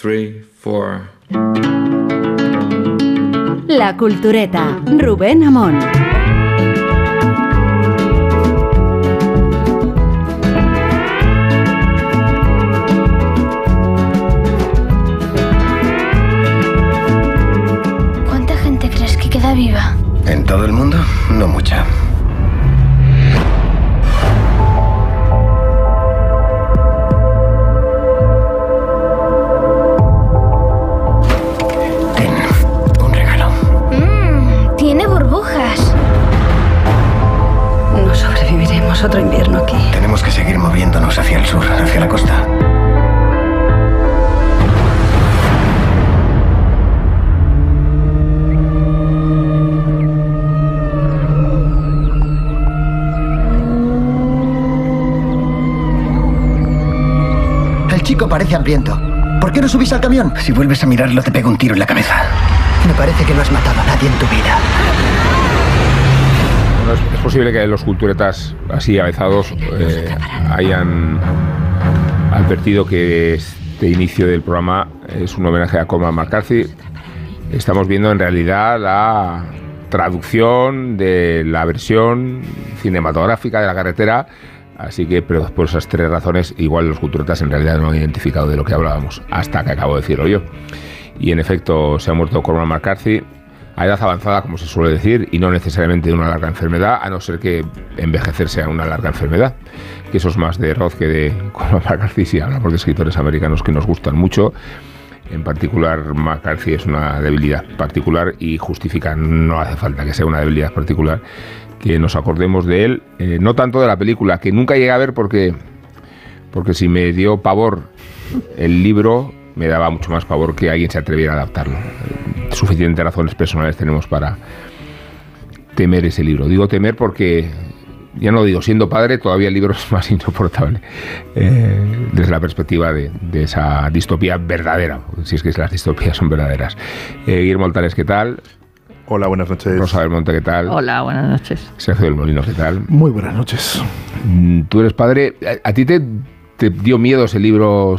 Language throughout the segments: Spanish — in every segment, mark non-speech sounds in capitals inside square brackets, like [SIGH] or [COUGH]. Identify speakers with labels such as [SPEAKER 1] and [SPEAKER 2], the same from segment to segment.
[SPEAKER 1] three, four.
[SPEAKER 2] La Cultureta, Rubén Amón.
[SPEAKER 3] Parece hambriento. ¿Por qué no subís al camión?
[SPEAKER 4] Si vuelves a mirarlo, te pego un tiro en la cabeza.
[SPEAKER 3] Me parece que no has matado a nadie en tu vida.
[SPEAKER 5] Bueno, es, es posible que los culturetas así avezados eh, hayan advertido que este inicio del programa es un homenaje a Cormac McCarthy. Estamos viendo en realidad la traducción de la versión cinematográfica de la carretera. Así que, pero por esas tres razones, igual los culturetas en realidad no han identificado de lo que hablábamos, hasta que acabo de decirlo yo. Y en efecto, se ha muerto Cormac McCarthy a edad avanzada, como se suele decir, y no necesariamente de una larga enfermedad, a no ser que envejecer sea una larga enfermedad. Que eso es más de Roth que de [LAUGHS] Cormac McCarthy, si hablamos de escritores americanos que nos gustan mucho. En particular, McCarthy es una debilidad particular y justifica, no hace falta que sea una debilidad particular, que nos acordemos de él, eh, no tanto de la película, que nunca llegué a ver porque, porque si me dio pavor el libro, me daba mucho más pavor que alguien se atreviera a adaptarlo. Suficientes razones personales tenemos para temer ese libro. Digo temer porque, ya no digo, siendo padre, todavía el libro [LAUGHS] es más insoportable eh, desde la perspectiva de, de esa distopía verdadera, si es que las distopías son verdaderas. Eh, Guillermo Altares, ¿qué tal?
[SPEAKER 6] Hola, buenas noches.
[SPEAKER 5] Rosa del Monte, ¿qué tal?
[SPEAKER 7] Hola, buenas noches.
[SPEAKER 5] Sergio del Molino, ¿qué tal?
[SPEAKER 6] Muy buenas noches.
[SPEAKER 5] Mm, Tú eres padre. ¿A, a ti te, te dio miedo ese libro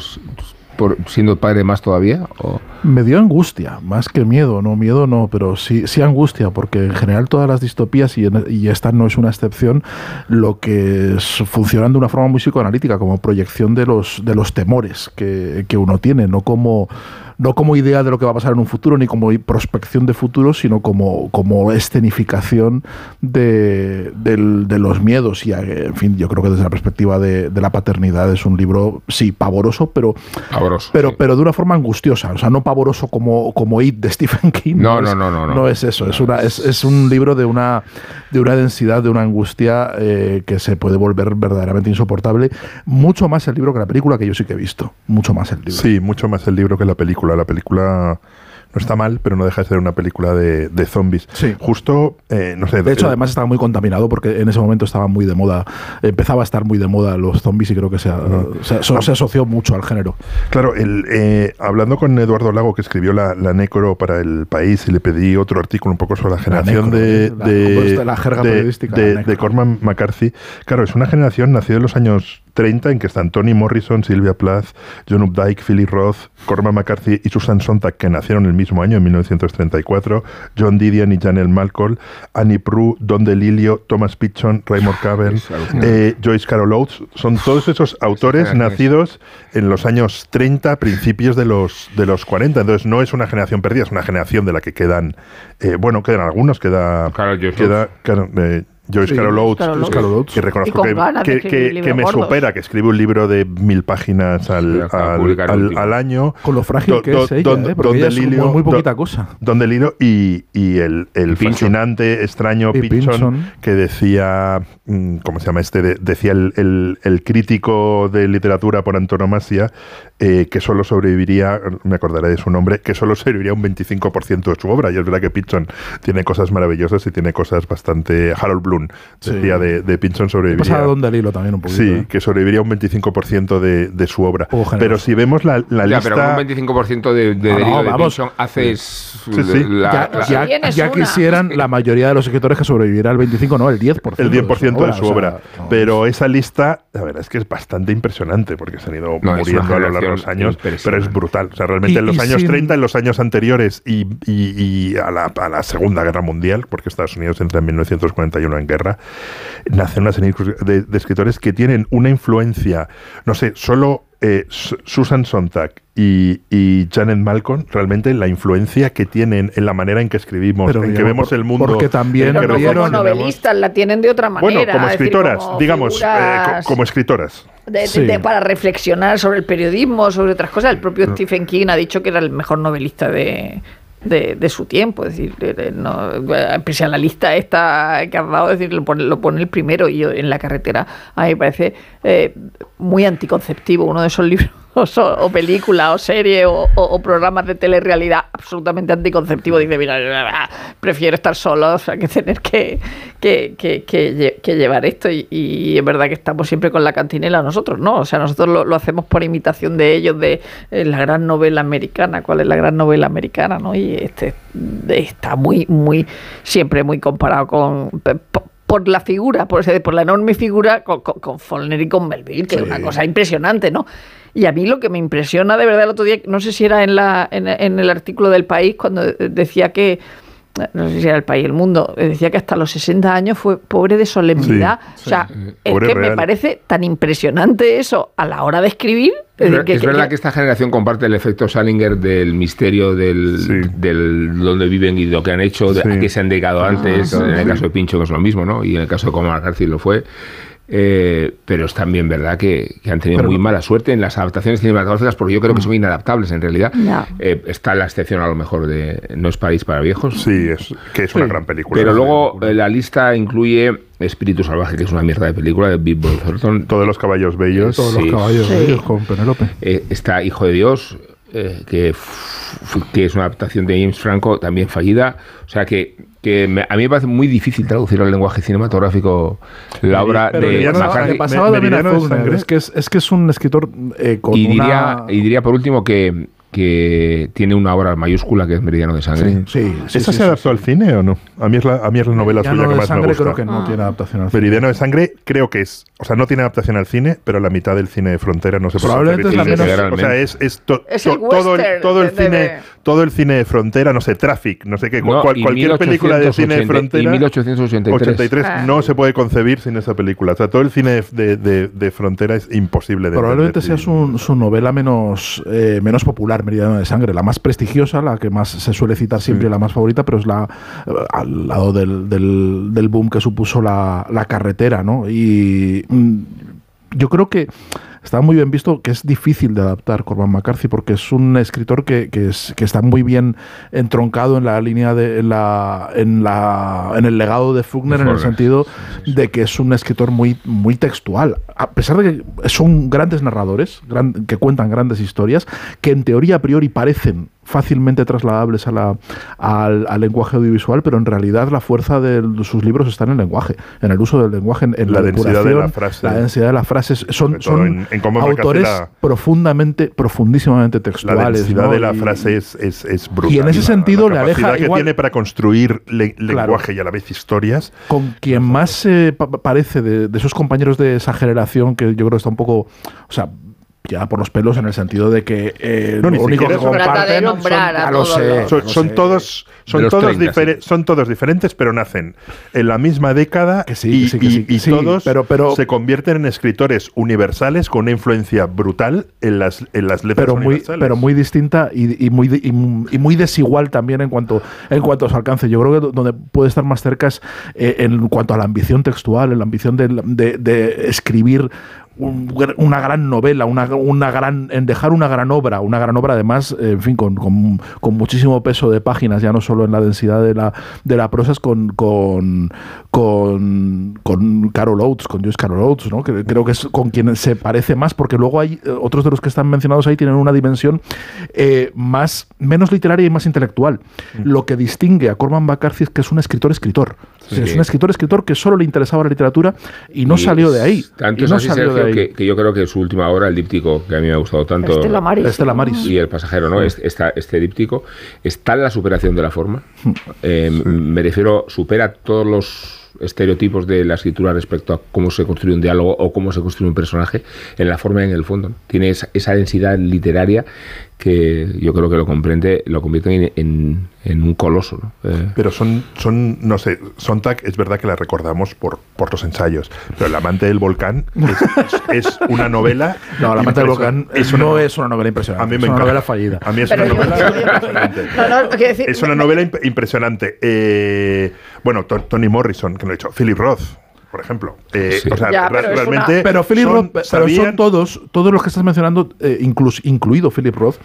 [SPEAKER 5] por siendo padre más todavía? ¿O?
[SPEAKER 6] Me dio angustia, más que miedo, no miedo no, pero sí, sí angustia, porque en general todas las distopías, y, en- y esta no es una excepción, lo que es- funcionan de una forma muy psicoanalítica, como proyección de los, de los temores que, que uno tiene, no como, no como idea de lo que va a pasar en un futuro, ni como prospección de futuro, sino como, como escenificación de, del- de los miedos. Y, eh, en fin, yo creo que desde la perspectiva de, de la paternidad es un libro, sí, pavoroso, pero
[SPEAKER 5] Pavoroso,
[SPEAKER 6] pero,
[SPEAKER 5] sí.
[SPEAKER 6] pero de una forma angustiosa, o sea, no pavoroso como, como It de Stephen King.
[SPEAKER 5] No,
[SPEAKER 6] es-
[SPEAKER 5] no, no, no, no.
[SPEAKER 6] No es eso, es, una, es, es un libro de una, de una densidad, de una angustia eh, que se puede volver verdaderamente insoportable. Mucho más el libro que la película, que yo sí que he visto. Mucho más el libro.
[SPEAKER 8] Sí, mucho más el libro que la película. La película no está mal, pero no deja de ser una película de, de zombies.
[SPEAKER 6] Sí.
[SPEAKER 8] Justo, eh, no sé.
[SPEAKER 6] De hecho,
[SPEAKER 8] eh,
[SPEAKER 6] además estaba muy contaminado porque en ese momento estaba muy de moda, empezaba a estar muy de moda los zombies y creo que se, ha- se, se asoció mucho al género.
[SPEAKER 8] Claro, el, eh, hablando con Eduardo Lago, que escribió la, la Necro para El País, y le pedí otro artículo un poco sobre la generación
[SPEAKER 6] Necro,
[SPEAKER 8] de, de,
[SPEAKER 6] la jerga
[SPEAKER 8] de-
[SPEAKER 6] periodística,
[SPEAKER 8] de Corman McCarthy. Claro, es una generación nacida en los años 30 en que están Tony Morrison, Sylvia Plath, John Updike, Philip Roth, Corman McCarthy y Susan Sontag, que nacieron el mismo año, en 1934, John Didion y Janelle Malcolm, Annie Prue, Don DeLilio, Thomas Pynchon, Raymond
[SPEAKER 5] alucinante.
[SPEAKER 8] eh, Joyce Carol Oates, son todos esos autores nacidos en los años 30, principios de los, de los 40. Entonces no es una generación perdida, es una generación de la que quedan, eh, bueno, quedan algunos, queda,
[SPEAKER 5] Carol
[SPEAKER 8] queda eh, Joyce
[SPEAKER 6] Sí,
[SPEAKER 8] Carol Oates,
[SPEAKER 7] Carol
[SPEAKER 6] Oates. Carol Oates.
[SPEAKER 8] que
[SPEAKER 7] Y
[SPEAKER 8] reconozco
[SPEAKER 7] con
[SPEAKER 8] que, que- me
[SPEAKER 7] gordos.
[SPEAKER 8] supera, que escribe un libro de mil páginas al, al- año.
[SPEAKER 6] Con lo frágil
[SPEAKER 8] Do-
[SPEAKER 6] que
[SPEAKER 8] do-
[SPEAKER 6] es ella,
[SPEAKER 8] don-
[SPEAKER 6] ¿eh? porque
[SPEAKER 8] don
[SPEAKER 6] ella es
[SPEAKER 8] Delilio-
[SPEAKER 6] muy, poquita cosa.
[SPEAKER 8] Don Delilo y, y el, el fascinante, extraño Pynchon. que decía, mm, ¿cómo se llama este? De- decía el, el- el crítico de literatura por antonomasia eh, que solo sobreviviría, me acordaré de su nombre, que solo sobreviviría un 25% de su obra. Y es verdad que Pynchon tiene cosas maravillosas y tiene cosas bastante... Harold Plum,
[SPEAKER 6] Sí.
[SPEAKER 8] decía de, de Pinchón sobreviviría.
[SPEAKER 6] donde el hilo también un poquito.
[SPEAKER 8] Sí,
[SPEAKER 6] ¿eh?
[SPEAKER 8] que sobreviviría un 25% de, de su obra. Pero si vemos la, la
[SPEAKER 5] Ya,
[SPEAKER 8] lista...
[SPEAKER 5] pero un 25% de, de
[SPEAKER 6] No, no,
[SPEAKER 5] delirio de
[SPEAKER 6] vamos.
[SPEAKER 5] Pinchon haces
[SPEAKER 8] Sí, sí.
[SPEAKER 5] la-
[SPEAKER 6] ya,
[SPEAKER 5] la-
[SPEAKER 6] ya-
[SPEAKER 1] tienes
[SPEAKER 6] ya
[SPEAKER 1] una.
[SPEAKER 6] quisieran la mayoría de los escritores que sobreviviera el 25, no, el 10%.
[SPEAKER 8] el 10% de su
[SPEAKER 6] o sea,
[SPEAKER 8] obra.
[SPEAKER 6] no,
[SPEAKER 8] pero esa lista, la verdad es que es bastante impresionante porque se han ido
[SPEAKER 5] No,
[SPEAKER 8] muriendo a lo largo de los años, pero es brutal. O sea, realmente
[SPEAKER 6] Y-
[SPEAKER 8] en los años
[SPEAKER 6] sin-
[SPEAKER 8] 30, en los años anteriores y, y- y a, la, a la Segunda Guerra Mundial, porque Estados Unidos entra en 1941 en guerra, nacen una serie de, de escritores que tienen una influencia, no sé, solo eh, Su- Susan Sontag y, y Janet Malcolm, realmente la influencia que tienen en la manera en que escribimos,
[SPEAKER 6] Pero,
[SPEAKER 8] en que vemos
[SPEAKER 6] por-
[SPEAKER 8] el mundo.
[SPEAKER 6] porque también
[SPEAKER 1] Pero no como novelistas, la tienen de otra manera.
[SPEAKER 8] Bueno, como
[SPEAKER 1] es decir,
[SPEAKER 8] escritoras,
[SPEAKER 1] como
[SPEAKER 8] digamos, eh,
[SPEAKER 1] figuras
[SPEAKER 8] como escritoras.
[SPEAKER 1] de- de-
[SPEAKER 6] Sí.
[SPEAKER 1] de- para reflexionar sobre el periodismo, sobre otras cosas. El propio Stephen King ha dicho que era el mejor novelista de, de, de su tiempo. Es decir, de- de- no, pese a la lista esta que es decir, lo pone, lo pone el primero y yo en la carretera. A mí me parece eh, muy anticonceptivo uno de esos libros. O, so- o película, o serie, o, o- o programas de telerrealidad absolutamente anticonceptivo. Dice, mira, prefiero estar solo, o sea, que tener que, que, que- que lle- que llevar esto. Y, y es verdad que estamos siempre con la cantinela nosotros, ¿no? O sea, nosotros lo, lo hacemos por imitación de ellos, de eh, la gran novela americana. ¿Cuál es la gran novela americana, no? Y este está muy, muy, siempre muy comparado con... por la figura, por, por la enorme figura con, con, con Faulkner y con Melville, que es una cosa impresionante, ¿no? Y a mí lo que me impresiona de verdad el otro día, no sé si era en, la, en, en el artículo del país, cuando de- decía que, no sé si era el país, el mundo, eh, decía que hasta los 60 años fue pobre de solemnidad.
[SPEAKER 8] Sí,
[SPEAKER 1] o sea,
[SPEAKER 8] sí.
[SPEAKER 1] es que me parece tan impresionante eso a la hora de escribir.
[SPEAKER 5] Es, ver- es verdad que esta generación comparte el efecto Salinger del misterio del,
[SPEAKER 8] Sí.
[SPEAKER 5] del dónde viven y lo que han hecho, de-
[SPEAKER 8] Sí.
[SPEAKER 5] a qué se han dedicado antes. En el caso de Pincho, que es lo mismo, ¿no? Y en el caso de Coma McCarthy lo fue. Eh, pero es también verdad que, que han tenido
[SPEAKER 6] Pero
[SPEAKER 5] muy mala suerte en las adaptaciones cinematográficas porque yo creo que son inadaptables en realidad. Eh, está la excepción a lo mejor de No es París para viejos.
[SPEAKER 8] Sí, es, que es una gran película.
[SPEAKER 5] Pero luego
[SPEAKER 8] película.
[SPEAKER 5] eh, la lista incluye Espíritu Salvaje, que es una mierda de película de Big Boy Thornton.
[SPEAKER 8] Todos los caballos bellos.
[SPEAKER 6] Todos
[SPEAKER 5] Sí.
[SPEAKER 6] los caballos
[SPEAKER 1] Sí.
[SPEAKER 6] bellos con Penélope.
[SPEAKER 5] Eh, está Hijo de Dios, eh, que, que es una adaptación de James Franco, también fallida. O sea que, que me- a mí me parece muy difícil traducir al lenguaje cinematográfico la obra
[SPEAKER 6] Pero
[SPEAKER 5] de
[SPEAKER 8] Meridiano-
[SPEAKER 5] McCarthy.
[SPEAKER 6] pasaba
[SPEAKER 8] Sangre.
[SPEAKER 6] es que es, es que es un escritor eh, con
[SPEAKER 5] Y diría,
[SPEAKER 6] una...
[SPEAKER 5] y diría por último que, que tiene una obra mayúscula que es Meridiano de Sangre.
[SPEAKER 6] Sí, sí,
[SPEAKER 8] ¿Esa
[SPEAKER 6] sí,
[SPEAKER 8] se
[SPEAKER 6] sí,
[SPEAKER 8] adaptó al cine o no? A mí es la, a mí es la novela
[SPEAKER 6] Ya
[SPEAKER 8] suya que
[SPEAKER 6] de
[SPEAKER 8] más me
[SPEAKER 6] sangre
[SPEAKER 8] gusta.
[SPEAKER 6] creo que no
[SPEAKER 1] Ah.
[SPEAKER 6] tiene adaptación al cine.
[SPEAKER 8] Meridiano de Sangre creo que es, o sea, no tiene adaptación al cine, pero la mitad del cine de frontera no se puede
[SPEAKER 6] Probablemente es la
[SPEAKER 5] menos-
[SPEAKER 8] O sea, es, es, to-
[SPEAKER 1] Es
[SPEAKER 8] to-
[SPEAKER 1] el
[SPEAKER 8] todo, el, todo el
[SPEAKER 1] de- de-
[SPEAKER 8] cine,
[SPEAKER 1] de-
[SPEAKER 8] todo el cine de frontera, no sé, Traffic, no sé qué,
[SPEAKER 5] No,
[SPEAKER 8] cual- cualquier película de cine de
[SPEAKER 5] 1880
[SPEAKER 8] frontera.
[SPEAKER 5] y 1883.
[SPEAKER 8] 83
[SPEAKER 1] Ah.
[SPEAKER 8] no se puede concebir sin esa película. O sea, todo el cine de, de- de- de frontera es imposible de
[SPEAKER 6] Probablemente sea su, su novela menos, eh, menos popular, Meridiano de Sangre, la más prestigiosa, la que más se suele citar siempre, la más favorita, pero es la eh, al lado del, del- del boom que supuso la, la carretera, ¿no? Y mm, yo creo que está muy bien visto que es difícil de adaptar Corban McCarthy porque es un escritor que, que es- que está muy bien entroncado en la línea de en la en la en el legado de Faulkner en el sentido de que es un escritor muy muy textual. A pesar de que son grandes narradores gran- que cuentan grandes historias que en teoría a priori parecen fácilmente trasladables a la, al, al lenguaje audiovisual, pero en realidad la fuerza de sus libros está en el lenguaje, en el uso del lenguaje, en, en
[SPEAKER 8] La densidad de la frase.
[SPEAKER 6] la densidad de las frases. Son, son
[SPEAKER 8] en- en cómo McCarthy
[SPEAKER 6] autores
[SPEAKER 8] la-
[SPEAKER 6] profundamente, profundísimamente
[SPEAKER 8] La
[SPEAKER 6] textuales.
[SPEAKER 8] densidad
[SPEAKER 6] ¿no?
[SPEAKER 8] de la
[SPEAKER 6] Y-
[SPEAKER 8] frase es, es, es brutal.
[SPEAKER 6] Y en ese
[SPEAKER 8] La-
[SPEAKER 6] sentido
[SPEAKER 8] la
[SPEAKER 6] le aleja
[SPEAKER 8] capacidad que
[SPEAKER 6] igual-
[SPEAKER 8] tiene para construir le-
[SPEAKER 6] Claro.
[SPEAKER 8] lenguaje y a la vez historias.
[SPEAKER 6] con quien más se pa- parece de, de esos compañeros de esa generación que yo creo que está un poco, o sea, ya por los pelos en el sentido de que eh,
[SPEAKER 8] No, ni
[SPEAKER 6] lo único que
[SPEAKER 8] siquiera eso.
[SPEAKER 1] Trata de
[SPEAKER 6] comparten
[SPEAKER 1] nombrar
[SPEAKER 6] son-
[SPEAKER 1] todos
[SPEAKER 8] Son, todos, son, todos
[SPEAKER 5] 30,
[SPEAKER 8] difere-
[SPEAKER 5] sí.
[SPEAKER 8] son todos diferentes, pero nacen en la misma década
[SPEAKER 6] Que sí,
[SPEAKER 8] y,
[SPEAKER 6] que sí, que
[SPEAKER 8] y-
[SPEAKER 6] sí, que
[SPEAKER 8] y
[SPEAKER 6] sí,
[SPEAKER 8] todos
[SPEAKER 6] pero- pero-
[SPEAKER 8] se convierten en escritores universales con una influencia brutal en las, en las letras
[SPEAKER 6] pero muy, pero muy distinta y, y muy, y, mu- y muy desigual también en cuanto, en cuanto a su alcance. Yo creo que do- donde puede estar más cerca es eh, en cuanto a la ambición textual, en la ambición de, de- de escribir un una gran novela, una, una gran, en dejar una gran obra, una gran obra además, en fin, con, con- con muchísimo peso de páginas, ya no solo en la densidad de la, de la prosa, es con, con, con, con Carol Oates, con Joyce Carol Oates, ¿no? que creo que es con quien se parece más, porque luego hay eh, otros de los que están mencionados ahí tienen una dimensión eh, más, menos literaria y más intelectual. Lo que distingue a Corman McCarthy es que es un escritor-escritor. O sea, Es
[SPEAKER 5] Sí.
[SPEAKER 6] un escritor-escritor que solo le interesaba la literatura y no
[SPEAKER 5] Y
[SPEAKER 6] salió de ahí.
[SPEAKER 5] Tanto
[SPEAKER 6] y
[SPEAKER 5] es
[SPEAKER 6] no
[SPEAKER 5] así,
[SPEAKER 6] salió de
[SPEAKER 5] Sergio,
[SPEAKER 6] ahí.
[SPEAKER 5] que, que yo creo que su última obra, el díptico, que a mí me ha gustado tanto.
[SPEAKER 1] Estela Maris.
[SPEAKER 6] Estela Maris.
[SPEAKER 5] Y el pasajero, ¿no? Es- Esta, este díptico está en la superación de la forma. Eh, m- Me refiero, supera todos los estereotipos de la escritura respecto a cómo se construye un diálogo o cómo se construye un personaje en la forma y en el fondo. Tiene esa, esa densidad literaria que yo creo que lo comprende, lo convierte en, en- en un coloso. ¿no? Eh,
[SPEAKER 8] Pero son, son, no sé, Sontag es verdad que la recordamos por, por los ensayos, pero El amante del volcán es, es- es una novela. [LAUGHS]
[SPEAKER 6] No, La Manta del. Volcán
[SPEAKER 8] Es una
[SPEAKER 6] no es una novela impresionante.
[SPEAKER 8] A mí me
[SPEAKER 6] es una
[SPEAKER 8] encanta.
[SPEAKER 6] novela fallida.
[SPEAKER 8] A mí es
[SPEAKER 1] Pero
[SPEAKER 8] una novela impresionante.
[SPEAKER 1] No, no, quiero decir,
[SPEAKER 8] Es una novela imp- impresionante. Eh, bueno, To- Tony Morrison, que lo he dicho, Philip Roth, por ejemplo. Eh,
[SPEAKER 5] Sí.
[SPEAKER 8] O sea,
[SPEAKER 1] Ya, pero
[SPEAKER 8] realmente.
[SPEAKER 1] una-
[SPEAKER 6] Pero Philip
[SPEAKER 8] son-
[SPEAKER 6] Roth, pero son todos, todos los que estás mencionando, eh, inclus- incluido Philip Roth,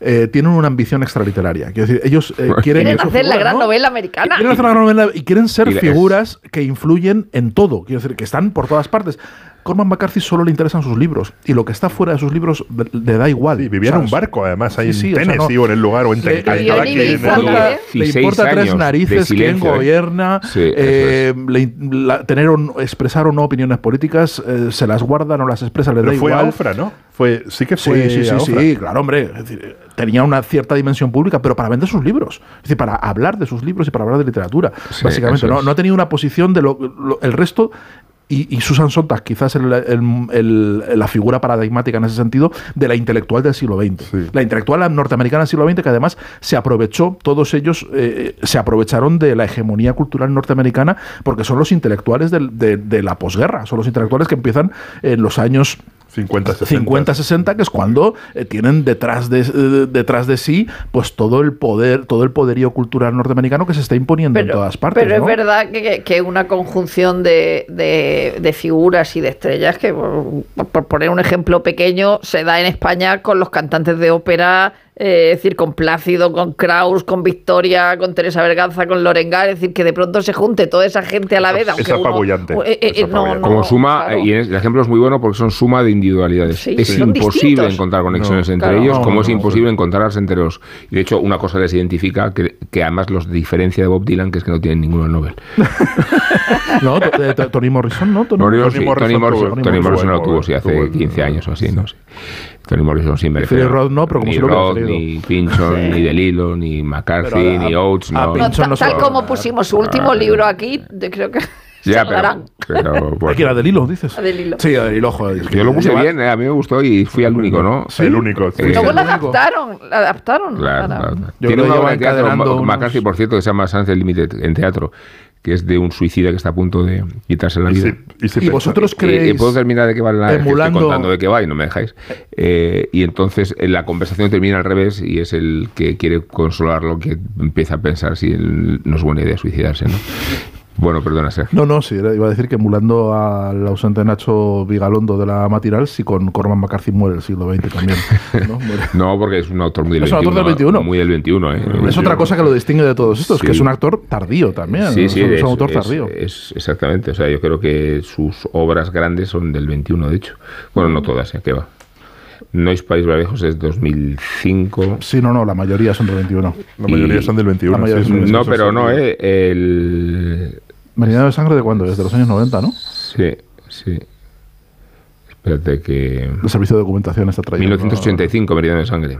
[SPEAKER 6] eh, tienen una ambición extraliteraria. Quiero decir, ellos eh, quieren,
[SPEAKER 1] quieren hacer la gran
[SPEAKER 6] ¿no?
[SPEAKER 1] novela americana.
[SPEAKER 6] Quieren hacer la gran novela y quieren ser
[SPEAKER 5] Y
[SPEAKER 6] figuras que influyen en todo. Quiero decir, que están por todas partes. Corman McCarthy solo le interesan sus libros y lo que está fuera de sus libros le, da igual.
[SPEAKER 8] Sí, vivía
[SPEAKER 6] O sea,
[SPEAKER 8] en un barco, además, ahí
[SPEAKER 6] sí, sí,
[SPEAKER 8] en
[SPEAKER 6] o sea,
[SPEAKER 8] Tennessee
[SPEAKER 6] no-
[SPEAKER 8] o en el lugar, o en
[SPEAKER 6] le,
[SPEAKER 1] le-
[SPEAKER 6] importa, le
[SPEAKER 5] 16
[SPEAKER 6] importa tres narices quién
[SPEAKER 5] silencio, ¿eh?
[SPEAKER 6] gobierna,
[SPEAKER 5] Sí,
[SPEAKER 6] eh, le- la- tener o expresar o no opiniones políticas, eh, se las guarda, no las expresa, le da
[SPEAKER 8] fue
[SPEAKER 6] igual.
[SPEAKER 8] a Ofra, ¿no? Fue, sí que
[SPEAKER 6] Sí,
[SPEAKER 8] fue
[SPEAKER 6] sí, sí,
[SPEAKER 8] a
[SPEAKER 6] sí,
[SPEAKER 8] Ofra.
[SPEAKER 6] claro, hombre. Es decir, tenía una cierta dimensión pública, pero para vender sus libros. Es decir, para hablar de sus libros y para hablar de literatura.
[SPEAKER 5] Sí,
[SPEAKER 6] básicamente, no ha tenido una posición de lo, lo- el resto. Y, y Susan Sontag, quizás el- el- el- la figura paradigmática en ese sentido de la intelectual del siglo XX.
[SPEAKER 8] Sí.
[SPEAKER 6] La intelectual norteamericana del siglo XX, que además se aprovechó, todos ellos eh, se aprovecharon de la hegemonía cultural norteamericana, porque son los intelectuales del- de, de la posguerra, son los intelectuales que empiezan en los años
[SPEAKER 8] 50, 60.
[SPEAKER 6] 50, 60, que es cuando eh, tienen detrás de, eh, detrás de sí pues todo el poder, todo el poderío cultural norteamericano que se está imponiendo en todas partes.
[SPEAKER 1] pero
[SPEAKER 6] ¿no?
[SPEAKER 1] es verdad que, que- que una conjunción de, de- de figuras y de estrellas que, por, por poner un ejemplo pequeño, se da en España con los cantantes de ópera, eh, es decir, con Plácido, con Kraus, con Victoria, con Teresa Berganza, con Lorengar, es decir, que de pronto se junte toda esa gente a la vez.
[SPEAKER 8] es apabullante,
[SPEAKER 1] eh, eh, eh, no,
[SPEAKER 8] apabullante.
[SPEAKER 1] no,
[SPEAKER 5] como suma,
[SPEAKER 1] claro.
[SPEAKER 5] y en- el ejemplo es muy bueno porque son suma de individualidades.
[SPEAKER 1] Sí,
[SPEAKER 5] es
[SPEAKER 1] sí.
[SPEAKER 5] Imposible encontrar conexiones
[SPEAKER 8] No,
[SPEAKER 5] entre
[SPEAKER 1] claro.
[SPEAKER 5] ellos,
[SPEAKER 6] No,
[SPEAKER 5] como
[SPEAKER 6] no,
[SPEAKER 5] es
[SPEAKER 6] no,
[SPEAKER 5] imposible encontrarlas entre los. Y de hecho, una cosa les identifica que, que además los diferencia de Bob Dylan, que es que no tienen ninguno el Nobel. [LAUGHS]
[SPEAKER 6] No, to- to- Tony Morrison, ¿no? Tony-
[SPEAKER 8] Morrison
[SPEAKER 5] Tony Morrison, lo tuvo, sí, hace
[SPEAKER 8] tuvo-
[SPEAKER 5] 15 años o así, no sé. Tony Morrison sí merece.
[SPEAKER 6] Philip Roth no, pero como
[SPEAKER 5] ni
[SPEAKER 6] si lo querido.
[SPEAKER 5] ni Pinchon, ni DeLillo, ni McCarthy,
[SPEAKER 6] a-
[SPEAKER 5] ni Oates,
[SPEAKER 6] a
[SPEAKER 5] no.
[SPEAKER 1] Ta-
[SPEAKER 6] no
[SPEAKER 1] tal como pusimos su último
[SPEAKER 5] Ah,
[SPEAKER 1] libro aquí, de- creo que [LAUGHS]
[SPEAKER 5] Ya, pero, pero, [LAUGHS] bueno.
[SPEAKER 6] Hay que ir a Del Hilo, dices.
[SPEAKER 1] A Del Hilo.
[SPEAKER 6] Sí, a Del Hilo, joder.
[SPEAKER 5] Yo lo puse bien, eh, a mí me gustó y fui al único, ¿no?
[SPEAKER 6] Sí.
[SPEAKER 8] El único. sí.
[SPEAKER 1] Luego la adaptaron, la adaptaron.
[SPEAKER 5] Claro, claro.
[SPEAKER 6] Yo
[SPEAKER 5] Tiene una obra de teatro,
[SPEAKER 6] unos-
[SPEAKER 5] McCarthy, por cierto, que se llama Sunset Limited en teatro, que es de un suicida que está a punto de quitarse la
[SPEAKER 8] Y
[SPEAKER 5] vida.
[SPEAKER 8] si- y si
[SPEAKER 6] Y vosotros
[SPEAKER 5] Eh,
[SPEAKER 6] creéis...
[SPEAKER 5] eh, ¿Puedo terminar de qué va la que estoy
[SPEAKER 6] emulando-
[SPEAKER 5] contando de qué va y no me dejáis? Eh, y entonces eh, la conversación termina al revés y es el que quiere consolarlo que empieza a pensar si él- no es buena idea suicidarse, ¿no? Bueno, perdona, Sergio.
[SPEAKER 6] No, no, sí, iba a decir que emulando al ausente Nacho Vigalondo de la Matinal, si con Corman McCarthy muere el siglo XX también. [LAUGHS] ¿no?
[SPEAKER 5] Porque es un autor muy del
[SPEAKER 6] Es un
[SPEAKER 5] 21.
[SPEAKER 6] autor del 21.
[SPEAKER 5] Muy del 21, ¿eh?
[SPEAKER 6] Es otra cosa que lo distingue de todos estos,
[SPEAKER 5] Sí.
[SPEAKER 6] que es un actor tardío también.
[SPEAKER 5] Sí, sí,
[SPEAKER 6] es, un- es
[SPEAKER 5] es,
[SPEAKER 6] un autor
[SPEAKER 5] es-
[SPEAKER 6] tardío.
[SPEAKER 5] es- exactamente. O sea, yo creo que sus obras grandes son del 21, de hecho. Bueno, no todas, ¿eh? ¿Qué va? Nois País Bajos es 2005.
[SPEAKER 6] Sí, no, no, la mayoría son del 21.
[SPEAKER 8] La mayoría
[SPEAKER 5] Y-
[SPEAKER 8] son del 21.
[SPEAKER 6] La mayoría
[SPEAKER 8] sí,
[SPEAKER 6] son
[SPEAKER 8] sí,
[SPEAKER 6] del
[SPEAKER 5] No, pero no. ¿eh? El...
[SPEAKER 6] ¿Meridiano de sangre de cuándo? Desde los años 90, ¿no?
[SPEAKER 5] Sí, sí. Espérate que...
[SPEAKER 6] El servicio de documentación está trayendo.
[SPEAKER 5] 1985, Meridiano de Sangre.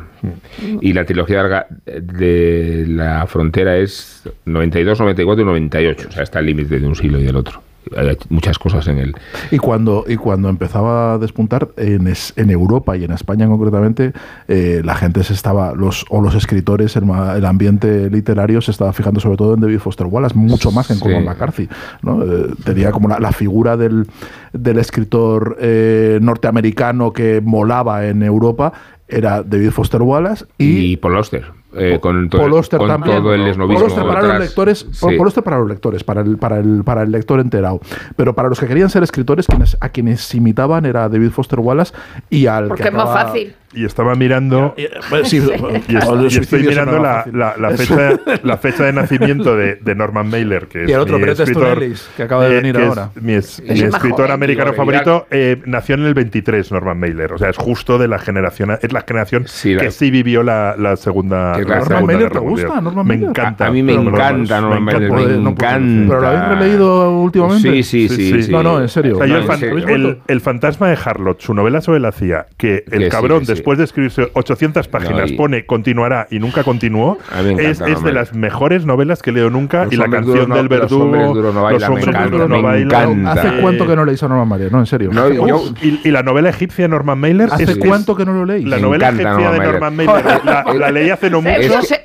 [SPEAKER 5] Y la trilogía larga de la frontera es 92, 94 y 98. O sea, está al límite de un siglo y del otro. Hay muchas cosas en él.
[SPEAKER 6] Y cuando, y cuando empezaba a despuntar en, es- en Europa y en España concretamente, eh, la gente se estaba, los, o los escritores, el, el ambiente literario se estaba fijando sobre todo en David Foster Wallace, mucho más que en
[SPEAKER 5] Sí.
[SPEAKER 6] Cormac McCarthy. ¿no? Eh, tenía como la, la figura del, del escritor eh, norteamericano que molaba en Europa, era David Foster Wallace
[SPEAKER 5] Y,
[SPEAKER 6] y,
[SPEAKER 5] Paul Auster. Eh, con, todo,
[SPEAKER 6] Paul Auster
[SPEAKER 5] con
[SPEAKER 6] también.
[SPEAKER 5] todo el esnovismo
[SPEAKER 6] Paul Auster para los lectores,
[SPEAKER 5] Sí.
[SPEAKER 6] Auster para los lectores, para el, para el, para el lector enterado. Pero para los que querían ser escritores, quienes, a quienes imitaban era David Foster Wallace y al
[SPEAKER 1] Porque
[SPEAKER 6] que
[SPEAKER 1] es más fácil.
[SPEAKER 8] Y estaba mirando.
[SPEAKER 6] Sí,
[SPEAKER 8] Y, estoy mirando la, fecha, [LAUGHS] la fecha de nacimiento de, de Norman Mailer, que es
[SPEAKER 6] Y el otro,
[SPEAKER 8] mi
[SPEAKER 6] Bret
[SPEAKER 8] escritor,
[SPEAKER 6] Ellis, que acaba de
[SPEAKER 8] eh,
[SPEAKER 6] venir
[SPEAKER 8] es
[SPEAKER 6] ahora.
[SPEAKER 8] mi, es- mi
[SPEAKER 1] Es más
[SPEAKER 8] escritor
[SPEAKER 1] joven,
[SPEAKER 8] americano
[SPEAKER 5] digo,
[SPEAKER 8] favorito eh, nació en el 23, Norman Mailer. O sea, es justo de la generación. Es la generación
[SPEAKER 5] Sí, la-
[SPEAKER 8] que sí vivió la, la segunda.
[SPEAKER 5] Que
[SPEAKER 6] Norman
[SPEAKER 8] Segunda
[SPEAKER 6] Mailer te gusta. Norman
[SPEAKER 8] Me encanta.
[SPEAKER 5] A mí me encanta Norman Mailer, me encanta.
[SPEAKER 6] ¿Pero lo habéis releído últimamente?
[SPEAKER 5] Sí, sí, sí.
[SPEAKER 6] No, no, en serio.
[SPEAKER 8] El, fantasma de Harlot, su novela sobre la CIA, que el cabrón,
[SPEAKER 5] sí.
[SPEAKER 8] Después de escribirse 800 páginas,
[SPEAKER 5] y-
[SPEAKER 8] pone continuará y nunca continuó, es, es de las mejores novelas que he leído nunca.
[SPEAKER 5] Los
[SPEAKER 8] y la canción
[SPEAKER 5] no-
[SPEAKER 8] del
[SPEAKER 5] los
[SPEAKER 8] verdugo.
[SPEAKER 5] hombres duros no bailan,
[SPEAKER 8] los hombres duros no bailan.
[SPEAKER 6] ¿Hace cuánto que no leéis a Norman Mailer? No, en serio.
[SPEAKER 5] No, yo-
[SPEAKER 8] Uf, y, y la novela egipcia de Norman Mailer.
[SPEAKER 6] ¿Hace
[SPEAKER 8] es-
[SPEAKER 6] cuánto que no lo leéis?
[SPEAKER 8] La novela egipcia de
[SPEAKER 5] Norman
[SPEAKER 8] Mailer. La, [LAUGHS] la leí hace no mucho.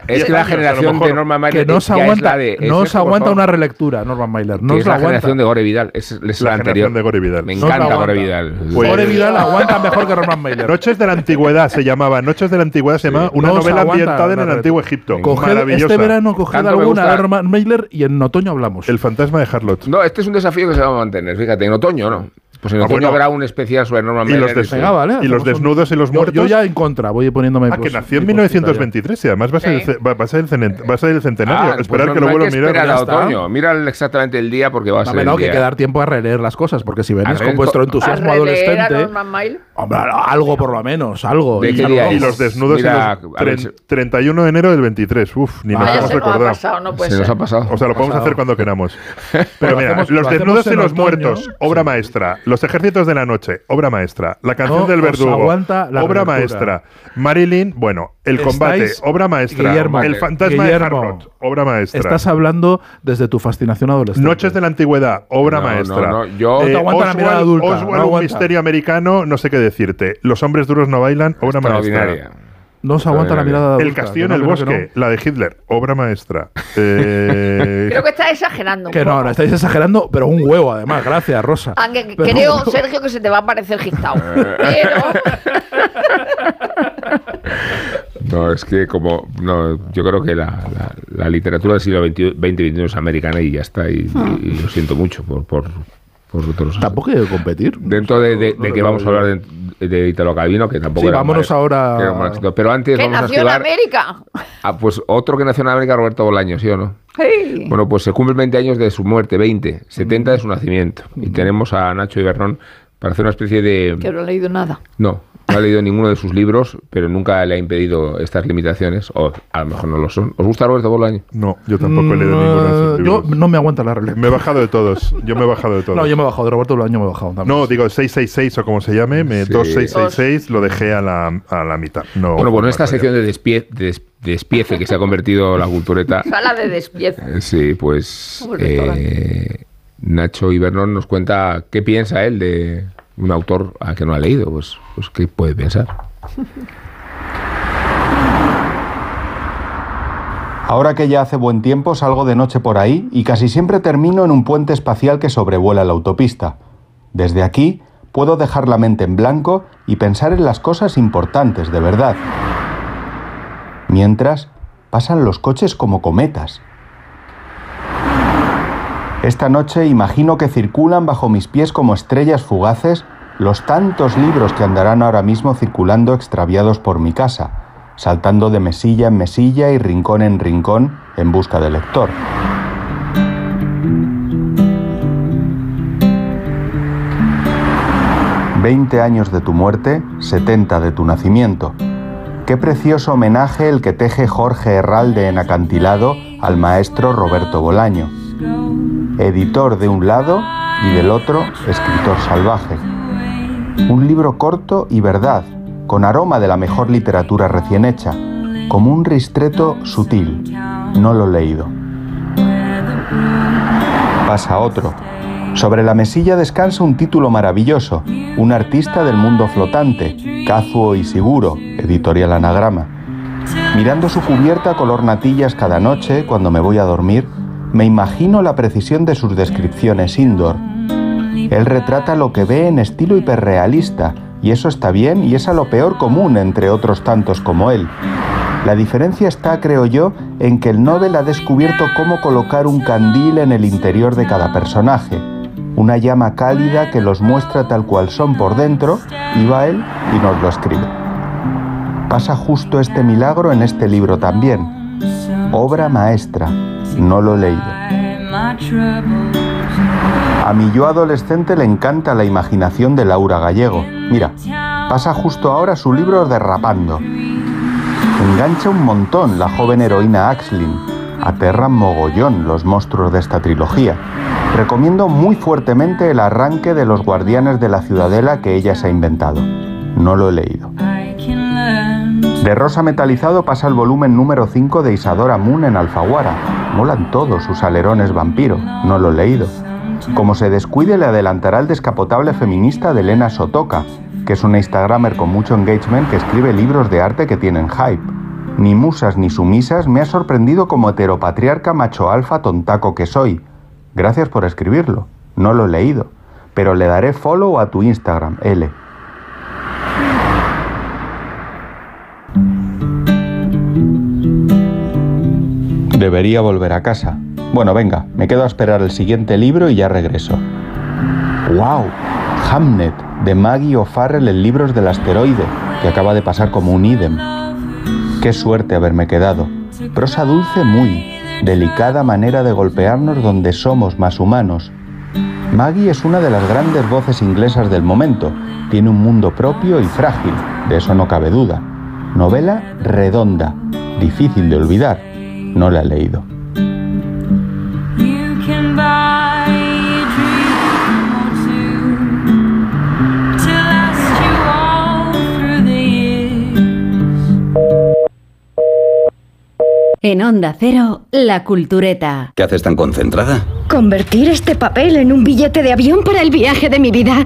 [SPEAKER 1] Es
[SPEAKER 5] que- que la
[SPEAKER 8] años,
[SPEAKER 5] generación de Norman
[SPEAKER 6] que
[SPEAKER 5] Mailer
[SPEAKER 6] no
[SPEAKER 5] ya
[SPEAKER 6] se
[SPEAKER 5] es
[SPEAKER 6] aguanta,
[SPEAKER 5] la de-
[SPEAKER 6] no
[SPEAKER 5] que, por
[SPEAKER 6] aguanta una relectura, Norman Mailer. No
[SPEAKER 5] que es la
[SPEAKER 6] aguanta.
[SPEAKER 5] generación de Gore Vidal. Es, es
[SPEAKER 8] La
[SPEAKER 5] la,
[SPEAKER 8] generación
[SPEAKER 5] anterior.
[SPEAKER 8] de Gore Vidal.
[SPEAKER 5] Me
[SPEAKER 6] No
[SPEAKER 5] encanta. Gore Vidal.
[SPEAKER 8] Pues-
[SPEAKER 6] Gore Vidal aguanta [LAUGHS] mejor que Norman Mailer.
[SPEAKER 8] Noches de la Antigüedad se llamaba. Noches de la Antigüedad se llamaba una
[SPEAKER 6] No
[SPEAKER 8] novela ambientada en el antiguo Egipto.
[SPEAKER 6] Coged
[SPEAKER 8] Maravillosa.
[SPEAKER 6] este verano, coged alguna de Norman Mailer y en otoño hablamos.
[SPEAKER 8] El fantasma de Harlot.
[SPEAKER 5] No, este es un desafío que se va a mantener. Fíjate, en otoño no. Pues en
[SPEAKER 8] Ah,
[SPEAKER 5] otoño
[SPEAKER 8] bueno.
[SPEAKER 5] habrá un especial sobre Norman
[SPEAKER 8] Y los,
[SPEAKER 5] Mailer.
[SPEAKER 8] des-
[SPEAKER 6] Venga, vale,
[SPEAKER 8] y los desnudos y los
[SPEAKER 6] Yo-
[SPEAKER 8] muertos.
[SPEAKER 6] Yo, ya en contra, voy poniéndome.
[SPEAKER 8] Ah, que
[SPEAKER 6] pues,
[SPEAKER 8] nació en
[SPEAKER 6] mi cosita
[SPEAKER 8] 1923 y además va a ser, el,
[SPEAKER 1] Sí.
[SPEAKER 8] va, va a ser el, va a ser el centenario.
[SPEAKER 5] Ah, pues
[SPEAKER 8] Esperar
[SPEAKER 5] no-
[SPEAKER 8] que lo vuelva a mirar.
[SPEAKER 5] esperar
[SPEAKER 8] ya
[SPEAKER 5] a otoño. Mira el- exactamente el día porque va a ser el
[SPEAKER 6] no, que hay
[SPEAKER 5] día.
[SPEAKER 6] que dar tiempo a releer las cosas, porque si venís con vuestro entusiasmo
[SPEAKER 1] A releer a
[SPEAKER 6] adolescente.
[SPEAKER 1] Norman Mailer.
[SPEAKER 6] Hombre, algo por lo menos, algo.
[SPEAKER 5] ¿De
[SPEAKER 6] Y
[SPEAKER 5] qué día
[SPEAKER 8] Y los desnudos
[SPEAKER 5] Mira,
[SPEAKER 8] y los
[SPEAKER 5] ver
[SPEAKER 8] tren-
[SPEAKER 5] si-
[SPEAKER 8] 31 de enero del 23. Uf, ni
[SPEAKER 6] Vaya,
[SPEAKER 8] hemos
[SPEAKER 1] se nos ha
[SPEAKER 8] recordado.
[SPEAKER 1] pasado, no puede
[SPEAKER 5] Se nos ha pasado.
[SPEAKER 8] O sea, lo podemos hacer cuando queramos. [LAUGHS]
[SPEAKER 6] Pero
[SPEAKER 8] mira, Los
[SPEAKER 6] lo
[SPEAKER 8] desnudos y los muertos, obra maestra. Los ejércitos de la noche, obra maestra. La canción
[SPEAKER 6] No
[SPEAKER 8] del verdugo,
[SPEAKER 6] aguanta la
[SPEAKER 8] obra maestra. Marilyn, bueno, el combate,
[SPEAKER 6] Estáis-
[SPEAKER 8] obra maestra.
[SPEAKER 6] Guillermo,
[SPEAKER 8] el fantasma
[SPEAKER 6] Guillermo,
[SPEAKER 8] de Harlot, obra maestra.
[SPEAKER 6] Estás hablando desde tu fascinación adolescente.
[SPEAKER 8] Noches de la Antigüedad, obra
[SPEAKER 5] No,
[SPEAKER 8] maestra.
[SPEAKER 5] no, no, yo-
[SPEAKER 6] No te aguanta la mirada adulta,
[SPEAKER 8] Oswald,
[SPEAKER 6] no
[SPEAKER 8] un misterio americano, no sé qué decirte. Los hombres duros no bailan, obra maestra.
[SPEAKER 6] No se aguanta la mirada adulta.
[SPEAKER 8] El castillo en el
[SPEAKER 6] no, no,
[SPEAKER 8] bosque, la de Hitler, obra maestra. [LAUGHS] Eh,
[SPEAKER 1] Creo que estás exagerando. un
[SPEAKER 6] Que no,
[SPEAKER 1] poco.
[SPEAKER 6] no, estáis exagerando, pero un huevo además, gracias, Rosa.
[SPEAKER 1] Aunque
[SPEAKER 6] Pero
[SPEAKER 1] creo. Sergio, que se te va a parecer Gistao. Pero. [LAUGHS]
[SPEAKER 5] No, es que como. No, yo creo que la, la- la literatura del siglo XX-XXI es americana y ya está. Y, y- y lo siento mucho por, por,
[SPEAKER 6] Tampoco hay que competir.
[SPEAKER 5] Dentro de, de- de que vamos a hablar de, de Italo Calvino, que tampoco
[SPEAKER 6] Sí,
[SPEAKER 5] era
[SPEAKER 6] vámonos
[SPEAKER 5] mal-
[SPEAKER 6] ahora-
[SPEAKER 5] que era. Pero antes
[SPEAKER 1] que
[SPEAKER 5] vamos a
[SPEAKER 1] nació en. América.
[SPEAKER 5] Ah, pues otro que nació en América, Roberto Bolaño, ¿sí o no?
[SPEAKER 1] Sí.
[SPEAKER 5] Bueno, pues se cumplen 20 años de su muerte, 20, 70 de su nacimiento. Y tenemos a Nacho Ibernón para hacer una especie de...
[SPEAKER 1] Que no he leído nada.
[SPEAKER 5] No, no ha leído ninguno de sus libros, pero nunca le ha impedido estas limitaciones, o a lo mejor no lo son. ¿Os gusta Roberto Bolaño?
[SPEAKER 8] no, yo tampoco he leído
[SPEAKER 6] Mm,
[SPEAKER 8] ninguno de sus
[SPEAKER 6] Yo
[SPEAKER 8] libros.
[SPEAKER 6] no me aguanta la relectura.
[SPEAKER 8] Me he bajado de todos. Yo me he bajado de todos.
[SPEAKER 6] No, yo me he bajado, de Roberto Bolaño me he bajado también.
[SPEAKER 8] No, digo 666 o como se llame, me,
[SPEAKER 5] Sí.
[SPEAKER 8] 2666 lo dejé a la, a la mitad. No,
[SPEAKER 5] Bueno, pues en
[SPEAKER 8] más
[SPEAKER 5] esta sección de, despie- de des- despiece que se ha convertido la cultureta, [LAUGHS]
[SPEAKER 1] Sala de despieza.
[SPEAKER 5] eh, sí, pues eh, Nacho Ibernón nos cuenta qué piensa él de un autor a que no ha leído, pues, pues qué puede pensar.
[SPEAKER 9] Ahora que ya hace buen tiempo salgo de noche por ahí y casi siempre termino en un puente espacial que sobrevuela la autopista. Desde aquí puedo dejar la mente en blanco y pensar en las cosas importantes de verdad. Mientras pasan los coches como cometas. Esta noche imagino que circulan bajo mis pies como estrellas fugaces los tantos libros que andarán ahora mismo circulando extraviados por mi casa, saltando de mesilla en mesilla y rincón en rincón en busca del lector. Veinte años de tu muerte, 70 de tu nacimiento. Qué precioso homenaje el que teje Jorge Herralde en acantilado al maestro Roberto Bolaño. Editor de un lado y del otro, escritor salvaje. Un libro corto y verdad, con aroma de la mejor literatura recién hecha, como un ristreto sutil. No lo he leído. Pasa otro. Sobre la mesilla descansa un título maravilloso, un artista del mundo flotante, Kazuo Ishiguro, editorial Anagrama. Mirando su cubierta color natillas cada noche cuando me voy a dormir, me imagino la precisión de sus descripciones indoor. Él retrata lo que ve en estilo hiperrealista, y eso está bien y es a lo peor común entre otros tantos como él. La diferencia está, creo yo, en que el Nobel ha descubierto cómo colocar un candil en el interior de cada personaje, una llama cálida que los muestra tal cual son por dentro, y va él y nos lo escribe. Pasa justo este milagro en este libro también. Obra maestra, no lo he leído. A mi yo adolescente le encanta la imaginación de Laura Gallego. Mira, pasa justo ahora su libro Derrapando. Engancha un montón la joven heroína Axlin. Aterran mogollón los monstruos de esta trilogía. Recomiendo muy fuertemente el arranque de los guardianes de la ciudadela que ella se ha inventado. No lo he leído. De rosa metalizado pasa el volumen número 5 de Isadora Moon en Alfaguara. Molan todos sus alerones vampiro. No lo he leído. Como se descuide, le adelantará el descapotable feminista de Elena Sotoka, que es una Instagramer con mucho engagement que escribe libros de arte que tienen hype. Ni musas ni sumisas me ha sorprendido como heteropatriarca macho alfa tontaco que soy. Gracias por escribirlo. No lo he leído. Pero le daré follow a tu Instagram, L. Debería volver a casa. Bueno, venga, me quedo a esperar el siguiente libro y ya regreso. ¡Wow! Hamnet, de Maggie O'Farrell en Libros del Asteroide, que acaba de pasar como un idem. Qué suerte haberme quedado. Prosa dulce muy, delicada manera de golpearnos donde somos más humanos. Maggie es una de las grandes voces inglesas del momento. Tiene un mundo propio y frágil, de eso no cabe duda. Novela redonda, difícil de olvidar. No la he leído.
[SPEAKER 2] En Onda Cero, La Cultureta.
[SPEAKER 10] ¿Qué haces tan concentrada?
[SPEAKER 11] Convertir este papel en un billete de avión para el viaje de mi vida.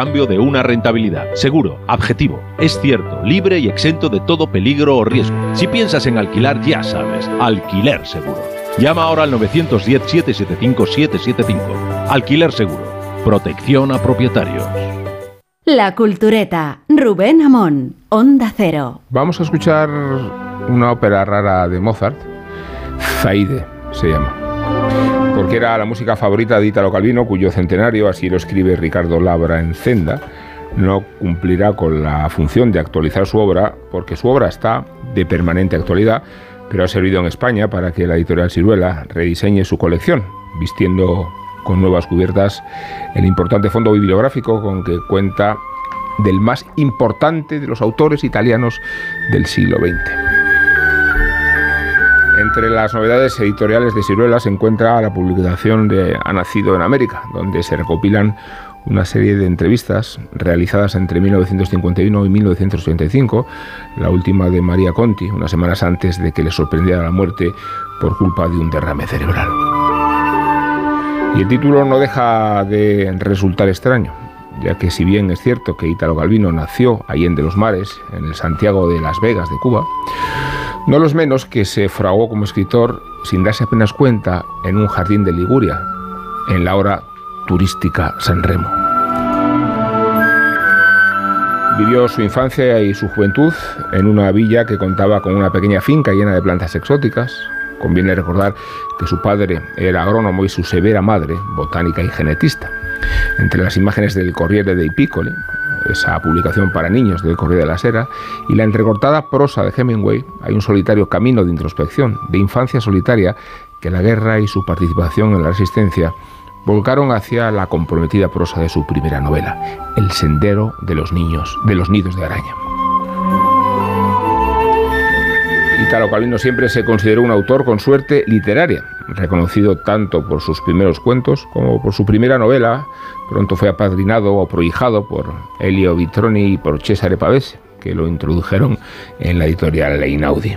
[SPEAKER 12] de una rentabilidad. Seguro, objetivo, es cierto, libre y exento de todo peligro o riesgo. Si piensas en alquilar, ya sabes, alquiler seguro. Llama ahora al 910-775-775. Alquiler seguro. Protección a propietarios.
[SPEAKER 2] La Cultureta. Rubén Amón. Onda Cero.
[SPEAKER 5] Vamos a escuchar una ópera rara de Mozart. Zaide se llama porque era la música favorita de Italo Calvino, cuyo centenario, así lo escribe Ricardo Labra en Zenda, no cumplirá con la función de actualizar su obra, porque su obra está de permanente actualidad, pero ha servido en España para que la editorial Ciruela rediseñe su colección, vistiendo con nuevas cubiertas el importante fondo bibliográfico con que cuenta del más importante de los autores italianos del siglo XX. Entre las novedades editoriales de Ciruela se encuentra la publicación de Ha nacido en América, donde se recopilan una serie de entrevistas realizadas entre 1951 y 1985, la última de María Conti, unas semanas antes de que le sorprendiera la muerte por culpa de un derrame cerebral. Y el título no deja de resultar extraño, ya que si bien es cierto que Ítalo Calvino nació allende los mares, en el Santiago de Las Vegas de Cuba, no los menos que se fraguó como escritor sin darse apenas cuenta en un jardín de Liguria, en la hora turística San Remo. Vivió su infancia y su juventud en una villa que contaba con una pequeña finca llena de plantas exóticas. Conviene recordar que su padre era agrónomo y su severa madre, botánica y genetista. Entre las imágenes del Corriere dei Piccoli, esa publicación para niños del Correo de la Sera, y la entrecortada prosa de Hemingway, hay un solitario camino de introspección, de infancia solitaria, que la guerra y su participación en la resistencia volcaron hacia la comprometida prosa de su primera novela, El sendero de los niños, de los nidos de araña. Italo Calvino siempre se consideró un autor con suerte literaria, reconocido tanto por sus primeros cuentos como por su primera novela. Pronto fue apadrinado o prohijado por Elio Vitroni y por Cesare Pavese, que lo introdujeron en la editorial Einaudi.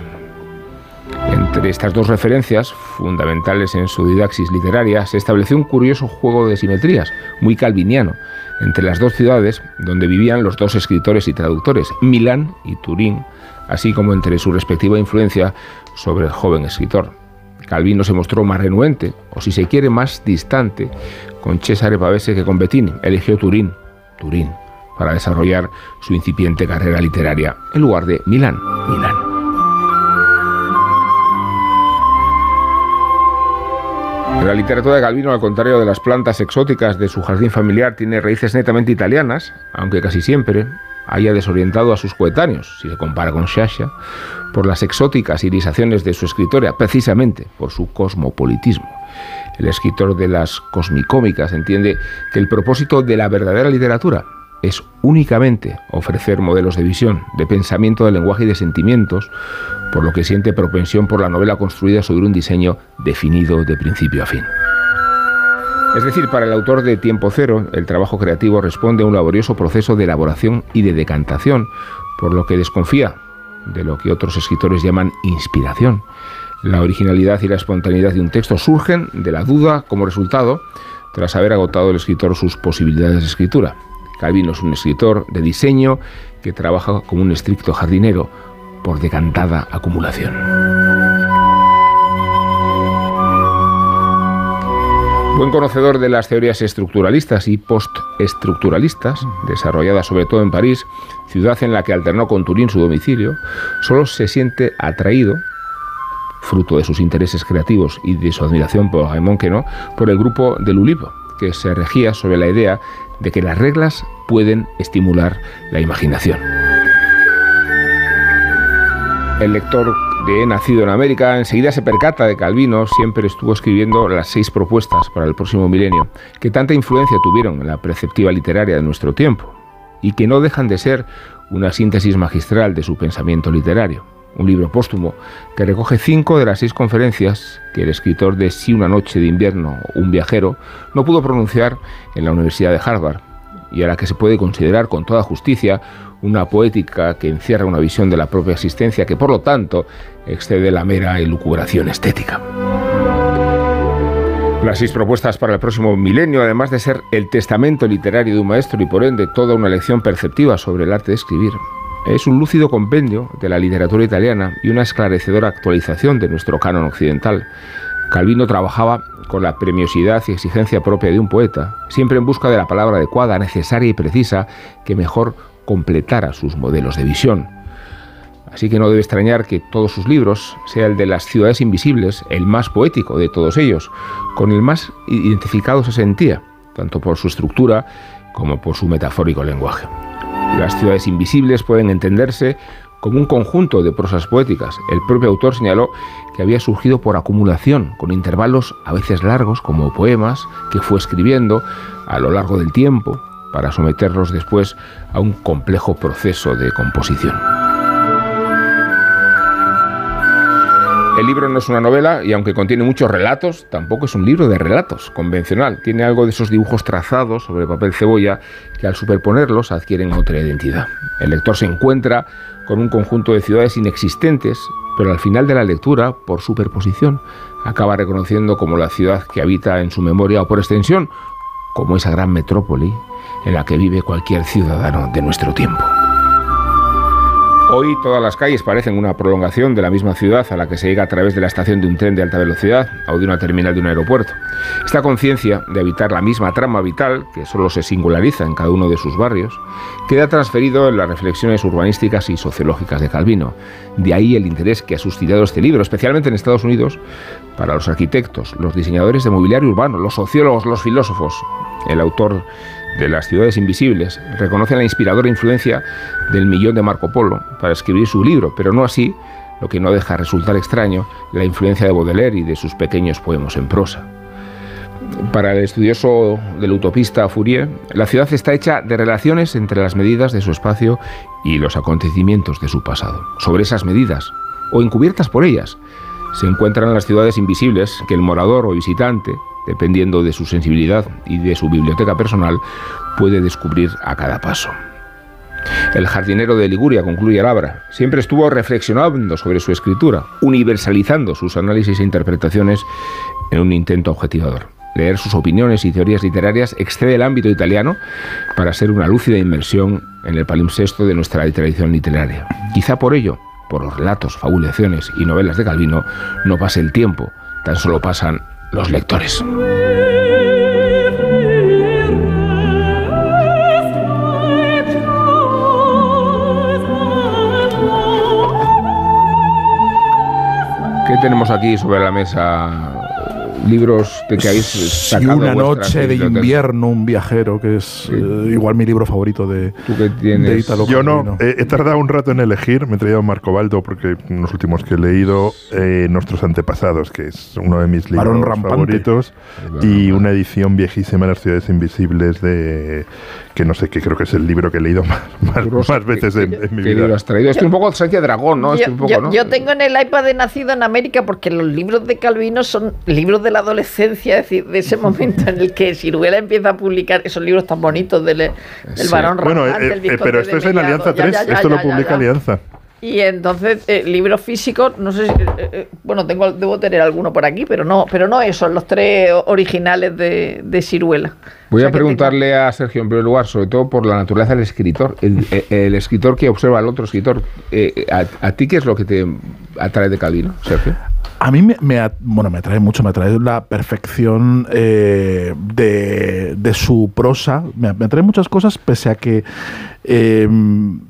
[SPEAKER 5] Entre estas dos referencias, fundamentales en su didaxis literaria, se estableció un curioso juego de simetrías, muy calviniano, entre las dos ciudades donde vivían los dos escritores y traductores, Milán y Turín, así como entre su respectiva influencia sobre el joven escritor. Calvino se mostró más renuente, o si se quiere, más distante, con Cesare Pavese que con Bettini. Eligió Turín, Turín, para desarrollar su incipiente carrera literaria, en lugar de Milán, Milán. La literatura de Calvino, al contrario de las plantas exóticas de su jardín familiar, tiene raíces netamente italianas, aunque casi siempre haya desorientado a sus coetáneos, si se compara con Shasha, por las exóticas irisaciones de su escritora, precisamente por su cosmopolitismo. El escritor de las cosmicómicas entiende que el propósito de la verdadera literatura es únicamente ofrecer modelos de visión, de pensamiento, de lenguaje y de sentimientos, por lo que siente propensión por la novela construida sobre un diseño definido de principio a fin. Es decir, para el autor de Tiempo Cero, el trabajo creativo responde a un laborioso proceso de elaboración y de decantación, por lo que desconfía de lo que otros escritores llaman inspiración. La originalidad y la espontaneidad de un texto surgen de la duda como resultado tras haber agotado el escritor sus posibilidades de escritura. Calvino es un escritor de diseño que trabaja como un estricto jardinero por decantada acumulación. Buen conocedor de las teorías estructuralistas y postestructuralistas, desarrolladas sobre todo en París, ciudad en la que alternó con Turín su domicilio, solo se siente atraído, fruto de sus intereses creativos y de su admiración por Raymond Queneau, por el grupo de Lulipo, que se regía sobre la idea de que las reglas pueden estimular la imaginación. El lector de Nacido en América enseguida se percata de que Calvino siempre estuvo escribiendo las seis propuestas para el próximo milenio, que tanta influencia tuvieron en la perceptiva literaria de nuestro tiempo, y que no dejan de ser una síntesis magistral de su pensamiento literario. Un libro póstumo que recoge cinco de las seis conferencias que el escritor de Si una noche de invierno, un viajero, no pudo pronunciar en la Universidad de Harvard, y a la que se puede considerar con toda justicia una poética que encierra una visión de la propia existencia que por lo tanto excede la mera elucubración estética. Las seis propuestas para el próximo milenio, además de ser el testamento literario de un maestro y por ende toda una lección perceptiva sobre el arte de escribir, es un lúcido compendio de la literatura italiana y una esclarecedora actualización de nuestro canon occidental. Calvino trabajaba con la premiosidad y exigencia propia de un poeta, siempre en busca de la palabra adecuada, necesaria y precisa que mejor completara sus modelos de visión. Así que no debe extrañar que todos sus libros, sea el de las ciudades invisibles, el más poético de todos ellos, con el más identificado se sentía, tanto por su estructura como por su metafórico lenguaje. Las ciudades invisibles pueden entenderse como un conjunto de prosas poéticas. El propio autor señaló que había surgido por acumulación, con intervalos a veces largos, como poemas, que fue escribiendo a lo largo del tiempo, para someterlos después a un complejo proceso de composición. El libro no es una novela y aunque contiene muchos relatos, tampoco es un libro de relatos convencional. Tiene algo de esos dibujos trazados sobre papel cebolla que al superponerlos adquieren otra identidad. El lector se encuentra con un conjunto de ciudades inexistentes, pero al final de la lectura, por superposición, acaba reconociendo como la ciudad que habita en su memoria o por extensión, como esa gran metrópoli en la que vive cualquier ciudadano de nuestro tiempo. Hoy todas las calles parecen una prolongación de la misma ciudad a la que se llega a través de la estación de un tren de alta velocidad o de una terminal de un aeropuerto. Esta conciencia de habitar la misma trama vital, que solo se singulariza en cada uno de sus barrios, queda transferido en las reflexiones urbanísticas y sociológicas de Calvino. De ahí el interés que ha suscitado este libro, especialmente en Estados Unidos, para los arquitectos, los diseñadores de mobiliario urbano, los sociólogos, los filósofos. El autor de las ciudades invisibles reconoce la inspiradora influencia del millón de Marco Polo para escribir su libro, pero no así, lo que no deja resultar extraño, la influencia de Baudelaire y de sus pequeños poemas en prosa. Para el estudioso del utopista Fourier, la ciudad está hecha de relaciones entre las medidas de su espacio y los acontecimientos de su pasado. Sobre esas medidas, o encubiertas por ellas, se encuentran las ciudades invisibles que el morador o visitante dependiendo de su sensibilidad y de su biblioteca personal, puede descubrir a cada paso. El jardinero de Liguria, concluye Labra, siempre estuvo reflexionando sobre su escritura, universalizando sus análisis e interpretaciones en un intento objetivador. Leer sus opiniones y teorías literarias excede el ámbito italiano para ser una lúcida inmersión en el palimpsesto de nuestra tradición literaria. Quizá por ello, por los relatos, fabulaciones y novelas de Calvino, no pase el tiempo, tan solo pasan los lectores. ¿Qué tenemos aquí sobre la mesa? Libros de que habéis
[SPEAKER 6] Sí,
[SPEAKER 5] sacado
[SPEAKER 6] una noche de invierno, un viajero, que es eh, igual mi libro favorito de, de Italo
[SPEAKER 8] Yo no, eh, he tardado un rato en elegir, me he traído a Marco Baldo porque los últimos que he leído, eh, Nuestros Antepasados, que es uno de mis libros favoritos, y una edición viejísima de Las Ciudades Invisibles de que no sé qué, creo que es el libro que he leído [LAUGHS] más, más- más veces en, en mi
[SPEAKER 5] ¿Qué
[SPEAKER 8] vida.
[SPEAKER 5] libro has traído? Estoy un poco Sánchez Dragón, ¿no? Estoy
[SPEAKER 1] Yo,
[SPEAKER 5] un poco,
[SPEAKER 1] yo-
[SPEAKER 5] ¿no?
[SPEAKER 1] yo tengo en el iPad de Nacido en América porque los libros de Calvino son libros de la adolescencia, es decir, de ese momento en el que Ciruela empieza a publicar esos libros tan bonitos del, del
[SPEAKER 8] Sí.
[SPEAKER 1] varón
[SPEAKER 8] Bueno, eh, eh, pero
[SPEAKER 1] de
[SPEAKER 8] esto es en. Alianza
[SPEAKER 1] Ya,
[SPEAKER 8] 3,
[SPEAKER 1] ya, ya,
[SPEAKER 8] esto lo
[SPEAKER 1] ya, ya,
[SPEAKER 8] publica
[SPEAKER 1] ya.
[SPEAKER 8] Alianza.
[SPEAKER 1] Y entonces, eh, libros físicos, no sé si, eh, eh, bueno, tengo, debo tener alguno por aquí, pero no, pero no esos, los tres originales de, de Ciruela.
[SPEAKER 5] Voy
[SPEAKER 1] O sea
[SPEAKER 5] a preguntarle a Sergio en primer lugar, sobre todo por la naturaleza del escritor, el, [LAUGHS] el- el escritor que observa al otro escritor. Eh, a, a ti qué es lo que te atrae de Calvino, Sergio?
[SPEAKER 6] A mí me, me bueno, me atrae mucho, me atrae la perfección eh, de, de su prosa, me, me atrae muchas cosas, pese a que eh,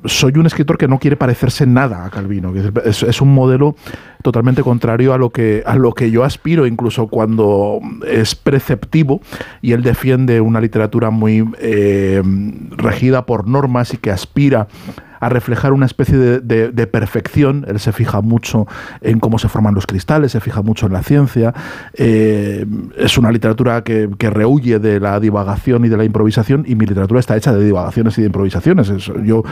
[SPEAKER 6] soy un escritor que no quiere parecerse nada a Calvino, es un modelo totalmente contrario a lo que a lo que yo aspiro, incluso cuando es preceptivo y él defiende una literatura muy eh, regida por normas y que aspira a reflejar una especie de, de- de perfección. Él se fija mucho en cómo se forman los cristales, se fija mucho en la ciencia. Eh, es una literatura que, que rehuye de la divagación y de la improvisación, y mi literatura está hecha de divagaciones y de improvisaciones. Es- yo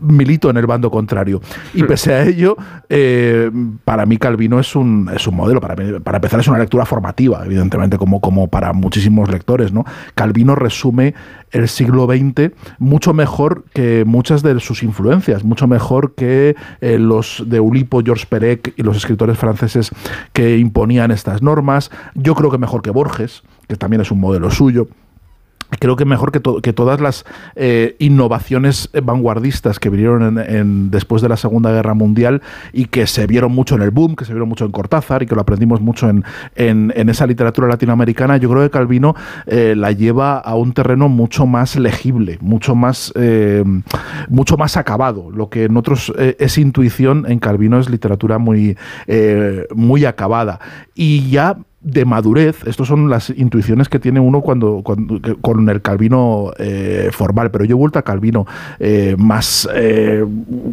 [SPEAKER 6] milito en el bando contrario. Y pese a ello, eh, para mí Calvino es un, es un modelo. Para, mí- para empezar, es una lectura formativa, evidentemente, como, como para muchísimos lectores. ¿no? Calvino resume el siglo XX mucho mejor que muchas de sus influencias, mucho mejor que eh, los de Ulipo, Georges Perec y los escritores franceses que imponían estas normas. Yo creo que mejor que Borges, que también es un modelo suyo. Creo que mejor que, to- que todas las eh, innovaciones vanguardistas que vinieron después de la Segunda Guerra Mundial y que se vieron mucho en el boom, que se vieron mucho en Cortázar y que lo aprendimos mucho en, esa literatura latinoamericana, yo creo que Calvino eh, la lleva a un terreno mucho más legible, mucho más, eh, mucho más acabado. Lo que en otros es intuición, en Calvino es literatura muy, muy acabada. Y ya de madurez, estas son las intuiciones que tiene uno cuando, con el Calvino eh, formal, pero yo he vuelto a Calvino eh, más eh,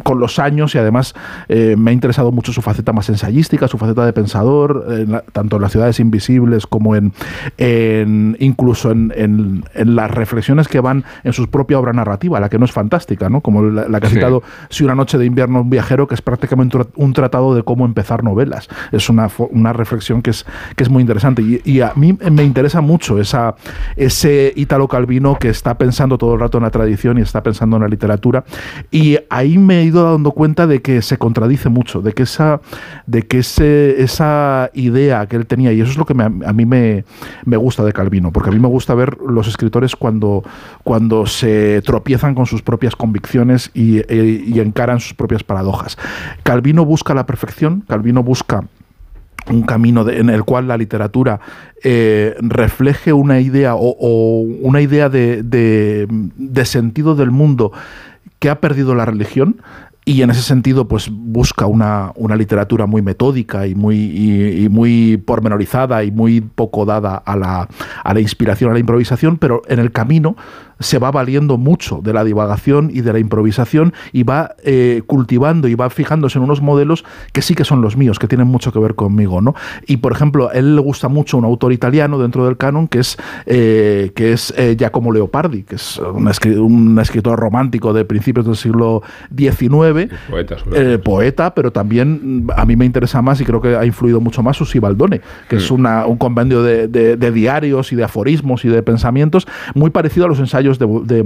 [SPEAKER 6] con los años y además eh, me ha interesado mucho su faceta más ensayística, su faceta de pensador, en la- tanto en las ciudades invisibles como en, en- incluso en, en- en las reflexiones que van en su propia obra narrativa, la que no es fantástica, ¿no? como la, la que ha citado Si una noche de invierno un viajero, que es prácticamente un tra- un tratado de cómo empezar novelas. Es una, una reflexión que es, que es muy interesante. Y, a mí me interesa mucho esa, ese Ítalo Calvino que está pensando todo el rato en la tradición y está pensando en la literatura. Y ahí me he ido dando cuenta de que se contradice mucho, de que esa, de que ese, esa idea que él tenía, y eso es lo que a mí me, me gusta de Calvino, porque a mí me gusta ver los escritores cuando, cuando se tropiezan con sus propias convicciones y, e- y encaran sus propias paradojas. Calvino busca la perfección, Calvino busca un camino en el cual la literatura eh, refleje una idea o, una idea de, sentido del mundo que ha perdido la religión y en ese sentido pues busca una, una literatura muy metódica y muy, y muy pormenorizada y muy poco dada a la, a la inspiración, a la improvisación, pero en el camino se va valiendo mucho de la divagación y de la improvisación y va eh, cultivando y va fijándose en unos modelos que sí que son los míos, que tienen mucho que ver conmigo, ¿no? Y por ejemplo, a él le gusta mucho un autor italiano dentro del canon que es, eh, que es eh, Giacomo Leopardi, que es un, escri- un escritor romántico de principios del siglo XIX,
[SPEAKER 5] Poeta,
[SPEAKER 6] eh, poeta, pero también a mí me interesa más y creo que ha influido mucho más Susi Baldone, que es
[SPEAKER 5] Mm.
[SPEAKER 6] una- un convenio de, de- de diarios y de aforismos y de pensamientos muy parecido a los ensayos de, de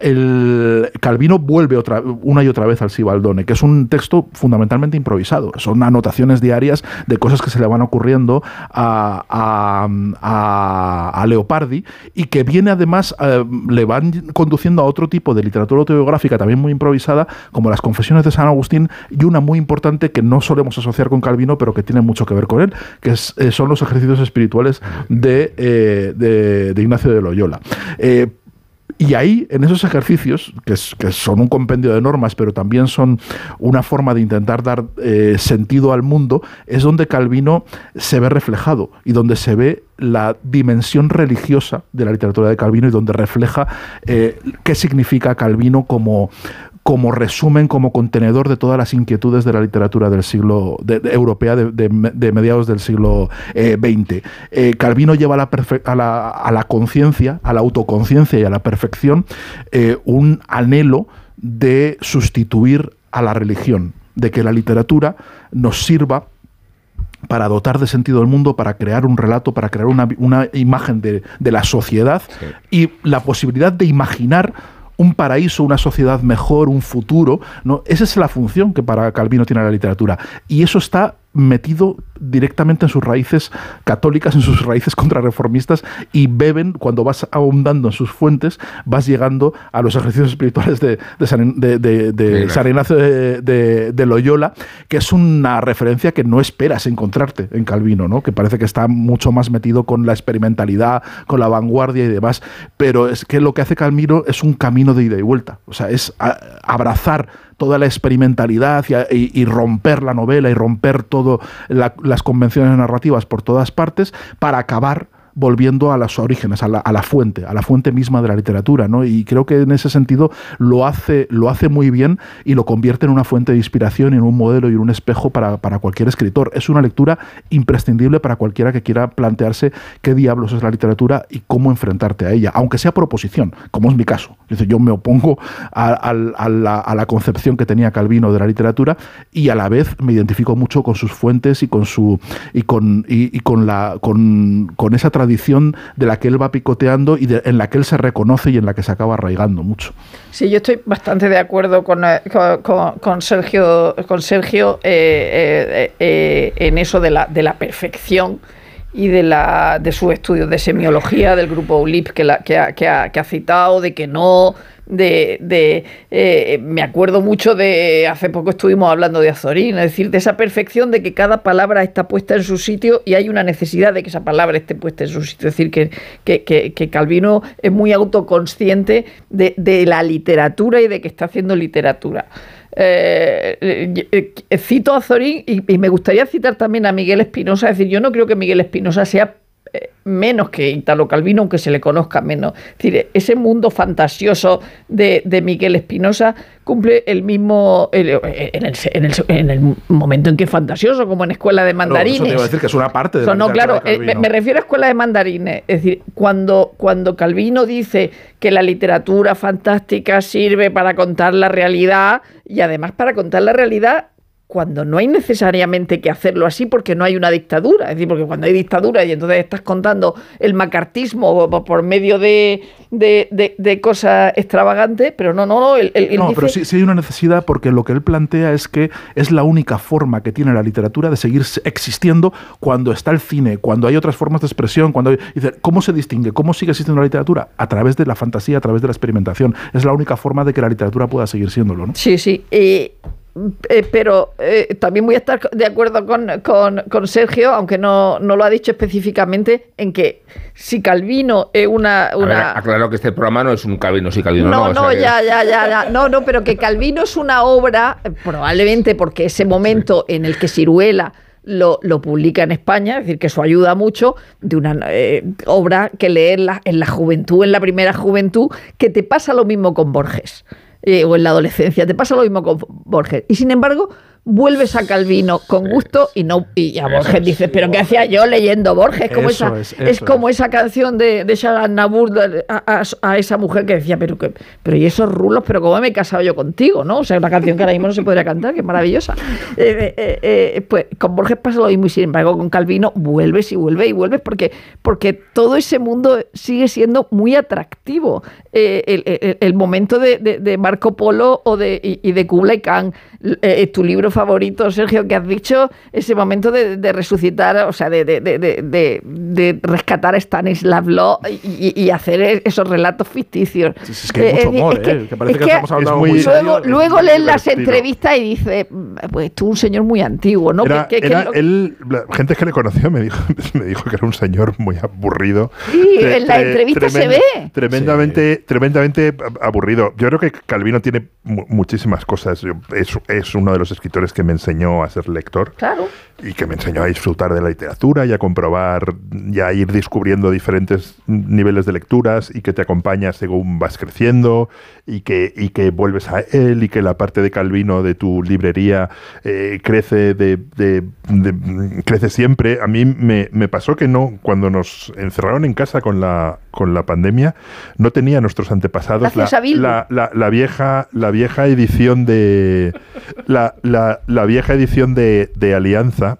[SPEAKER 6] el Calvino vuelve una y otra vez al Sibaldone, que es un texto fundamentalmente improvisado. Son anotaciones diarias de cosas que se le van ocurriendo a, Leopardi y que viene además, eh, le van conduciendo a otro tipo de literatura autobiográfica también muy improvisada, como las Confesiones de San Agustín y una muy importante que no solemos asociar con Calvino, pero que tiene mucho que ver con él, que eh, son los ejercicios espirituales de, eh, de, Ignacio de Loyola. Y ahí, en esos ejercicios, que, son un compendio de normas, pero también son una forma de intentar dar eh, sentido al mundo, es donde Calvino se ve reflejado y donde se ve la dimensión religiosa de la literatura de Calvino y donde refleja eh, qué significa Calvino como, como resumen, como contenedor de todas las inquietudes de la literatura del siglo europea de, mediados del siglo XX. Eh, eh, Calvino lleva a la, a la, conciencia, a la autoconciencia y a la perfección eh, un anhelo de sustituir a la religión, de que la literatura nos sirva para dotar de sentido al mundo, para crear un relato, para crear una, imagen de, la sociedad y la posibilidad de imaginar un paraíso, una sociedad mejor, un futuro. ¿no? Esa es la función que para Calvino tiene la literatura. Y eso está metido directamente en sus raíces católicas, en sus raíces contrarreformistas y beben, cuando vas ahondando en sus fuentes, vas llegando a los ejercicios espirituales de, San, Ignacio de, Loyola, que es una referencia que no esperas encontrarte en Calvino, ¿no? que parece que está mucho más metido con la experimentalidad, con la vanguardia y demás, pero es que lo que hace Calvino es un camino de ida y vuelta, o sea, es abrazar toda la experimentalidad y, romper la novela y romper todas las convenciones narrativas por todas partes para acabar volviendo a los orígenes, a la, fuente, a la fuente misma de la literatura, ¿no? Y creo que en ese sentido lo hace, lo hace muy bien y lo convierte en una fuente de inspiración, en un modelo y en un espejo para, cualquier escritor. Es una lectura imprescindible para cualquiera que quiera plantearse qué diablos es la literatura y cómo enfrentarte a ella, aunque sea proposición, como es mi caso. yo me opongo a, la, concepción que tenía Calvino de la literatura y a la vez me identifico mucho con sus fuentes y con su y con y, con la con, con esa tradición de la que él va picoteando y en la que él se reconoce y en la que se acaba arraigando mucho.
[SPEAKER 1] Sí, yo estoy bastante de acuerdo con, eh, con, Sergio, con Sergio eh, eh, en eso de la, de la perfección y de, la, de sus estudios de semiología del grupo ULIP que, ha, que, ha, que ha citado, de que no de, de eh, me acuerdo mucho de, hace poco estuvimos hablando de Azorín, es decir, de esa perfección de que cada palabra está puesta en su sitio y hay una necesidad de que esa palabra esté puesta en su sitio. Es decir, que, que, Calvino es muy autoconsciente de, de, la literatura y de que está haciendo literatura. Eh, eh, cito a Azorín y, y, me gustaría citar también a Miguel Espinosa, es decir, yo no creo que Miguel Espinosa sea menos que Italo Calvino, aunque se le conozca menos. Es decir, ese mundo fantasioso de, Miguel Espinosa cumple el mismo en, el, momento en que es fantasioso, como en Escuela de Mandarines. eso
[SPEAKER 6] te decir que es una parte de
[SPEAKER 1] No, claro, eh, me, refiero a Escuela de Mandarines. Es decir, cuando, cuando Calvino dice que la literatura fantástica sirve para contar la realidad y además para contar la realidad cuando no hay necesariamente que hacerlo así porque no hay una dictadura. Es decir, porque cuando hay dictadura y entonces estás contando el macartismo por medio de, de, cosas extravagantes, pero no, no, no.
[SPEAKER 6] no, pero sí, hay una necesidad porque lo que él plantea es que es la única forma que tiene la literatura de seguir existiendo cuando está el cine, cuando hay otras formas de expresión, cuando dice, ¿cómo se distingue? ¿Cómo sigue existiendo la literatura? A través de la fantasía, a través de la experimentación. Es la única forma de que la literatura pueda seguir siéndolo, ¿no?
[SPEAKER 1] Sí, sí. Eh, eh, pero eh, también voy a estar de acuerdo con, Sergio, aunque no, lo ha dicho específicamente, en que si Calvino es una... una...
[SPEAKER 5] aclaro que este programa no es un Calvino, si Calvino
[SPEAKER 1] no.
[SPEAKER 5] No,
[SPEAKER 1] no, ya, ya, ya, no, no, pero que Calvino es una obra, probablemente porque ese momento en el que Ciruela... Lo, publica en España, es decir, que eso ayuda mucho, de una eh, obra que leer en la juventud, en la primera juventud, que te pasa lo mismo con Borges. Eh, o en la adolescencia. Te pasa lo mismo con Borges. Y sin embargo, vuelves a Calvino con gusto y no y a Borges dices, pero ¿qué hacía yo leyendo Borges? Como esa,
[SPEAKER 6] es,
[SPEAKER 1] es, como esa canción de, de Sharon Nabur a, a- a esa mujer que decía, pero, que, pero y esos rulos, pero cómo me he casado yo contigo, ¿no? O sea, una canción que ahora mismo no se podría cantar, que es maravillosa. Eh, eh, eh, pues con Borges pasa lo mismo y sin embargo con Calvino vuelves y vuelves y vuelves porque, porque todo ese mundo sigue siendo muy atractivo. El, el- el momento de, de- de Marco Polo o de, y, y de Kublai Khan, eh, tu libro favorito, Sergio, que has dicho, ese momento de, de resucitar, o sea, de, de- de- de- de- de rescatar a Stanislav Lem y, y- hacer esos relatos ficticios.
[SPEAKER 6] es que hay mucho humor, ¿eh? Que parece que estamos hablando
[SPEAKER 8] muy-
[SPEAKER 6] muy.
[SPEAKER 1] Luego,
[SPEAKER 6] Es
[SPEAKER 1] luego lees las entrevistas y dices, pues tú un señor muy antiguo, ¿no?
[SPEAKER 8] Era-
[SPEAKER 1] Que- que- que
[SPEAKER 8] era
[SPEAKER 1] lo-
[SPEAKER 8] él, la gente que le conoció me dijo, [LAUGHS] me dijo que era un señor muy aburrido.
[SPEAKER 1] Sí,
[SPEAKER 8] Tre-
[SPEAKER 1] en la
[SPEAKER 8] tre-
[SPEAKER 1] entrevista se ve.
[SPEAKER 8] Tremendamente, tremendamente aburrido. Yo creo que Calvino tiene mu- muchísimas cosas. Yo- es, es uno de los escritores que me enseñó a ser lector
[SPEAKER 1] Claro.
[SPEAKER 8] y que me enseñó a disfrutar de la literatura y a comprobar y a ir descubriendo diferentes niveles de lecturas y que te acompaña según vas creciendo y que, y que vuelves a él y que la parte de Calvino de tu librería eh, crece de, de- de- crece siempre. A mí me, me pasó que no, cuando nos encerraron en casa con la, con la pandemia, no tenía nuestros antepasados la, la, la vieja, la vieja edición de la, la, vieja edición de, de Alianza.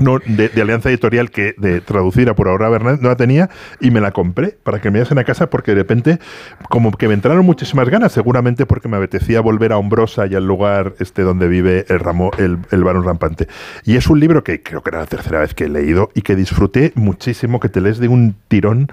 [SPEAKER 8] No, de, Alianza Editorial que de traducir a por ahora Bernat no la tenía y me la compré para que me llevasen a casa porque de repente como que me entraron muchísimas ganas seguramente porque me apetecía volver a Hombrosa y al lugar este donde vive el ramo el, el varón rampante y es un libro que creo que era la tercera vez que he leído y que disfruté muchísimo que te lees de un tirón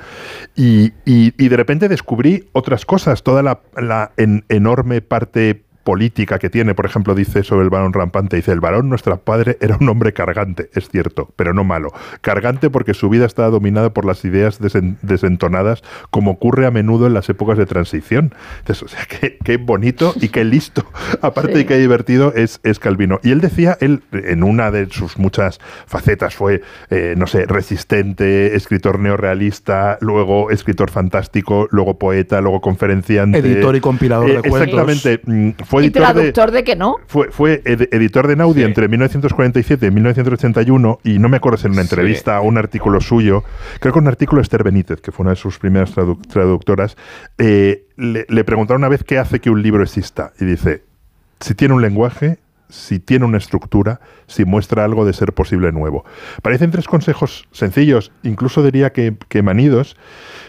[SPEAKER 8] y, y- y de repente descubrí otras cosas toda la, la en- enorme parte política que tiene, por ejemplo, dice sobre el varón rampante, dice, el varón, nuestro padre, era un hombre cargante, es cierto, pero no malo. Cargante porque su vida estaba dominada por las ideas desen- desentonadas, como ocurre a menudo en las épocas de transición. Entonces, o sea, [LAUGHS] qué, qué bonito y qué listo, [LAUGHS] aparte
[SPEAKER 1] Sí.
[SPEAKER 8] de qué divertido, es, es Calvino. Y él decía, él, en una de sus muchas facetas, fue, eh, no sé, resistente, escritor neorrealista, luego escritor fantástico, luego poeta, luego conferenciante.
[SPEAKER 6] Editor y compilador de cuentos.
[SPEAKER 8] Exactamente. mm, Fue
[SPEAKER 1] y
[SPEAKER 8] editor de,
[SPEAKER 1] traductor de... que no.
[SPEAKER 8] fue, fue ed- editor de Naudi entre 1947 y 1981 y no me acuerdo si en una entrevista o un artículo suyo, creo que un artículo de Esther Benítez, que fue una de sus primeras tradu- traductoras, eh, le, le preguntaron una vez qué hace que un libro exista y dice, si tiene un lenguaje, si tiene una estructura, si muestra algo de ser posible nuevo. Parecen tres consejos sencillos, incluso diría que, que manidos,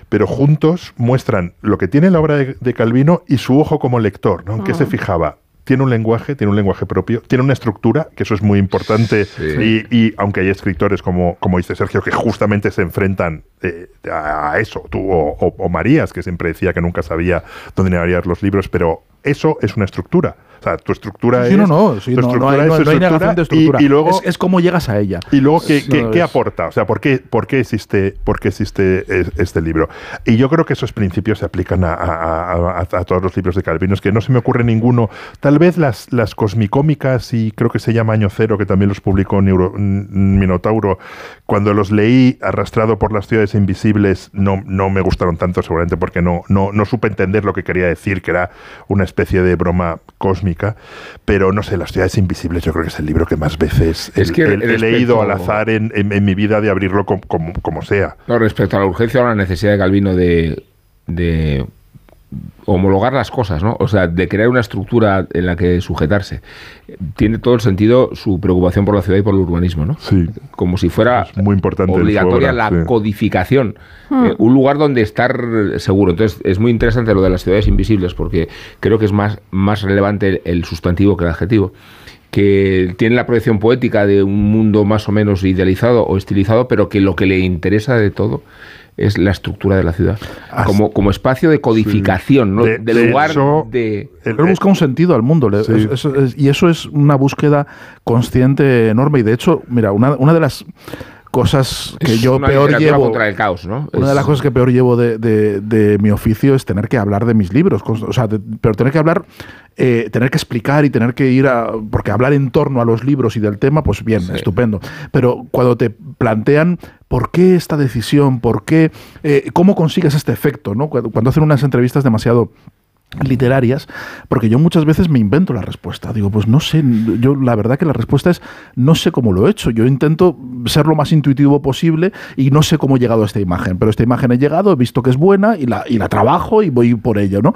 [SPEAKER 8] pero juntos muestran lo que tiene la obra de, de Calvino y su ojo como lector, ¿no? ¿En qué se
[SPEAKER 5] Ah.
[SPEAKER 8] fijaba? Tiene un lenguaje, tiene un lenguaje propio, tiene una estructura, que eso es muy importante, y, y aunque hay escritores como, como dice Sergio, que justamente se enfrentan eh, a eso, tú o, o- o Marías, que siempre decía que nunca sabía dónde harías los libros, pero eso es una estructura. O sea, tu estructura es.
[SPEAKER 6] no, de estructura.
[SPEAKER 8] Y, y luego,
[SPEAKER 6] es, es cómo llegas a ella.
[SPEAKER 8] y luego, ¿qué, qué-
[SPEAKER 6] No,
[SPEAKER 8] qué
[SPEAKER 6] es-
[SPEAKER 8] aporta? O sea, ¿por qué, por qué existe, por qué existe es- este libro? Y yo creo que esos principios se aplican a, a- a- a- todos los libros de Calvino. Es que no se me ocurre ninguno. Tal vez las, las cosmicómicas, y creo que se llama Año Cero, que también los publicó Neuro- Minotauro, cuando los leí arrastrado por las ciudades invisibles, no, no me gustaron tanto, seguramente porque no, no, no supe entender lo que quería decir, que era una especie de broma cósmica. Pero no sé, Las ciudades invisibles yo creo que es el libro que más veces
[SPEAKER 5] Es
[SPEAKER 8] he-
[SPEAKER 5] que
[SPEAKER 8] leído al azar en, en- en mi vida de abrirlo com- como, como sea.
[SPEAKER 5] No, respecto a la urgencia o a la necesidad de Calvino de, de homologar las cosas, ¿no? O sea, de crear una estructura en la que sujetarse. Tiene todo el sentido su preocupación por la ciudad y por el urbanismo, ¿no?
[SPEAKER 8] Sí.
[SPEAKER 5] Como si fuera
[SPEAKER 8] muy importante
[SPEAKER 5] obligatoria
[SPEAKER 8] obra,
[SPEAKER 5] la
[SPEAKER 8] sí.
[SPEAKER 5] codificación.
[SPEAKER 1] Hmm.
[SPEAKER 5] Eh, un lugar donde estar seguro. Entonces, es muy interesante lo de las ciudades invisibles porque creo que es más, más relevante el, el sustantivo que el adjetivo que tiene la proyección poética de un mundo más o menos idealizado o estilizado, pero que lo que le interesa de todo es la estructura de la ciudad. Como, como espacio de codificación, ¿no?
[SPEAKER 6] De-
[SPEAKER 5] del
[SPEAKER 6] de
[SPEAKER 5] lugar
[SPEAKER 6] hecho,
[SPEAKER 5] de...
[SPEAKER 6] Él busca un sentido al mundo. le-
[SPEAKER 5] Sí.
[SPEAKER 6] es- es- es- y eso es una búsqueda consciente enorme. Y de hecho, mira, una, una de las cosas que
[SPEAKER 5] Es
[SPEAKER 6] yo
[SPEAKER 5] una
[SPEAKER 6] peor llevo.
[SPEAKER 5] contra el caos, ¿no?
[SPEAKER 6] Una de las cosas que peor llevo de, de- de mi oficio es tener que hablar de mis libros. O sea, de- pero tener que hablar, eh, tener que explicar y tener que ir a. Porque hablar en torno a los libros y del tema, pues bien, estupendo. Pero cuando te plantean por qué esta decisión, por qué. eh, cómo consigues este efecto, ¿no? Cuando, cuando hacen unas entrevistas demasiado literarias, porque yo muchas veces me invento la respuesta. Digo, pues no sé, yo la verdad que la respuesta es no sé cómo lo he hecho. Yo intento ser lo más intuitivo posible y no sé cómo he llegado a esta imagen, pero esta imagen he llegado, he visto que es buena y la, y la trabajo y voy por ello, ¿no?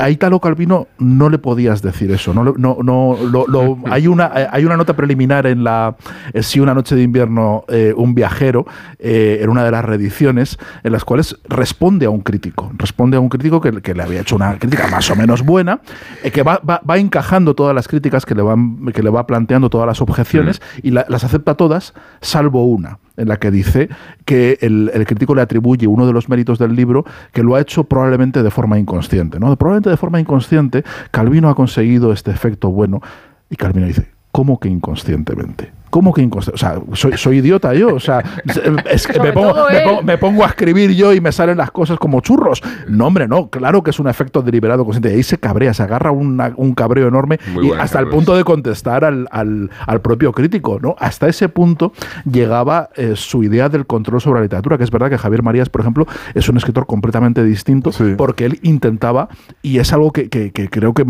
[SPEAKER 6] A Italo Calvino no le podías decir eso, no, no, no, lo, lo- [LAUGHS] hay, una, hay una nota preliminar en la eh, Si una noche de invierno, eh, un viajero, eh, en una de las reediciones, en las cuales responde a un crítico, responde a un crítico que, que le había hecho una crítica más o menos buena, eh, que va, va- va encajando todas las críticas que le, van, que le va planteando todas las objeciones y la- las acepta todas, salvo una en la que dice que el, el crítico le atribuye uno de los méritos del libro que lo ha hecho probablemente de forma inconsciente. ¿no? Probablemente de forma inconsciente, Calvino ha conseguido este efecto bueno y Calvino dice, ¿cómo que inconscientemente? ¿Cómo que inconsciente? O sea, soy, soy idiota yo. O sea, es que
[SPEAKER 1] Sobre
[SPEAKER 6] me pongo,
[SPEAKER 1] todo
[SPEAKER 6] me
[SPEAKER 1] él.
[SPEAKER 6] pongo- me pongo a escribir yo y me salen las cosas como churros. No, hombre, no. Claro que es un efecto deliberado consciente. Y ahí se cabrea, se agarra una- un cabreo enorme
[SPEAKER 5] Muy
[SPEAKER 6] y hasta el punto de contestar al, al- al propio crítico. ¿no? Hasta ese punto llegaba eh, su idea del control sobre la literatura, que es verdad que Javier Marías, por ejemplo, es un escritor completamente distinto porque él intentaba, y es algo que, que- que creo que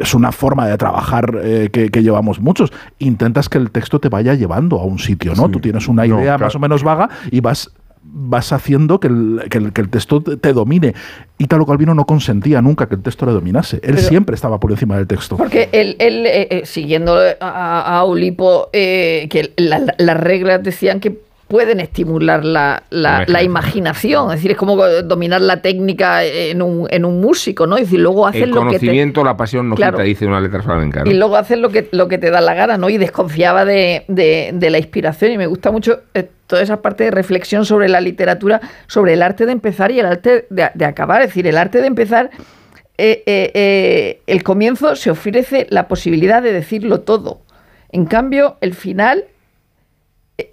[SPEAKER 6] es una forma de trabajar eh, que, que llevamos muchos, intentas que el texto te vaya llevando a un sitio, ¿no? Tú tienes una
[SPEAKER 8] No,
[SPEAKER 6] idea
[SPEAKER 8] claro.
[SPEAKER 6] más o menos vaga y vas vas haciendo que el, que el- que el texto te, domine. Italo Calvino no consentía nunca que el texto le dominase. Él
[SPEAKER 1] Pero-
[SPEAKER 6] siempre estaba por encima del texto.
[SPEAKER 1] Porque él, él, eh, eh, siguiendo a, a Ulipo, eh, que la- las reglas decían que pueden estimular la, la- la imaginación. Es decir, es como dominar la técnica en un, en un músico, ¿no? Es decir, luego hacer
[SPEAKER 5] El
[SPEAKER 1] lo que te,
[SPEAKER 5] conocimiento, la pasión no
[SPEAKER 1] Claro.
[SPEAKER 5] quita, dice una letra flamenca. ¿no?
[SPEAKER 1] y luego hacer lo que, lo que te da la gana, ¿no? Y desconfiaba de, de- de la inspiración. Y me gusta mucho eh, toda esa parte de reflexión sobre la literatura, sobre el arte de empezar y el arte de, de acabar. Es decir, el arte de empezar, eh, eh, eh, el comienzo se ofrece la posibilidad de decirlo todo. En cambio, el final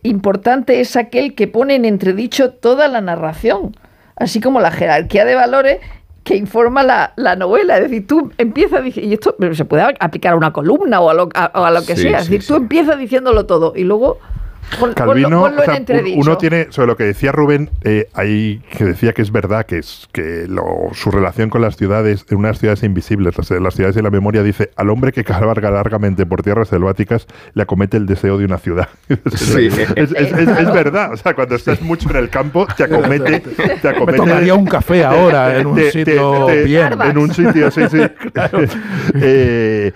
[SPEAKER 1] importante es aquel que pone en entredicho toda la narración, así como la jerarquía de valores que informa la, la novela. Es decir, tú empiezas diciendo, y esto se puede aplicar a una columna o a lo, a- o a lo que
[SPEAKER 8] Sí,
[SPEAKER 1] sea, es
[SPEAKER 8] sí,
[SPEAKER 1] decir, tú empiezas diciéndolo todo y luego ponlo-
[SPEAKER 8] Calvino,
[SPEAKER 1] ponlo
[SPEAKER 8] o sea,
[SPEAKER 1] en entredicho.
[SPEAKER 8] uno tiene, sobre lo que decía Rubén, eh, ahí que decía que es verdad, que es que lo- su relación con las ciudades, en unas ciudades invisibles, las, las ciudades de la memoria, dice, al hombre que cabalga largamente por tierras selváticas, le acomete el deseo de una ciudad. [LAUGHS]
[SPEAKER 5] Sí.
[SPEAKER 8] es, es- es- es [LAUGHS] verdad, o sea, cuando estás mucho en el campo, te acomete... Te acomete
[SPEAKER 6] Me tomaría un café ahora en un sitio bien.
[SPEAKER 8] En un sitio, sí, sí. [LAUGHS] Eh,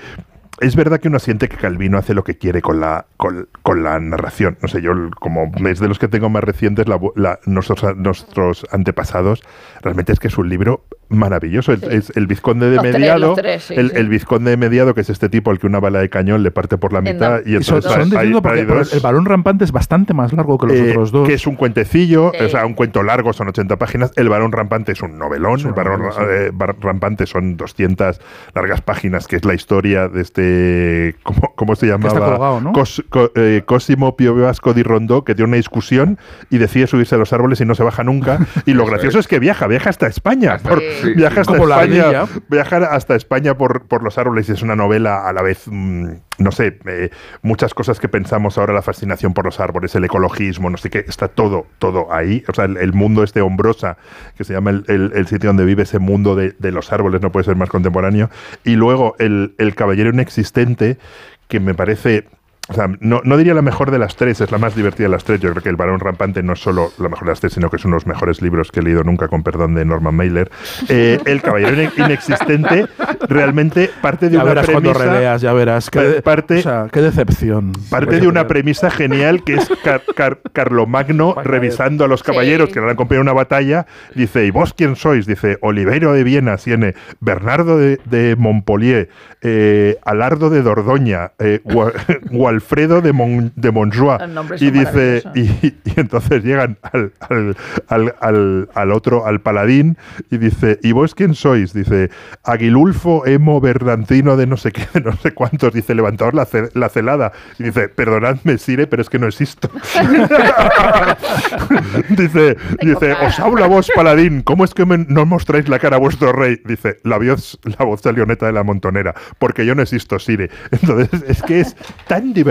[SPEAKER 8] es verdad que uno siente que Calvino hace lo que quiere con la, con, con la narración. No sé, yo como es de los que tengo más recientes, la la- nuestros, nuestros antepasados, realmente es que es un libro maravilloso. Es, es el vizconde de
[SPEAKER 1] Los tres,
[SPEAKER 8] Mediado,
[SPEAKER 1] los tres, sí,
[SPEAKER 8] el,
[SPEAKER 1] sí.
[SPEAKER 8] el vizconde de Mediado, que es este tipo al que una bala de cañón le parte por la mitad. Y
[SPEAKER 6] Y son,
[SPEAKER 8] entonces
[SPEAKER 6] son
[SPEAKER 8] hay-
[SPEAKER 6] porque
[SPEAKER 8] hay dos-
[SPEAKER 6] el balón rampante es bastante más largo que los
[SPEAKER 8] eh,
[SPEAKER 6] otros dos.
[SPEAKER 8] Que es un cuentecillo, o sea, un cuento largo, son 80 páginas. El varón rampante es un novelón. el varón
[SPEAKER 6] novelón, sí.
[SPEAKER 8] eh, rampante son 200 largas páginas, que es la historia de este. ¿Cómo, cómo se llamaba?
[SPEAKER 6] está colgado, ¿no?
[SPEAKER 8] Cos- co- eh, Cosimo Pio Vasco di Rondó, que tiene una discusión y decide subirse a los árboles y no se baja nunca. [LAUGHS] Y lo gracioso es que viaja, viaja hasta España. por-
[SPEAKER 5] sí,
[SPEAKER 8] viaja hasta
[SPEAKER 6] Como
[SPEAKER 8] España. Viajar hasta España por, por los árboles es una novela a la vez, mm, no sé, eh, muchas cosas que pensamos ahora, la fascinación por los árboles, el ecologismo, no sé qué, está todo, todo ahí. O sea, el, el mundo este hombrosa, que se llama el, el- el sitio donde vive ese mundo de, de los árboles, no puede ser más contemporáneo. Y luego el, el caballero inexistente, que me parece... O sea, no, no diría la mejor de las tres, es la más divertida de las tres. Yo creo que El varón rampante no es solo la mejor de las tres, sino que es uno de los mejores libros que he leído nunca, con perdón de Norman Mailer. Eh, el caballero ine- inexistente realmente parte de
[SPEAKER 6] ya
[SPEAKER 8] una
[SPEAKER 6] verás cuando
[SPEAKER 8] premisa...
[SPEAKER 6] releas, ya verás. Qué,
[SPEAKER 8] Pa- parte-
[SPEAKER 6] o sea, qué decepción.
[SPEAKER 8] Parte de una premisa genial que es Car- Car- Carlomagno revisando a los caballeros que le han acompañado en una batalla. Dice, ¿y vos quién sois? Dice, Oliveiro de Viena tiene, Bernardo de, de Montpellier, eh, Alardo de Dordoña, eh, [LAUGHS] Gualfredo de, Mon, de Y dice, y, y entonces llegan al, al, al, al- otro, al paladín, y dice, ¿y vos quién sois? Dice, Aguilulfo Emo Bernardino de no sé qué, de no sé cuántos. Dice, levantaos la, ce- la celada. Y dice, perdonadme, Sire, pero es que no existo. [LAUGHS] dice, dice, os habla vos, paladín, ¿cómo es que me- no mostráis la cara a vuestro rey? Dice, la voz, la voz de Leoneta de la Montonera, porque yo no existo, Sire. Entonces, es que es tan divertido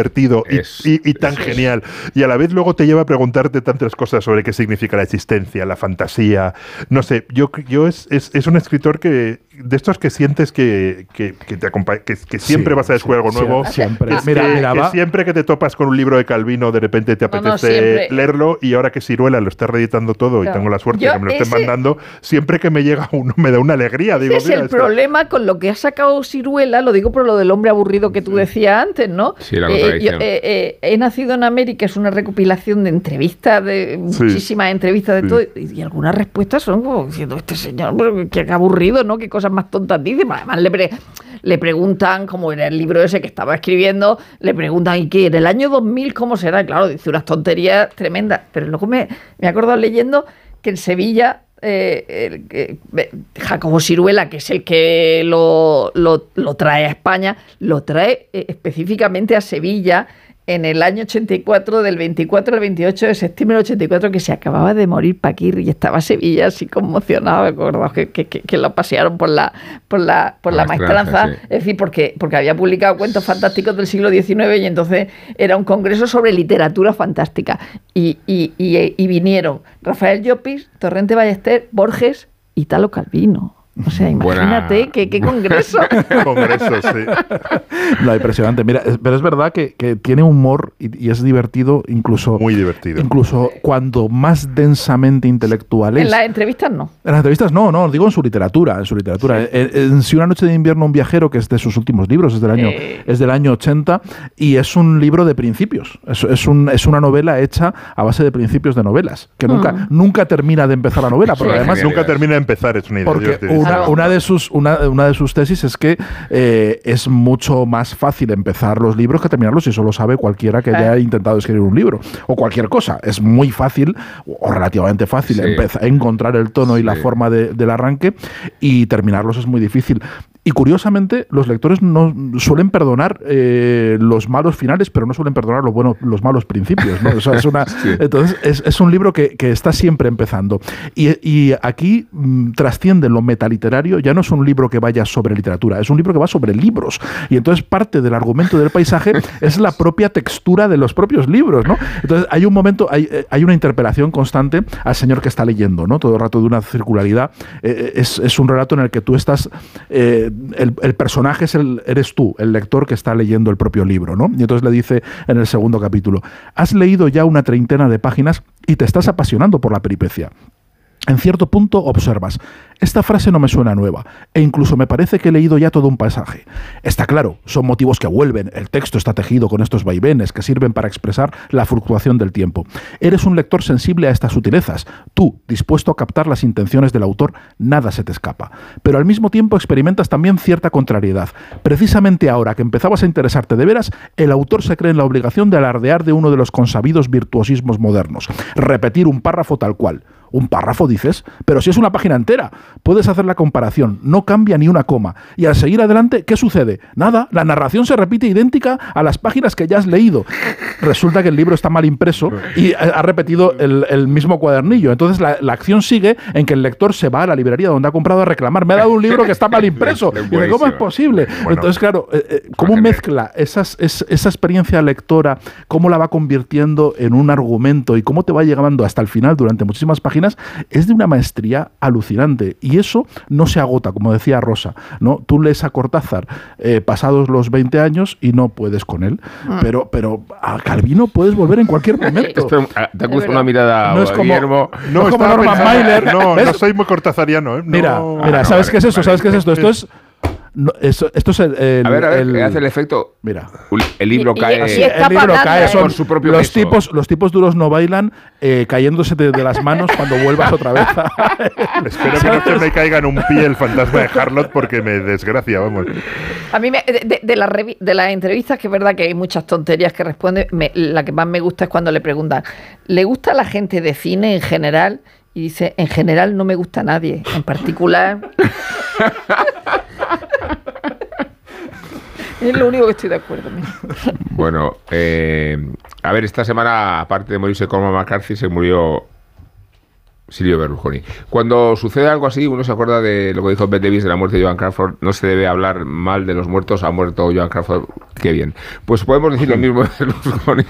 [SPEAKER 8] y, y- y tan genial. Y a la vez luego te lleva a preguntarte tantas cosas sobre qué significa la existencia, la fantasía. No sé, yo, yo es, es, es un escritor que, de estos que sientes que, que, que te que, que siempre
[SPEAKER 6] Sí,
[SPEAKER 8] vas a descubrir
[SPEAKER 6] sí,
[SPEAKER 8] algo nuevo.
[SPEAKER 6] sí, siempre.
[SPEAKER 8] Que,
[SPEAKER 6] Mira,
[SPEAKER 8] que-
[SPEAKER 6] mira,
[SPEAKER 8] que
[SPEAKER 6] va-
[SPEAKER 8] siempre que te topas con un libro de Calvino, de repente te
[SPEAKER 1] No, no,
[SPEAKER 8] apetece leerlo y ahora que Ciruela lo está reeditando todo y tengo la suerte de que me lo estén
[SPEAKER 1] ese-
[SPEAKER 8] mandando, siempre que me llega uno me da una alegría. Digo,
[SPEAKER 1] Ese es el
[SPEAKER 8] esto-
[SPEAKER 1] problema con lo que ha sacado Ciruela, lo digo por lo del hombre aburrido que tú decías antes, ¿no?
[SPEAKER 5] Sí, la
[SPEAKER 1] Eh,
[SPEAKER 5] contradicción.
[SPEAKER 1] yo, eh, eh, he nacido en América, es una recopilación de entrevistas, de
[SPEAKER 8] Sí.
[SPEAKER 1] muchísimas entrevistas de
[SPEAKER 8] Sí.
[SPEAKER 1] todo, y, y algunas respuestas son como diciendo, este señor, pero qué aburrido, ¿no? Qué cosas más tontas dice. Además, le, pre- le preguntan, como en el libro ese que estaba escribiendo, le preguntan, ¿y qué? ¿En el año 2000 cómo será? Y claro, dice unas tonterías tremendas, pero luego me, me he acordado leyendo que en Sevilla eh, Jacobo Siruela, que es el que lo, lo- lo trae a España, lo trae eh, específicamente a Sevilla en el año 84, del 24 al 28 de septiembre del 84, que se acababa de morir Paquirri y estaba Sevilla así conmocionado, acordaos que, que, lo pasearon por la, por la, por
[SPEAKER 5] La
[SPEAKER 1] la
[SPEAKER 5] maestranza,
[SPEAKER 1] maestranza,
[SPEAKER 5] sí.
[SPEAKER 1] es decir, porque, porque había publicado cuentos fantásticos del siglo XIX y entonces era un congreso sobre literatura fantástica. Y, y- y- y vinieron Rafael Llopis, Torrente Ballester, Borges y Talo Calvino. O sea,
[SPEAKER 5] Buena-
[SPEAKER 1] imagínate qué, qué congreso. [LAUGHS]
[SPEAKER 8] Congreso, sí.
[SPEAKER 6] No, impresionante. Mira, es- pero es verdad que, que tiene humor y, y es divertido, incluso,
[SPEAKER 8] Muy divertido.
[SPEAKER 6] incluso cuando más densamente intelectual es.
[SPEAKER 1] en las entrevistas no.
[SPEAKER 6] En las entrevistas no, no, digo en su literatura, en su literatura. En, en Si una noche de invierno un viajero, que es de sus últimos libros, es del año,
[SPEAKER 1] Sí.
[SPEAKER 6] es del año 80 y es un libro de principios. Es, es un- es una novela hecha a base de principios de novelas, que nunca,
[SPEAKER 1] Mm.
[SPEAKER 6] nunca termina de empezar la novela, porque
[SPEAKER 5] Sí.
[SPEAKER 6] además.
[SPEAKER 8] Nunca termina de empezar, es una idea
[SPEAKER 6] porque. Una, de sus, una, una de sus tesis es que eh, es mucho más fácil empezar los libros que terminarlos y eso lo sabe cualquiera que haya intentado escribir un libro o cualquier cosa. Es muy fácil o relativamente fácil
[SPEAKER 5] Sí.
[SPEAKER 6] empezar, encontrar el tono y la forma de- del arranque y terminarlos es muy difícil. Y curiosamente, los lectores no suelen perdonar eh, los malos finales, pero no suelen perdonar los buenos, los malos principios. ¿no? O sea, es una, [LAUGHS]
[SPEAKER 5] Sí.
[SPEAKER 6] Entonces, es, es un libro que, que está siempre empezando. Y, y aquí mm, trasciende lo metaliterario, ya no es un libro que vaya sobre literatura, es un libro que va sobre libros. Y entonces parte del argumento del paisaje es la propia textura de los propios libros. ¿no? Entonces, hay un momento, hay, eh, hay una interpelación constante al señor que está leyendo, ¿no? todo el rato de una circularidad. Eh, es, es un relato en el que tú estás. eh, el, personaje es el, eres tú, el lector que está leyendo el propio libro, ¿no? Y entonces le dice en el segundo capítulo, has leído ya una treintena de páginas y te estás apasionando por la peripecia. En cierto punto observas, esta frase no me suena nueva, e incluso me parece que he leído ya todo un pasaje. Está claro, son motivos que vuelven, el texto está tejido con estos vaivenes que sirven para expresar la fluctuación del tiempo. Eres un lector sensible a estas sutilezas, tú, dispuesto a captar las intenciones del autor, nada se te escapa. Pero al mismo tiempo experimentas también cierta contrariedad. Precisamente ahora que empezabas a interesarte de veras, el autor se cree en la obligación de alardear de uno de los consabidos virtuosismos modernos, repetir un párrafo tal cual. Un párrafo dices, pero si es una página entera, puedes hacer la comparación, no cambia ni una coma. Y al seguir adelante, ¿qué sucede? Nada, la narración se repite idéntica a las páginas que ya has leído. Resulta que el libro está mal impreso y ha repetido el, el mismo cuadernillo. Entonces la, la acción sigue en que el lector se va a la librería donde ha comprado a reclamar. Me ha dado un libro que está mal [LAUGHS] impreso.
[SPEAKER 5] Es
[SPEAKER 6] Y ¿cómo es posible?
[SPEAKER 8] Bueno.
[SPEAKER 6] Entonces, claro, eh, eh, ¿cómo mezcla esas, es- esa experiencia lectora, cómo la va convirtiendo en un argumento y cómo te va llegando hasta el final durante muchísimas páginas? Es de una maestría alucinante. Y eso no se agota, como decía Rosa. ¿no? Tú lees a Cortázar eh, pasados los 20 años y no puedes con él.
[SPEAKER 1] Ah.
[SPEAKER 6] Pero, pero a Calvino puedes volver en cualquier [LAUGHS] momento.
[SPEAKER 5] Espera, ah, te
[SPEAKER 1] verdad.
[SPEAKER 5] una mirada
[SPEAKER 6] No es como-
[SPEAKER 5] Guillermo.
[SPEAKER 6] No es como Norman Mailer.
[SPEAKER 8] No,
[SPEAKER 6] ¿Ves?
[SPEAKER 8] no soy muy cortazariano. ¿eh? No.
[SPEAKER 6] Mira, mira,
[SPEAKER 5] Ah,
[SPEAKER 6] ¿sabes
[SPEAKER 5] vale,
[SPEAKER 6] qué es eso?
[SPEAKER 5] vale.
[SPEAKER 6] ¿Sabes qué es esto? Esto es. No, eso- esto es el. el-
[SPEAKER 5] A ver, a ver,
[SPEAKER 6] el-
[SPEAKER 5] ¿qué hace el efecto?
[SPEAKER 6] Mira.
[SPEAKER 5] El libro
[SPEAKER 1] Y-
[SPEAKER 5] cae.
[SPEAKER 1] y
[SPEAKER 6] el libro cae, son
[SPEAKER 5] Por su propio
[SPEAKER 6] los
[SPEAKER 5] peso.
[SPEAKER 6] tipos, los tipos duros no bailan eh, cayéndose de, de las manos cuando vuelvas otra vez. [LAUGHS]
[SPEAKER 8] Espero que no se me caiga en un pie el fantasma de Harlot porque me desgracia, vamos.
[SPEAKER 1] A mí, me- de, de- de las revi- de las entrevistas, que es verdad que hay muchas tonterías que responde, me- la que más me gusta es cuando le preguntan, ¿le gusta a la gente de cine en general? Y dice, en general no me gusta a nadie, en particular... [LAUGHS] es lo único que estoy de acuerdo.
[SPEAKER 5] Bueno, eh, a ver, esta semana, aparte de morirse como McCarthy, se murió Silvio Berlusconi. Cuando sucede algo así, uno se acuerda de lo que dijo Ben Davis de la muerte de Joan Crawford. No se debe hablar mal de los muertos. Ha muerto Joan Crawford. Qué bien. Pues podemos decir lo mismo de [LAUGHS] Berlusconi.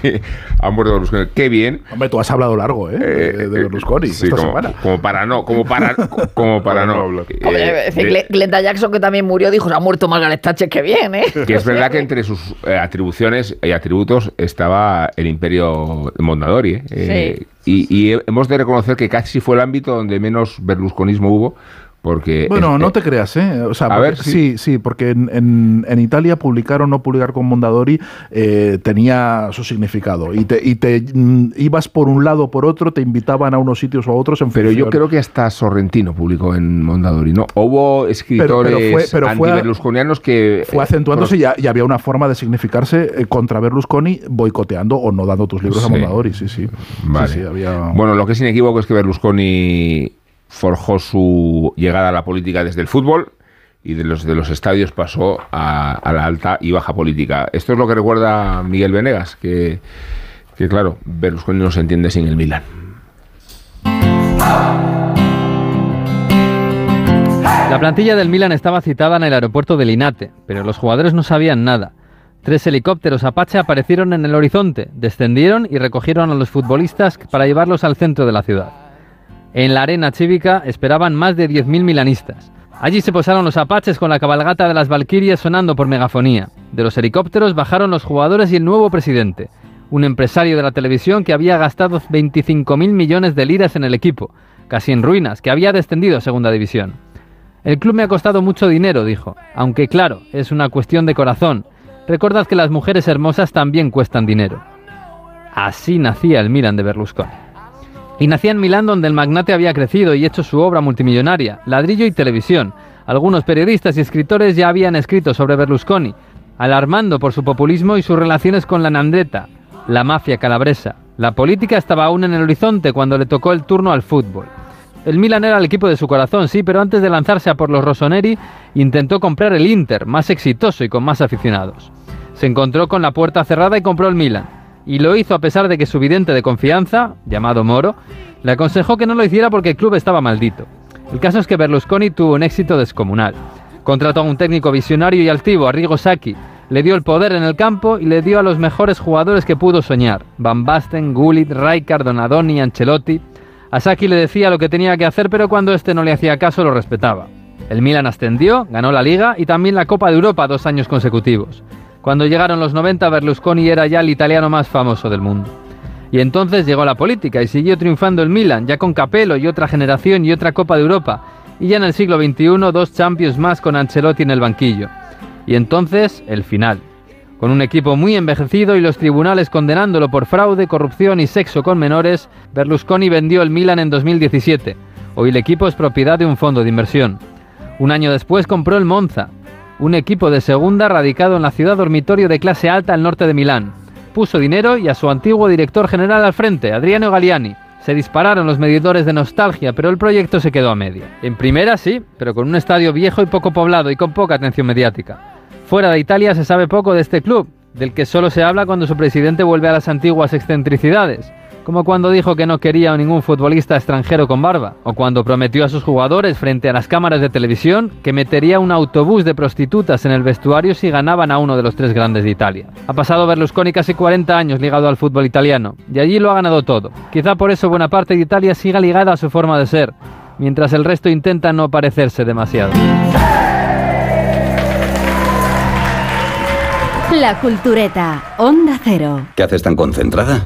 [SPEAKER 5] Ha muerto Berlusconi. Qué bien.
[SPEAKER 6] Hombre, tú has hablado largo, ¿eh? de, de Berlusconi
[SPEAKER 5] Sí,
[SPEAKER 6] esta
[SPEAKER 5] como,
[SPEAKER 6] semana.
[SPEAKER 5] como para no, como para, como [LAUGHS] para no. Eh,
[SPEAKER 1] Glenda Jackson, que también murió, dijo: Se ha muerto Margaret Thatcher, que bien, ¿eh?
[SPEAKER 5] Que es verdad que entre sus eh, atribuciones y atributos estaba el imperio Mondadori. ¿eh? Eh, y, hemos de reconocer que casi fue el ámbito donde menos berlusconismo hubo, porque...
[SPEAKER 6] Bueno, no
[SPEAKER 5] eh,
[SPEAKER 6] te creas, ¿eh? O sea,
[SPEAKER 5] A
[SPEAKER 6] porque-
[SPEAKER 5] ver,
[SPEAKER 6] sí,
[SPEAKER 5] sí.
[SPEAKER 6] sí, porque en, en- en Italia publicar o no publicar con Mondadori eh, tenía su significado. Y te, y te mm, ibas por un lado o por otro, te invitaban a unos sitios o a otros en
[SPEAKER 5] Pero yo creo que hasta Sorrentino publicó en Mondadori, ¿no? Hubo escritores
[SPEAKER 6] pero fue- pero
[SPEAKER 5] antiberlusconianos que...
[SPEAKER 6] Fue
[SPEAKER 5] eh,
[SPEAKER 6] acentuándose y, había una forma de significarse contra Berlusconi boicoteando o no dando tus libros a. Mondadori, sí, sí.
[SPEAKER 5] Vale.
[SPEAKER 6] Sí, sí, había...
[SPEAKER 5] Bueno, lo que es inequívoco es que Berlusconi forjó su llegada a la política desde el fútbol y de los, de los estadios pasó a, la alta y baja política. Esto es lo que recuerda Miguel Venegas, que, que claro, Berlusconi no se entiende sin el Milan.
[SPEAKER 10] La plantilla del Milan estaba citada en el aeropuerto de Linate, pero los jugadores no sabían nada. Tres helicópteros Apache aparecieron en el horizonte, descendieron y recogieron a los futbolistas para llevarlos al centro de la ciudad. En la arena cívica esperaban más de 10.000 milanistas. Allí se posaron los apaches con la cabalgata de las Valquirias sonando por megafonía. De los helicópteros bajaron los jugadores y el nuevo presidente, un empresario de la televisión que había gastado 25.000 millones de liras en el equipo, casi en ruinas, que había descendido a segunda división. El club me ha costado mucho dinero, dijo, aunque claro, es una cuestión de corazón. Recordad que las mujeres hermosas también cuestan dinero. Así nacía el Milan de Berlusconi. Y nacía en Milán donde el magnate había crecido y hecho su obra multimillonaria, ladrillo y televisión. Algunos periodistas y escritores ya habían escrito sobre Berlusconi, alarmando por su populismo y sus relaciones con la Nandreta, la mafia calabresa. La política estaba aún en el horizonte cuando le tocó el turno al fútbol. El Milan era el equipo de su corazón, sí, pero antes de lanzarse a por los Rossoneri, intentó comprar el Inter, más exitoso y con más aficionados. Se encontró con la puerta cerrada y compró el Milan. Y lo hizo a pesar de que su vidente de confianza, llamado Moro, le aconsejó que no lo hiciera porque el club estaba maldito. El caso es que Berlusconi tuvo un éxito descomunal. Contrató a un técnico visionario y altivo, Arrigo Sacchi, le dio el poder en el campo y le dio a los mejores jugadores que pudo soñar: Van Basten, Gullit, Rijkaard, Donadoni, Ancelotti. A Sacchi le decía lo que tenía que hacer, pero cuando este no le hacía caso lo respetaba. El Milan ascendió, ganó la Liga y también la Copa de Europa dos años consecutivos. Cuando llegaron los 90, Berlusconi era ya el italiano más famoso del mundo. Y entonces llegó la política y siguió triunfando el Milan, ya con Capello y otra generación y otra Copa de Europa. Y ya en el siglo XXI, dos Champions más con Ancelotti en el banquillo. Y entonces, el final. Con un equipo muy envejecido y los tribunales condenándolo por fraude, corrupción y sexo con menores, Berlusconi vendió el Milan en 2017. Hoy el equipo es propiedad de un fondo de inversión. Un año después compró el Monza, un equipo de segunda radicado en la ciudad dormitorio de clase alta al norte de Milán. Puso dinero y a su antiguo director general al frente, Adriano Galliani. Se dispararon los medidores de nostalgia, pero el proyecto se quedó a media. En primera sí, pero con un estadio viejo y poco poblado y con poca atención mediática. Fuera de Italia se sabe poco de este club, del que solo se habla cuando su presidente vuelve a las antiguas excentricidades, como cuando dijo que no quería a ningún futbolista extranjero con barba, o cuando prometió a sus jugadores frente a las cámaras de televisión que metería un autobús de prostitutas en el vestuario si ganaban a uno de los tres grandes de Italia. Ha pasado Berlusconi casi 40 años ligado al fútbol italiano, y allí lo ha ganado todo. Quizá por eso buena parte de Italia siga ligada a su forma de ser, mientras el resto intenta no parecerse demasiado.
[SPEAKER 2] La Cultureta, Onda Cero.
[SPEAKER 13] ¿Qué haces tan concentrada?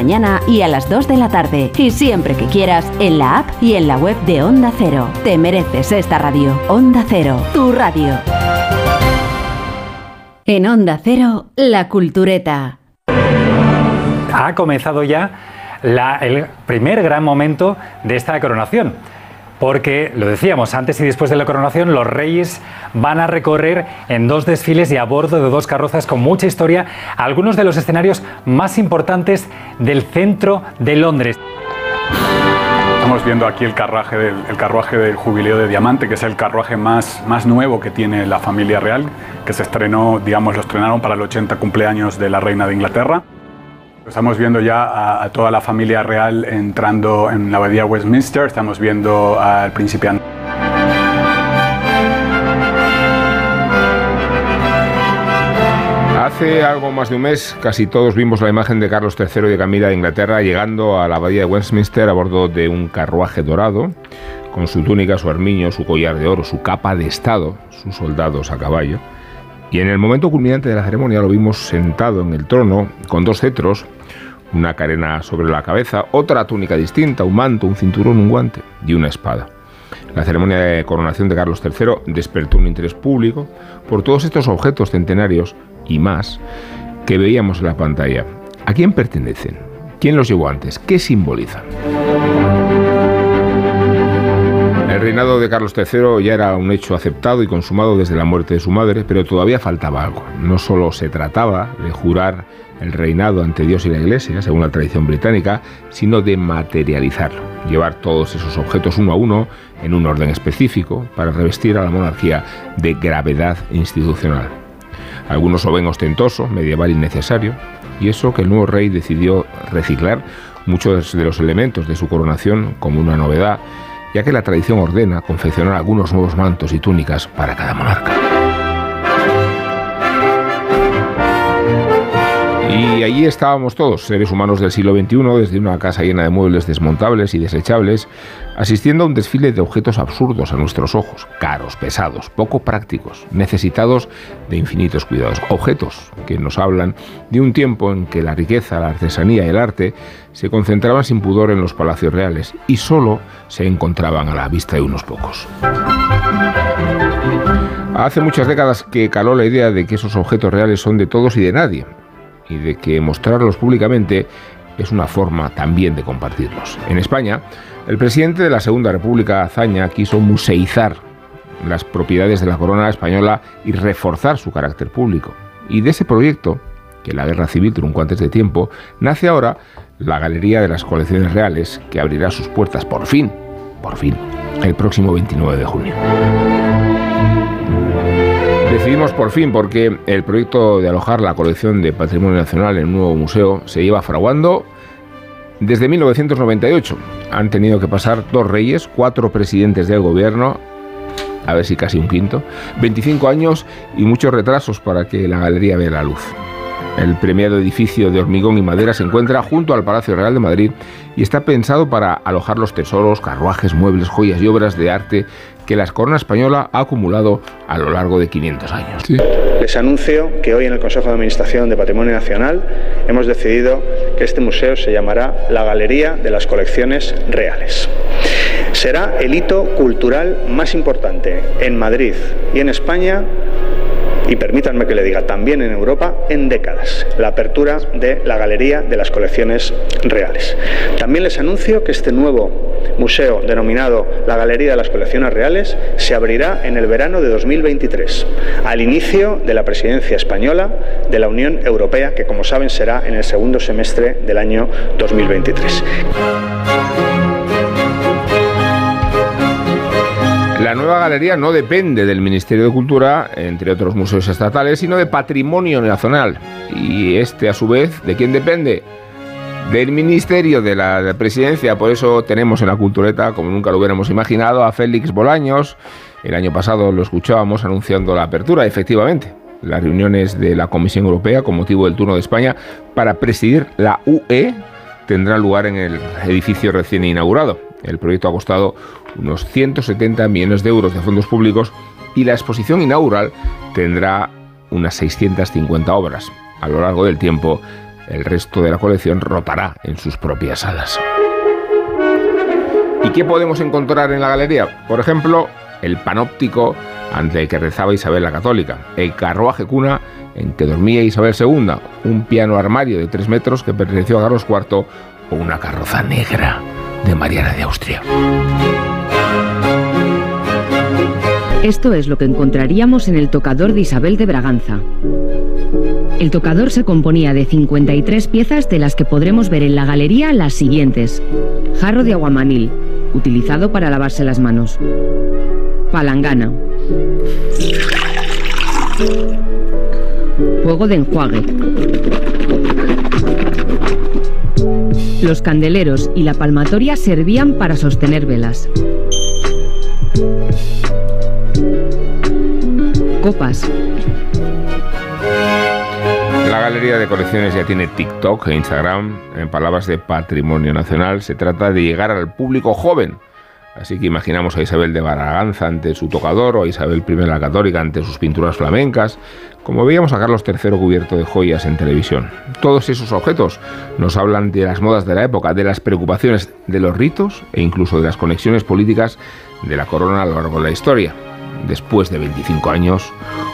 [SPEAKER 2] y a las 2 de la tarde. Y siempre que quieras, en la app y en la web de Onda Cero. Te mereces esta radio. Onda Cero, tu radio. En Onda Cero, La Cultureta.
[SPEAKER 14] Ha comenzado ya la- el primer gran momento de esta coronación. Porque, lo decíamos, antes y después de la coronación, los reyes van a recorrer en dos desfiles y a bordo de dos carrozas con mucha historia algunos de los escenarios más importantes del centro de Londres.
[SPEAKER 15] Estamos viendo aquí el carruaje del, el carruaje del Jubileo de Diamante, que es el carruaje más, más nuevo que tiene la familia real, que se estrenó, digamos, lo estrenaron para el 80 cumpleaños de la reina de Inglaterra. Estamos viendo ya a, toda la familia real entrando en la abadía Westminster, estamos viendo al príncipe Andrés.
[SPEAKER 5] Hace algo más de un mes, casi todos vimos la imagen de Carlos III y de Camila de Inglaterra llegando a la abadía de Westminster a bordo de un carruaje dorado, con su túnica, su armiño, su collar de oro, su capa de estado, sus soldados a caballo. Y en el momento culminante de la ceremonia lo vimos sentado en el trono, con dos cetros, una carena sobre la cabeza, otra túnica distinta, un manto, un cinturón, un guante y una espada. La ceremonia de coronación de Carlos III despertó un interés público por todos estos objetos centenarios y más que veíamos en la pantalla. ¿A quién pertenecen? ¿Quién los llevó antes? ¿Qué simbolizan? El reinado de Carlos III ya era un hecho aceptado y consumado desde la muerte de su madre, pero todavía faltaba algo. No solo se trataba de jurar el reinado ante Dios y la Iglesia, según la tradición británica, sino de materializarlo, llevar todos esos objetos uno a uno en un orden específico para revestir a la monarquía de gravedad institucional. Algunos lo ven ostentoso, medieval y necesario, y eso que el nuevo rey decidió reciclar muchos de los elementos de su coronación como una novedad, ya que la tradición ordena confeccionar algunos nuevos mantos y túnicas para cada monarca. Y allí estábamos todos, seres humanos del siglo XXI, desde una casa llena de muebles desmontables y desechables, asistiendo a un desfile de objetos absurdos a nuestros ojos, caros, pesados, poco prácticos, necesitados de infinitos cuidados. Objetos que nos hablan de un tiempo en que la riqueza, la artesanía y el arte se concentraban sin pudor en los palacios reales y solo se encontraban a la vista de unos pocos. Hace muchas décadas que caló la idea de que esos objetos reales son de todos y de nadie, y de que mostrarlos públicamente es una forma también de compartirlos. En España, el presidente de la Segunda República, Azaña, quiso museizar las propiedades de la corona española y reforzar su carácter público. Y de ese proyecto, que la guerra civil truncó antes de tiempo, nace ahora la Galería de las Colecciones Reales, que abrirá sus puertas por fin, por fin, el próximo 29 de junio. Decidimos por fin porque el proyecto de alojar la colección de Patrimonio Nacional en un nuevo museo se lleva fraguando desde 1998. Han tenido que pasar dos reyes, cuatro presidentes del gobierno, a ver si casi un quinto, 25 años y muchos retrasos para que la galería vea la luz. El premiado edificio de hormigón y madera se encuentra junto al Palacio Real de Madrid y está pensado para alojar los tesoros, carruajes, muebles, joyas y obras de arte que la corona española ha acumulado a lo largo de 500 años.
[SPEAKER 16] Les anuncio que hoy en el Consejo de Administración de Patrimonio Nacional hemos decidido que este museo se llamará la Galería de las Colecciones Reales. Será el hito cultural más importante en Madrid y en España y permítanme que le diga también en Europa en décadas, la apertura de la Galería de las Colecciones Reales. También les anuncio que este nuevo museo denominado la Galería de las Colecciones Reales se abrirá en el verano de 2023, al inicio de la presidencia española de la Unión Europea, que como saben será en el segundo semestre del año 2023.
[SPEAKER 5] La nueva galería no depende del Ministerio de Cultura, entre otros museos estatales, sino de Patrimonio Nacional. Y este, a su vez, ¿de quién depende? del Ministerio de la Presidencia. Por eso tenemos en la cultureta, como nunca lo hubiéramos imaginado, a Félix Bolaños. El año pasado lo escuchábamos anunciando la apertura, efectivamente. Las reuniones de la Comisión Europea con motivo del turno de España para presidir la UE tendrán lugar en el edificio recién inaugurado. El proyecto ha costado unos 170 millones de euros de fondos públicos y la exposición inaugural tendrá unas 650 obras. A lo largo del tiempo, el resto de la colección rotará en sus propias salas. ¿Y qué podemos encontrar en la galería? Por ejemplo, el panóptico ante el que rezaba Isabel la Católica, el carruaje cuna en que dormía Isabel II, un piano armario de 3 metros que perteneció a Carlos IV o una carroza negra de Mariana de Austria.
[SPEAKER 17] Esto es lo que encontraríamos en el tocador de Isabel de Braganza. El tocador se componía de 53 piezas de las que podremos ver en la galería las siguientes. Jarro de aguamanil, utilizado para lavarse las manos. Palangana. Juego de enjuague. Los candeleros y la palmatoria servían para sostener velas. Copas.
[SPEAKER 5] La galería de colecciones ya tiene TikTok e Instagram. En palabras de Patrimonio Nacional, se trata de llegar al público joven. Así que imaginamos a Isabel de Baraganza ante su tocador o a Isabel I la Católica ante sus pinturas flamencas, como veíamos a Carlos III cubierto de joyas en televisión. Todos esos objetos nos hablan de las modas de la época, de las preocupaciones de los ritos e incluso de las conexiones políticas de la corona a lo largo de la historia. Después de 25 años,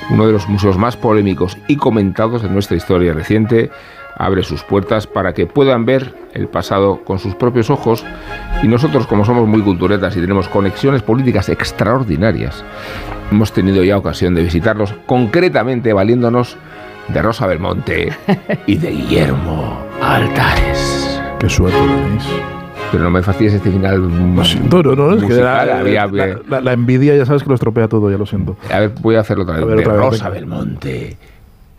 [SPEAKER 5] uno de los museos más polémicos y comentados de nuestra historia reciente abre sus puertas para que puedan ver el pasado con sus propios ojos y nosotros como somos muy culturetas y tenemos conexiones políticas extraordinarias, hemos tenido ya ocasión de visitarlos concretamente valiéndonos de Rosa Belmonte y de Guillermo Altares.
[SPEAKER 6] Qué suerte.
[SPEAKER 5] Pero no me fastidies este final.
[SPEAKER 6] Lo siento, no, no, es que la, la- la- la envidia ya sabes que lo estropea todo, ya lo siento.
[SPEAKER 5] A ver, voy a hacerlo otra vez.
[SPEAKER 6] Ver,
[SPEAKER 5] de
[SPEAKER 6] otra vez,
[SPEAKER 5] Rosa. Belmonte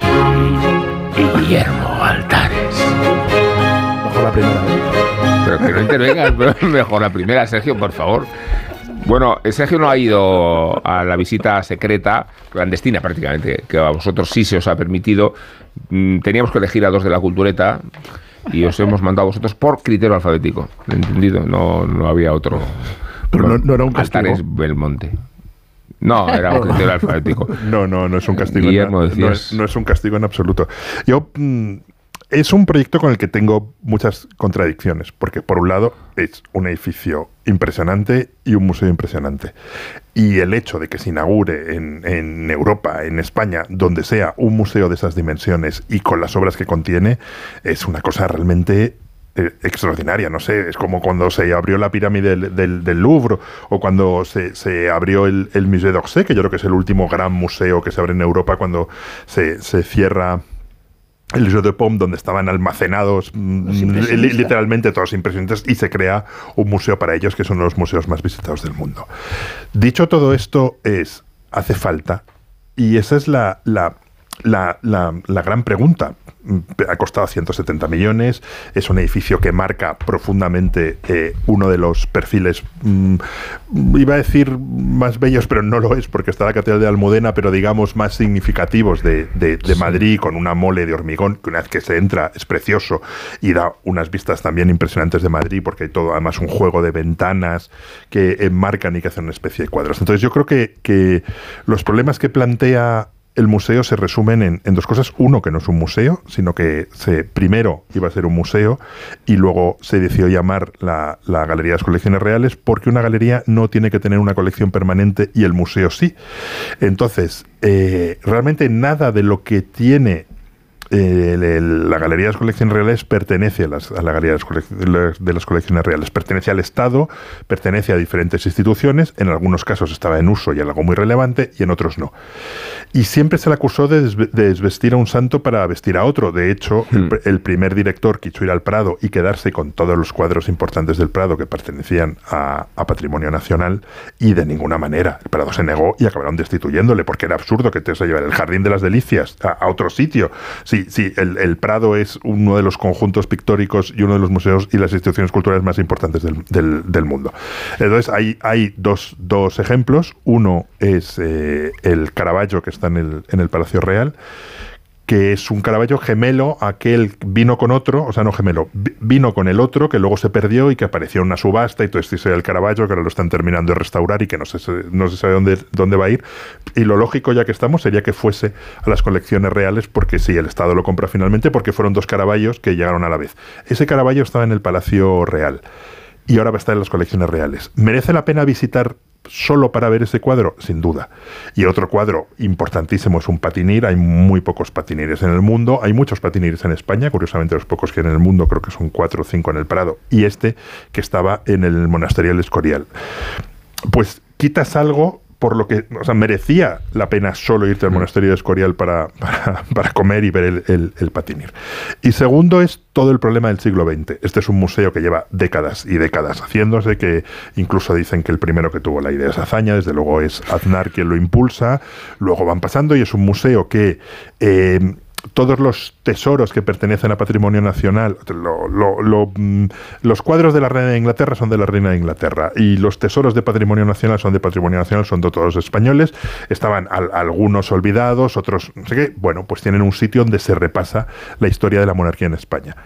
[SPEAKER 5] y, Guillermo Altares.
[SPEAKER 6] Mejor la primera.
[SPEAKER 5] Pero que no intervengas, [LAUGHS] mejor la primera, Sergio, por favor. Bueno, eh, Sergio no ha ido a la visita secreta, clandestina prácticamente, que a vosotros sí se os ha permitido. Mm, Teníamos que elegir a dos de la cultureta y os hemos mandado a vosotros por criterio alfabético. ¿Entendido? No, no había otro.
[SPEAKER 6] Pero no- no era un castigo.
[SPEAKER 5] Altares Belmonte. No, era un criterio [LAUGHS] alfabético.
[SPEAKER 8] No, no, no es un castigo.
[SPEAKER 5] Guillermo,
[SPEAKER 8] no, no es, no es un castigo en absoluto. Yo mm, es un proyecto con el que tengo muchas contradicciones, porque por un lado es un edificio impresionante y un museo impresionante. Y el hecho de que se inaugure en, Europa, en España, donde sea un museo de esas dimensiones y con las obras que contiene, es una cosa realmente eh, extraordinaria, no sé, es como cuando se abrió la pirámide del, Louvre o cuando se, abrió el, el Musée d'Orsay, que yo creo que es el último gran museo que se abre en Europa cuando se cierra el Jeu de Paume, donde estaban almacenados mm,
[SPEAKER 3] impresionistas.
[SPEAKER 8] li- literalmente todos los impresionantes y se crea un museo para ellos, que son los museos más visitados del mundo. Dicho todo esto, es, hace falta, y esa es la, la, la- la gran pregunta. Mm, Ha costado 170 millones, es un edificio que marca profundamente eh, uno de los perfiles, mm, iba a decir más bellos, pero no lo es, porque está la Catedral de Almudena, pero digamos más significativos de, de- de Madrid, con una mole de hormigón, que una vez que se entra es precioso y da unas vistas también impresionantes de Madrid, porque hay todo además un juego de ventanas que enmarcan y que hacen una especie de cuadros. Entonces yo creo que, que los problemas que plantea el museo se resumen en, dos cosas. Uno, que no es un museo, sino que primero iba a ser un museo y luego se decidió llamar la, la Galería de las Colecciones Reales porque una galería no tiene que tener una colección permanente y el museo sí. Entonces, eh, realmente nada de lo que tiene eh, el- el- la Galería de las Colecciones Reales pertenece a, las- a la Galería de las, de las Colecciones Reales. Pertenece al Estado, pertenece a diferentes instituciones, en algunos casos estaba en uso y algo muy relevante, y en otros no. Y siempre se le acusó de, desve- de desvestir a un santo para vestir a otro. De hecho, el, pr- el primer director quiso ir al Prado y quedarse con todos los cuadros importantes del Prado que pertenecían a, a Patrimonio Nacional, y de ninguna manera. El Prado se negó y acabaron destituyéndole, porque era absurdo que te se llevar el Jardín de las Delicias a, a otro sitio. Si sí, el, Prado es uno de los conjuntos pictóricos y uno de los museos y las instituciones culturales más importantes del, mundo. Entonces, hay, hay dos, dos ejemplos. Uno es eh, el Caravaggio que está en el, en el Palacio Real que es un Caravaggio gemelo, aquel vino con otro, o sea, no gemelo, vino con el otro que luego se perdió y que apareció en una subasta y todo esto es el Caravaggio que ahora lo están terminando de restaurar y que no se, no se sabe dónde, dónde va a ir. Y lo lógico, ya que estamos, sería que fuese a las colecciones reales porque sí, el Estado lo compra finalmente porque fueron dos Caravallos que llegaron a la vez. Ese Caravaggio estaba en el Palacio Real y ahora va a estar en las colecciones reales. ¿Merece la pena visitar solo para ver ese cuadro? Sin duda. Y otro cuadro importantísimo es un patinir. Hay muy pocos patinires en el mundo. Hay muchos patinires en España. Curiosamente, los pocos que hay en el mundo creo que son cuatro o cinco en el Prado. Y este que estaba en el monasterio del Escorial. Pues quitas algo por lo que, o sea, merecía la pena solo irte al monasterio de Escorial para, [LAUGHS] para, para comer y ver el, el, el, patinir. Y segundo es todo el problema del siglo XX. Este es un museo que lleva décadas y décadas haciéndose, que incluso dicen que el primero que tuvo la idea es Azaña, desde luego es Aznar quien lo impulsa, luego van pasando y es un museo que... Eh, todos los tesoros que pertenecen a patrimonio nacional, lo, los cuadros de la reina de Inglaterra son de la reina de Inglaterra y los tesoros de patrimonio nacional son de patrimonio nacional, son de todos españoles, estaban al, algunos olvidados, otros no sé qué, bueno, pues tienen un sitio donde se repasa la historia de la monarquía en España.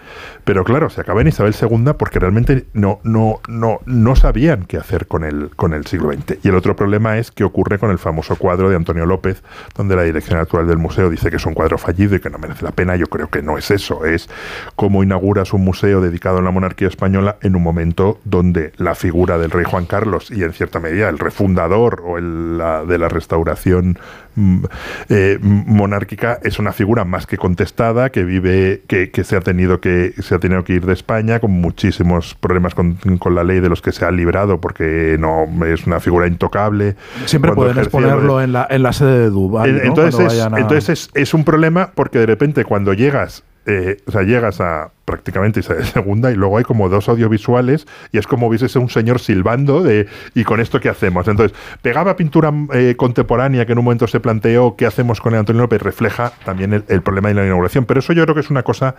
[SPEAKER 8] Pero claro, se acaba en Isabel II porque realmente no, no, no, no sabían qué hacer con el, con el siglo XX. Y el otro problema es que ocurre con el famoso cuadro de Antonio López, donde la dirección actual del museo dice que es un cuadro fallido y que no merece la pena. Yo creo que no es eso, es cómo inauguras un museo dedicado a la monarquía española en un momento donde la figura del rey Juan Carlos y en cierta medida el refundador o el la, de la restauración eh, monárquica es una figura más que contestada que vive que, que, se ha tenido que se ha tenido que ir de España con muchísimos problemas con, con, la ley de los que se ha librado porque no es una figura intocable
[SPEAKER 6] siempre pueden exponerlo en, la, en la sede de Dubái ¿no?
[SPEAKER 8] entonces, es, a... entonces es, es un problema porque de repente cuando llegas eh, o sea, llegas a prácticamente Isabel [LAUGHS] segunda y luego hay como dos audiovisuales y es como vieses un señor silbando de ¿y con esto qué hacemos? Entonces, pegaba pintura eh, contemporánea que en un momento se planteó qué hacemos con el Antonio López, refleja también el, el, problema de la inauguración, pero eso yo creo que es una cosa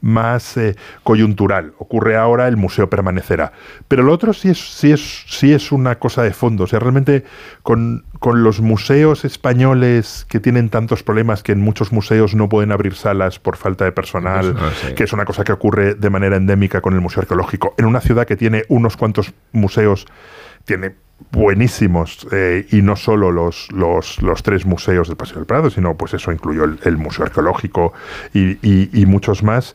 [SPEAKER 8] más eh, coyuntural. Ocurre ahora, el museo permanecerá. Pero lo otro sí es, sí es, sí es una cosa de fondo. O sea, realmente con, con los museos españoles que tienen tantos problemas que en muchos museos no pueden abrir salas por falta de personal, sí. que es una cosa que ocurre de manera endémica con el Museo Arqueológico. En una ciudad que tiene unos cuantos museos, tiene buenísimos, eh, y no solo los, los, los, tres museos del Paseo del Prado, sino pues eso incluyó el, Museo Arqueológico y, muchos más.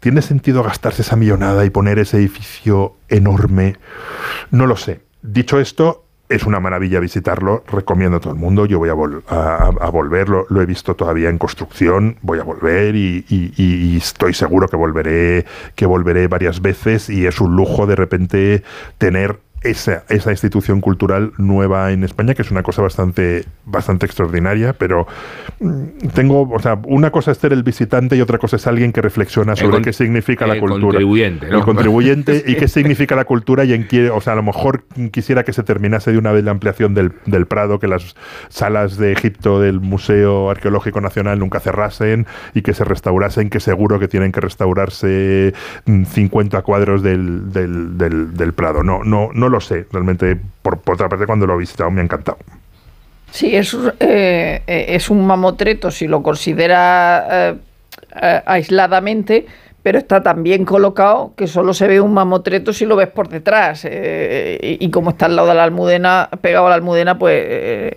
[SPEAKER 8] ¿Tiene sentido gastarse esa millonada y poner ese edificio enorme? No lo sé. Dicho esto, es una maravilla visitarlo, recomiendo a todo el mundo, yo voy a, vol a, lo, he visto todavía en construcción, voy a volver y, y, y, estoy seguro que volveré, que volveré varias veces y es un lujo de repente tener esa, esa institución cultural nueva en España, que es una cosa bastante, bastante extraordinaria, pero mm, tengo, o sea, una cosa es ser el visitante y otra cosa es alguien que reflexiona sobre qué significa la cultura.
[SPEAKER 5] Contribuyente,
[SPEAKER 8] ¿no? El contribuyente [LAUGHS] y qué significa la cultura y en qué, o sea, a lo mejor quisiera que se terminase de una vez la ampliación del, del Prado, que las salas de Egipto del Museo Arqueológico Nacional nunca cerrasen y que se restaurasen, que seguro que tienen que restaurarse 50 mm, cuadros del, del, del, del Prado. No, no, no lo sé, realmente por, otra parte cuando lo he visitado me ha encantado.
[SPEAKER 1] Sí, es, eh, es un mamotreto si lo considera eh, eh, aisladamente, pero está tan bien colocado que solo se ve un mamotreto si lo ves por detrás. y, y, como está al lado de la almudena, pegado a la almudena, pues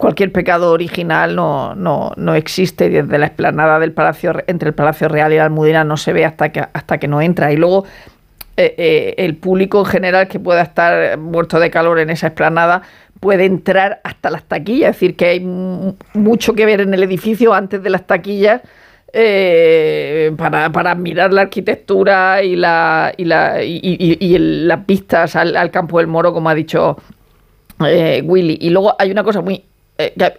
[SPEAKER 1] cualquier pecado original no, no, no existe desde la explanada del palacio entre el Palacio Real y la Almudena no se ve hasta que hasta que no entra y luego eh, eh, el público en general que pueda estar muerto de calor en esa explanada puede entrar hasta las taquillas, es decir, que hay mucho que ver en el edificio antes de las taquillas eh, para, para admirar la arquitectura y, la, y, la, y, el, las vistas al, campo del Moro, como ha dicho Willy. Y luego hay una cosa muy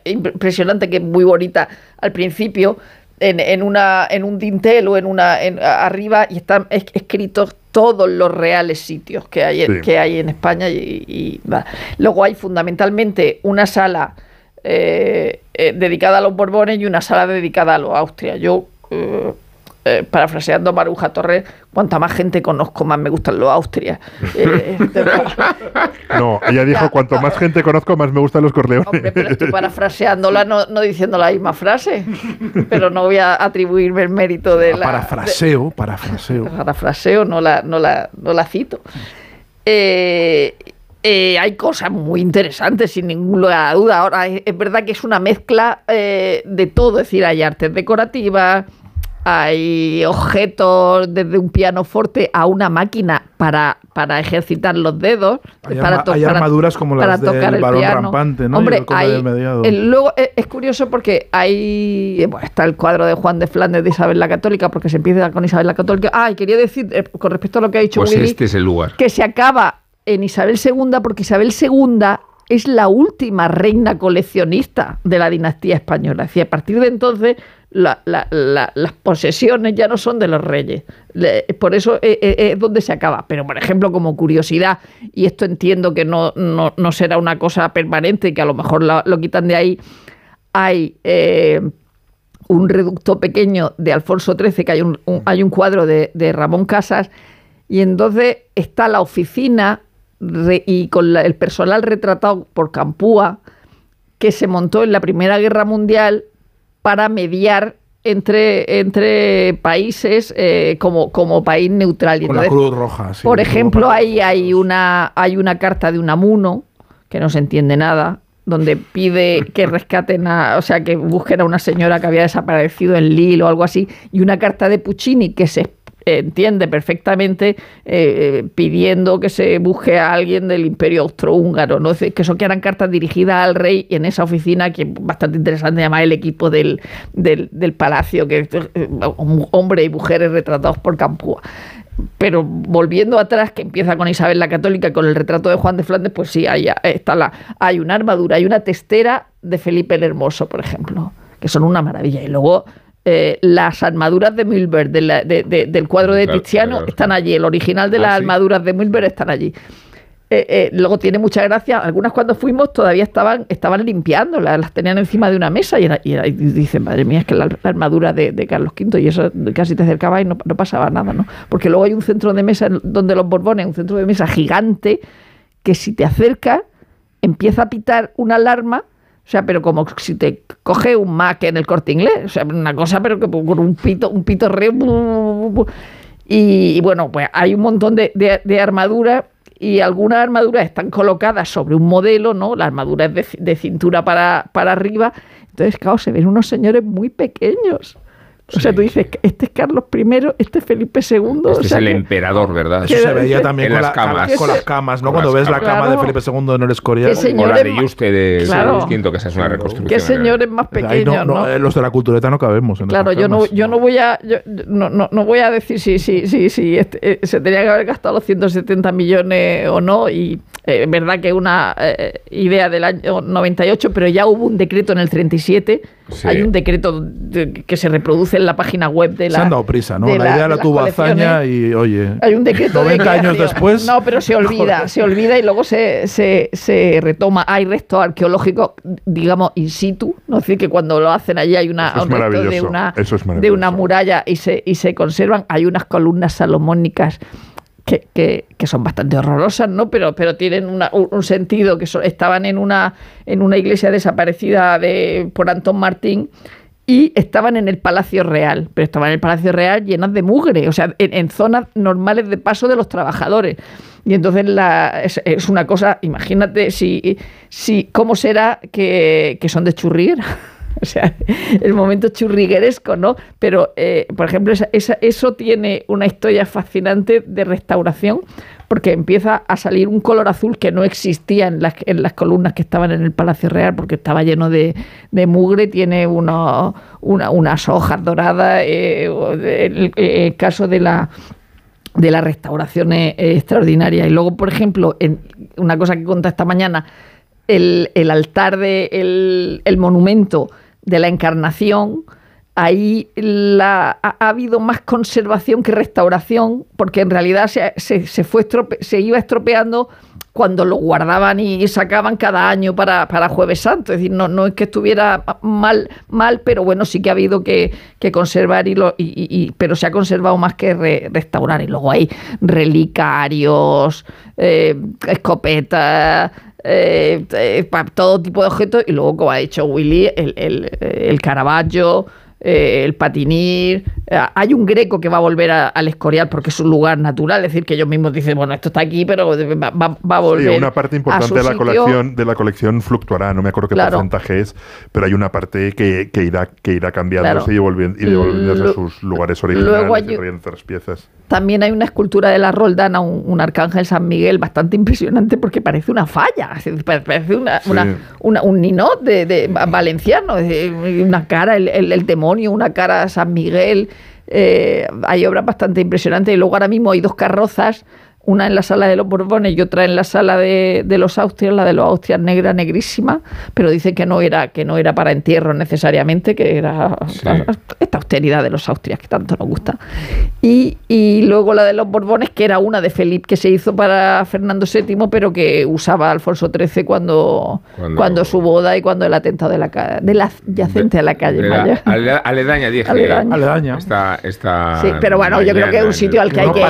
[SPEAKER 1] impresionante que es muy bonita al principio, en, en, una, en un dintel o en una en, arriba y están escritos todos los reales sitios que hay, sí. que hay en España y, y luego hay fundamentalmente una sala eh, eh, dedicada a los Borbones y una sala dedicada a los Austria. Yo eh, eh, parafraseando a Maruja Torres, cuanta más gente conozco, más me gustan los Austrias. Eh, [LAUGHS]
[SPEAKER 8] No, ella dijo, cuanto más gente conozco, más me gustan los corleones.
[SPEAKER 1] Hombre, pero estoy parafraseándola, no, no diciendo la misma frase. Pero no voy a atribuirme el mérito de la.
[SPEAKER 6] Parafraseo, parafraseo.
[SPEAKER 1] parafraseo, no la, no la, no la cito. Eh, eh, hay cosas muy interesantes, sin ninguna duda. Ahora, es, es verdad que es una mezcla eh, de todo, es decir, hay artes decorativas, hay objetos desde un pianoforte a una máquina para, para ejercitar los dedos.
[SPEAKER 6] Hay,
[SPEAKER 1] para
[SPEAKER 6] arma- hay
[SPEAKER 1] para-
[SPEAKER 6] armaduras como
[SPEAKER 1] para
[SPEAKER 6] las
[SPEAKER 1] tocar
[SPEAKER 6] del
[SPEAKER 1] el
[SPEAKER 6] balón
[SPEAKER 1] piano.
[SPEAKER 6] rampante, ¿no?
[SPEAKER 1] Hombre, hay- el- luego es, es curioso porque hay eh, bueno, está el cuadro de Juan de Flandes de Isabel la Católica, porque se empieza con Isabel la Católica. Ah, y quería decir, eh, con respecto a lo que ha dicho
[SPEAKER 5] Pues
[SPEAKER 1] Willy,
[SPEAKER 5] este es el lugar.
[SPEAKER 1] que se acaba en Isabel II, porque Isabel II es la última reina coleccionista de la dinastía española. Es decir, a partir de entonces la- la- la- las posesiones ya no son de los reyes. Por eso eh, eh, es donde se acaba. Pero, por ejemplo, como curiosidad, y esto entiendo que no, no, será una cosa permanente, que a lo mejor lo, quitan de ahí, hay... eh, un reducto pequeño de Alfonso XIII, que hay un, un- hay un cuadro de, de Ramón Casas, y entonces está la oficina re- y con la- el personal retratado por Campúa, que se montó en la Primera Guerra Mundial para mediar entre, entre países eh, como, como país neutral. Y
[SPEAKER 6] Con la Cruz Roja. sí,
[SPEAKER 1] por ejemplo, ahí hay una, hay una carta de Unamuno, que no se entiende nada, donde pide que [LAUGHS] rescaten a, o sea, que busquen a una señora que había desaparecido en Lille o algo así, y una carta de Puccini que se entiende perfectamente eh, pidiendo que se busque a alguien del imperio austrohúngaro, ¿no? Que eso que eran cartas dirigidas al rey en esa oficina que es bastante interesante, además el equipo del, del, palacio, que eh, hombre y mujeres retratados por Campúa. Pero volviendo atrás, que empieza con Isabel la Católica, con el retrato de Juan de Flandes, pues sí, hay, está la, hay una armadura, hay una testera de Felipe el Hermoso, por ejemplo, que son una maravilla. Y luego eh, las armaduras de Milberg de la- de- de- del cuadro de
[SPEAKER 5] Claro,
[SPEAKER 1] Tiziano
[SPEAKER 5] claro,
[SPEAKER 1] están allí, el original de
[SPEAKER 5] Ah,
[SPEAKER 1] las
[SPEAKER 5] ¿sí?
[SPEAKER 1] armaduras de Milberg están allí. Eh, eh, luego tiene mucha gracia, algunas cuando fuimos todavía estaban, estaban limpiándolas, las tenían encima de una mesa y, era- y era- y dicen, madre mía, es que la, la armadura de, de Carlos V y eso casi te acercabas y no, no pasaba nada, ¿no? Porque luego hay un centro de mesa donde los Borbones, un centro de mesa gigante, que si te acercas empieza a pitar una alarma, o sea, pero como si te coge un Mac en el corte inglés, o sea, una cosa, pero que con un pito, un bu, bu. Y, bueno, pues hay un montón de, armaduras y algunas armaduras están colocadas sobre un modelo, ¿no? La armadura es de, de cintura para, para arriba. Entonces, claro, se ven unos señores muy pequeños. O sea, tú dices, este es Carlos I, este es Felipe II. o
[SPEAKER 5] Este es el
[SPEAKER 1] que-
[SPEAKER 5] emperador, ¿verdad?
[SPEAKER 6] Eso se veía también
[SPEAKER 5] en
[SPEAKER 6] con,
[SPEAKER 5] las
[SPEAKER 6] la-
[SPEAKER 5] camas.
[SPEAKER 6] con las camas, ¿no?
[SPEAKER 5] Con
[SPEAKER 6] Cuando
[SPEAKER 5] las
[SPEAKER 6] ves la cama de. Felipe II en el Escorial.
[SPEAKER 5] O la de Yuste de
[SPEAKER 1] Claro.
[SPEAKER 5] V, que esa es una reconstrucción.
[SPEAKER 1] Qué señores más pequeños,
[SPEAKER 6] no, no,
[SPEAKER 1] ¿no?
[SPEAKER 6] eh, los de la cultureta no cabemos. En
[SPEAKER 1] Claro, yo no, yo no voy a yo- no, no, no voy a decir si, si, si, si este, eh, se tenía que haber gastado los 170 millones o no, y eh, es verdad que es una eh, idea del año 98, pero ya hubo un decreto en el 37,
[SPEAKER 5] Sí.
[SPEAKER 1] hay un decreto de- que se reproduce en la página web de la...
[SPEAKER 6] Se han dado prisa, ¿no?
[SPEAKER 1] de
[SPEAKER 6] La,
[SPEAKER 1] la-
[SPEAKER 6] idea
[SPEAKER 1] de
[SPEAKER 6] la tuvo. Hazaña y, oye,
[SPEAKER 1] Hay un decreto de
[SPEAKER 6] 90
[SPEAKER 1] que-
[SPEAKER 6] años después.
[SPEAKER 1] No, pero se olvida, [LAUGHS] se olvida y luego se, se, se retoma. Hay restos arqueológicos, digamos, in situ. No es decir, que cuando lo hacen allí hay una,
[SPEAKER 8] Eso es
[SPEAKER 1] un resto de una,
[SPEAKER 8] es
[SPEAKER 1] de una muralla y se, y se conservan. Hay unas columnas salomónicas que, que- que son bastante horrorosas, ¿no? Pero, pero tienen una- un, sentido, que son- estaban en una, en una iglesia desaparecida de, por Antón Martín y estaban en el Palacio Real, pero estaban en el Palacio Real llenas de mugre, o sea, en, zonas normales de paso de los trabajadores. Y entonces la, es, una cosa, imagínate si, si cómo será que, que son de churriguera. [LAUGHS] [LAUGHS] O sea, el momento churrigueresco, ¿no? Pero, eh, por ejemplo, esa- esa- eso tiene una historia fascinante de restauración, porque empieza a salir un color azul que no existía en las, en las columnas que estaban en el Palacio Real, porque estaba lleno de, de mugre, tiene uno- una- unas hojas doradas. eh, el, caso de la de la restauración es, es extraordinaria. Y luego, por ejemplo, en una cosa que conté esta mañana, el, altar de el, monumento de la encarnación, ahí la, ha, ha habido más conservación que restauración, porque en realidad se, se, se fue estrope- se iba estropeando cuando lo guardaban y sacaban cada año para, para Jueves Santo. Es decir, no, no es que estuviera mal, mal, pero bueno, sí que ha habido que, que conservar, y, lo, pero se ha conservado más que re- restaurar. Y luego hay relicarios, eh, escopetas. Eh, eh, todo tipo de objetos y luego como ha dicho Willy el, el, el Caravaggio eh, el patinir eh, hay un greco que va a volver a- al Escorial porque es un lugar natural es decir que ellos mismos dicen bueno esto está aquí pero va, va- va a volver
[SPEAKER 8] Sí, una parte importante de la
[SPEAKER 1] sitio.
[SPEAKER 8] colección de la colección fluctuará, no me acuerdo qué
[SPEAKER 1] Claro.
[SPEAKER 8] porcentaje es, pero hay una parte que, que irá que irá cambiándose
[SPEAKER 1] Claro.
[SPEAKER 8] y, devolviéndose a sus lugares originales
[SPEAKER 1] luego hay-
[SPEAKER 8] y piezas.
[SPEAKER 1] También hay una escultura de la Roldana, un, un arcángel San Miguel bastante impresionante porque parece una falla, parece una,
[SPEAKER 8] Sí.
[SPEAKER 1] una- una- un ninot de, de va- valenciano, una cara, el, el- el demonio, una cara San Miguel. eh, hay obras bastante impresionantes y luego ahora mismo hay dos carrozas. Una en la sala de los Borbones y otra en la sala de, de los Austrias, la de los Austrias negra, negrísima, pero dice que no era, que no era para entierro necesariamente, que era esta austeridad de los Austrias que tanto nos gusta. Y, y luego la de los Borbones, que era una de Felipe que se hizo para Fernando VII, pero que usaba Alfonso XIII cuando,
[SPEAKER 5] Cuando-
[SPEAKER 1] cuando, su boda y cuando el atentado de la, de la yacente a la calle.
[SPEAKER 5] La- aledaña, dije.
[SPEAKER 1] Aledaña.
[SPEAKER 6] Aledaña.
[SPEAKER 1] Sí, pero bueno, yo creo que es un sitio al que hay que ir.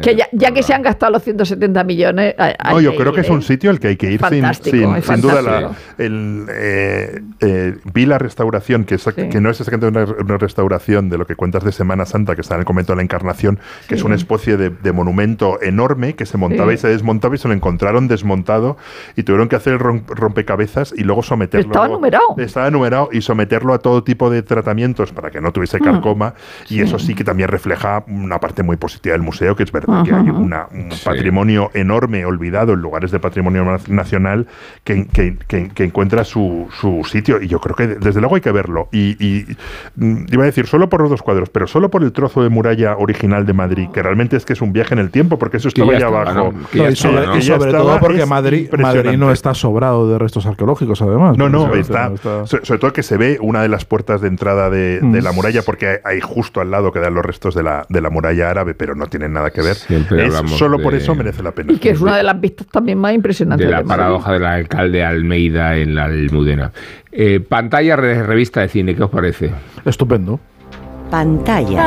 [SPEAKER 1] Que ya, ya que se han gastado los 170 millones.
[SPEAKER 8] No, yo creo
[SPEAKER 1] ir,
[SPEAKER 8] que es un sitio al que hay que ir sin, duda. La, el, eh, eh, vi la restauración, que, es, que no es exactamente una, una restauración de lo que cuentas de Semana Santa, que está en el convento de la Encarnación, que es una especie de, de monumento enorme que se montaba
[SPEAKER 1] Sí.
[SPEAKER 8] y se desmontaba y se lo encontraron desmontado y tuvieron que hacer el rom- rompecabezas y luego someterlo.
[SPEAKER 1] Estaba numerado.
[SPEAKER 8] Estaba numerado y someterlo a todo tipo de tratamientos para que no tuviese
[SPEAKER 1] Mm.
[SPEAKER 8] carcoma y eso sí que también refleja una parte muy positiva del museo, que es verdad que hay. Una, un patrimonio enorme olvidado en lugares de patrimonio na- nacional que, que- que- que encuentra su, su sitio y yo creo que desde luego hay que verlo y, y, mm, iba a decir solo por los dos cuadros pero solo por el trozo de muralla original de Madrid que realmente es que es un viaje en el tiempo porque eso
[SPEAKER 5] Que
[SPEAKER 8] estaba allá abajo
[SPEAKER 6] y sobre, todo porque Madrid. Madrid no está sobrado de restos arqueológicos, además.
[SPEAKER 8] No, no, está, sobre todo que se ve una de las puertas de entrada de, de
[SPEAKER 6] Mm.
[SPEAKER 8] la muralla, porque hay, hay justo al lado quedan los restos de la, de la muralla árabe, pero no tienen nada que ver.
[SPEAKER 5] Siempre
[SPEAKER 8] Solo por
[SPEAKER 5] de-
[SPEAKER 8] eso merece la pena.
[SPEAKER 1] Y que es una de las vistas también más impresionantes
[SPEAKER 5] de la
[SPEAKER 1] de
[SPEAKER 5] paradoja del alcalde Almeida en la Almudena. Eh, pantalla re- revista de cine, ¿qué os parece?
[SPEAKER 6] Estupendo.
[SPEAKER 18] Pantalla.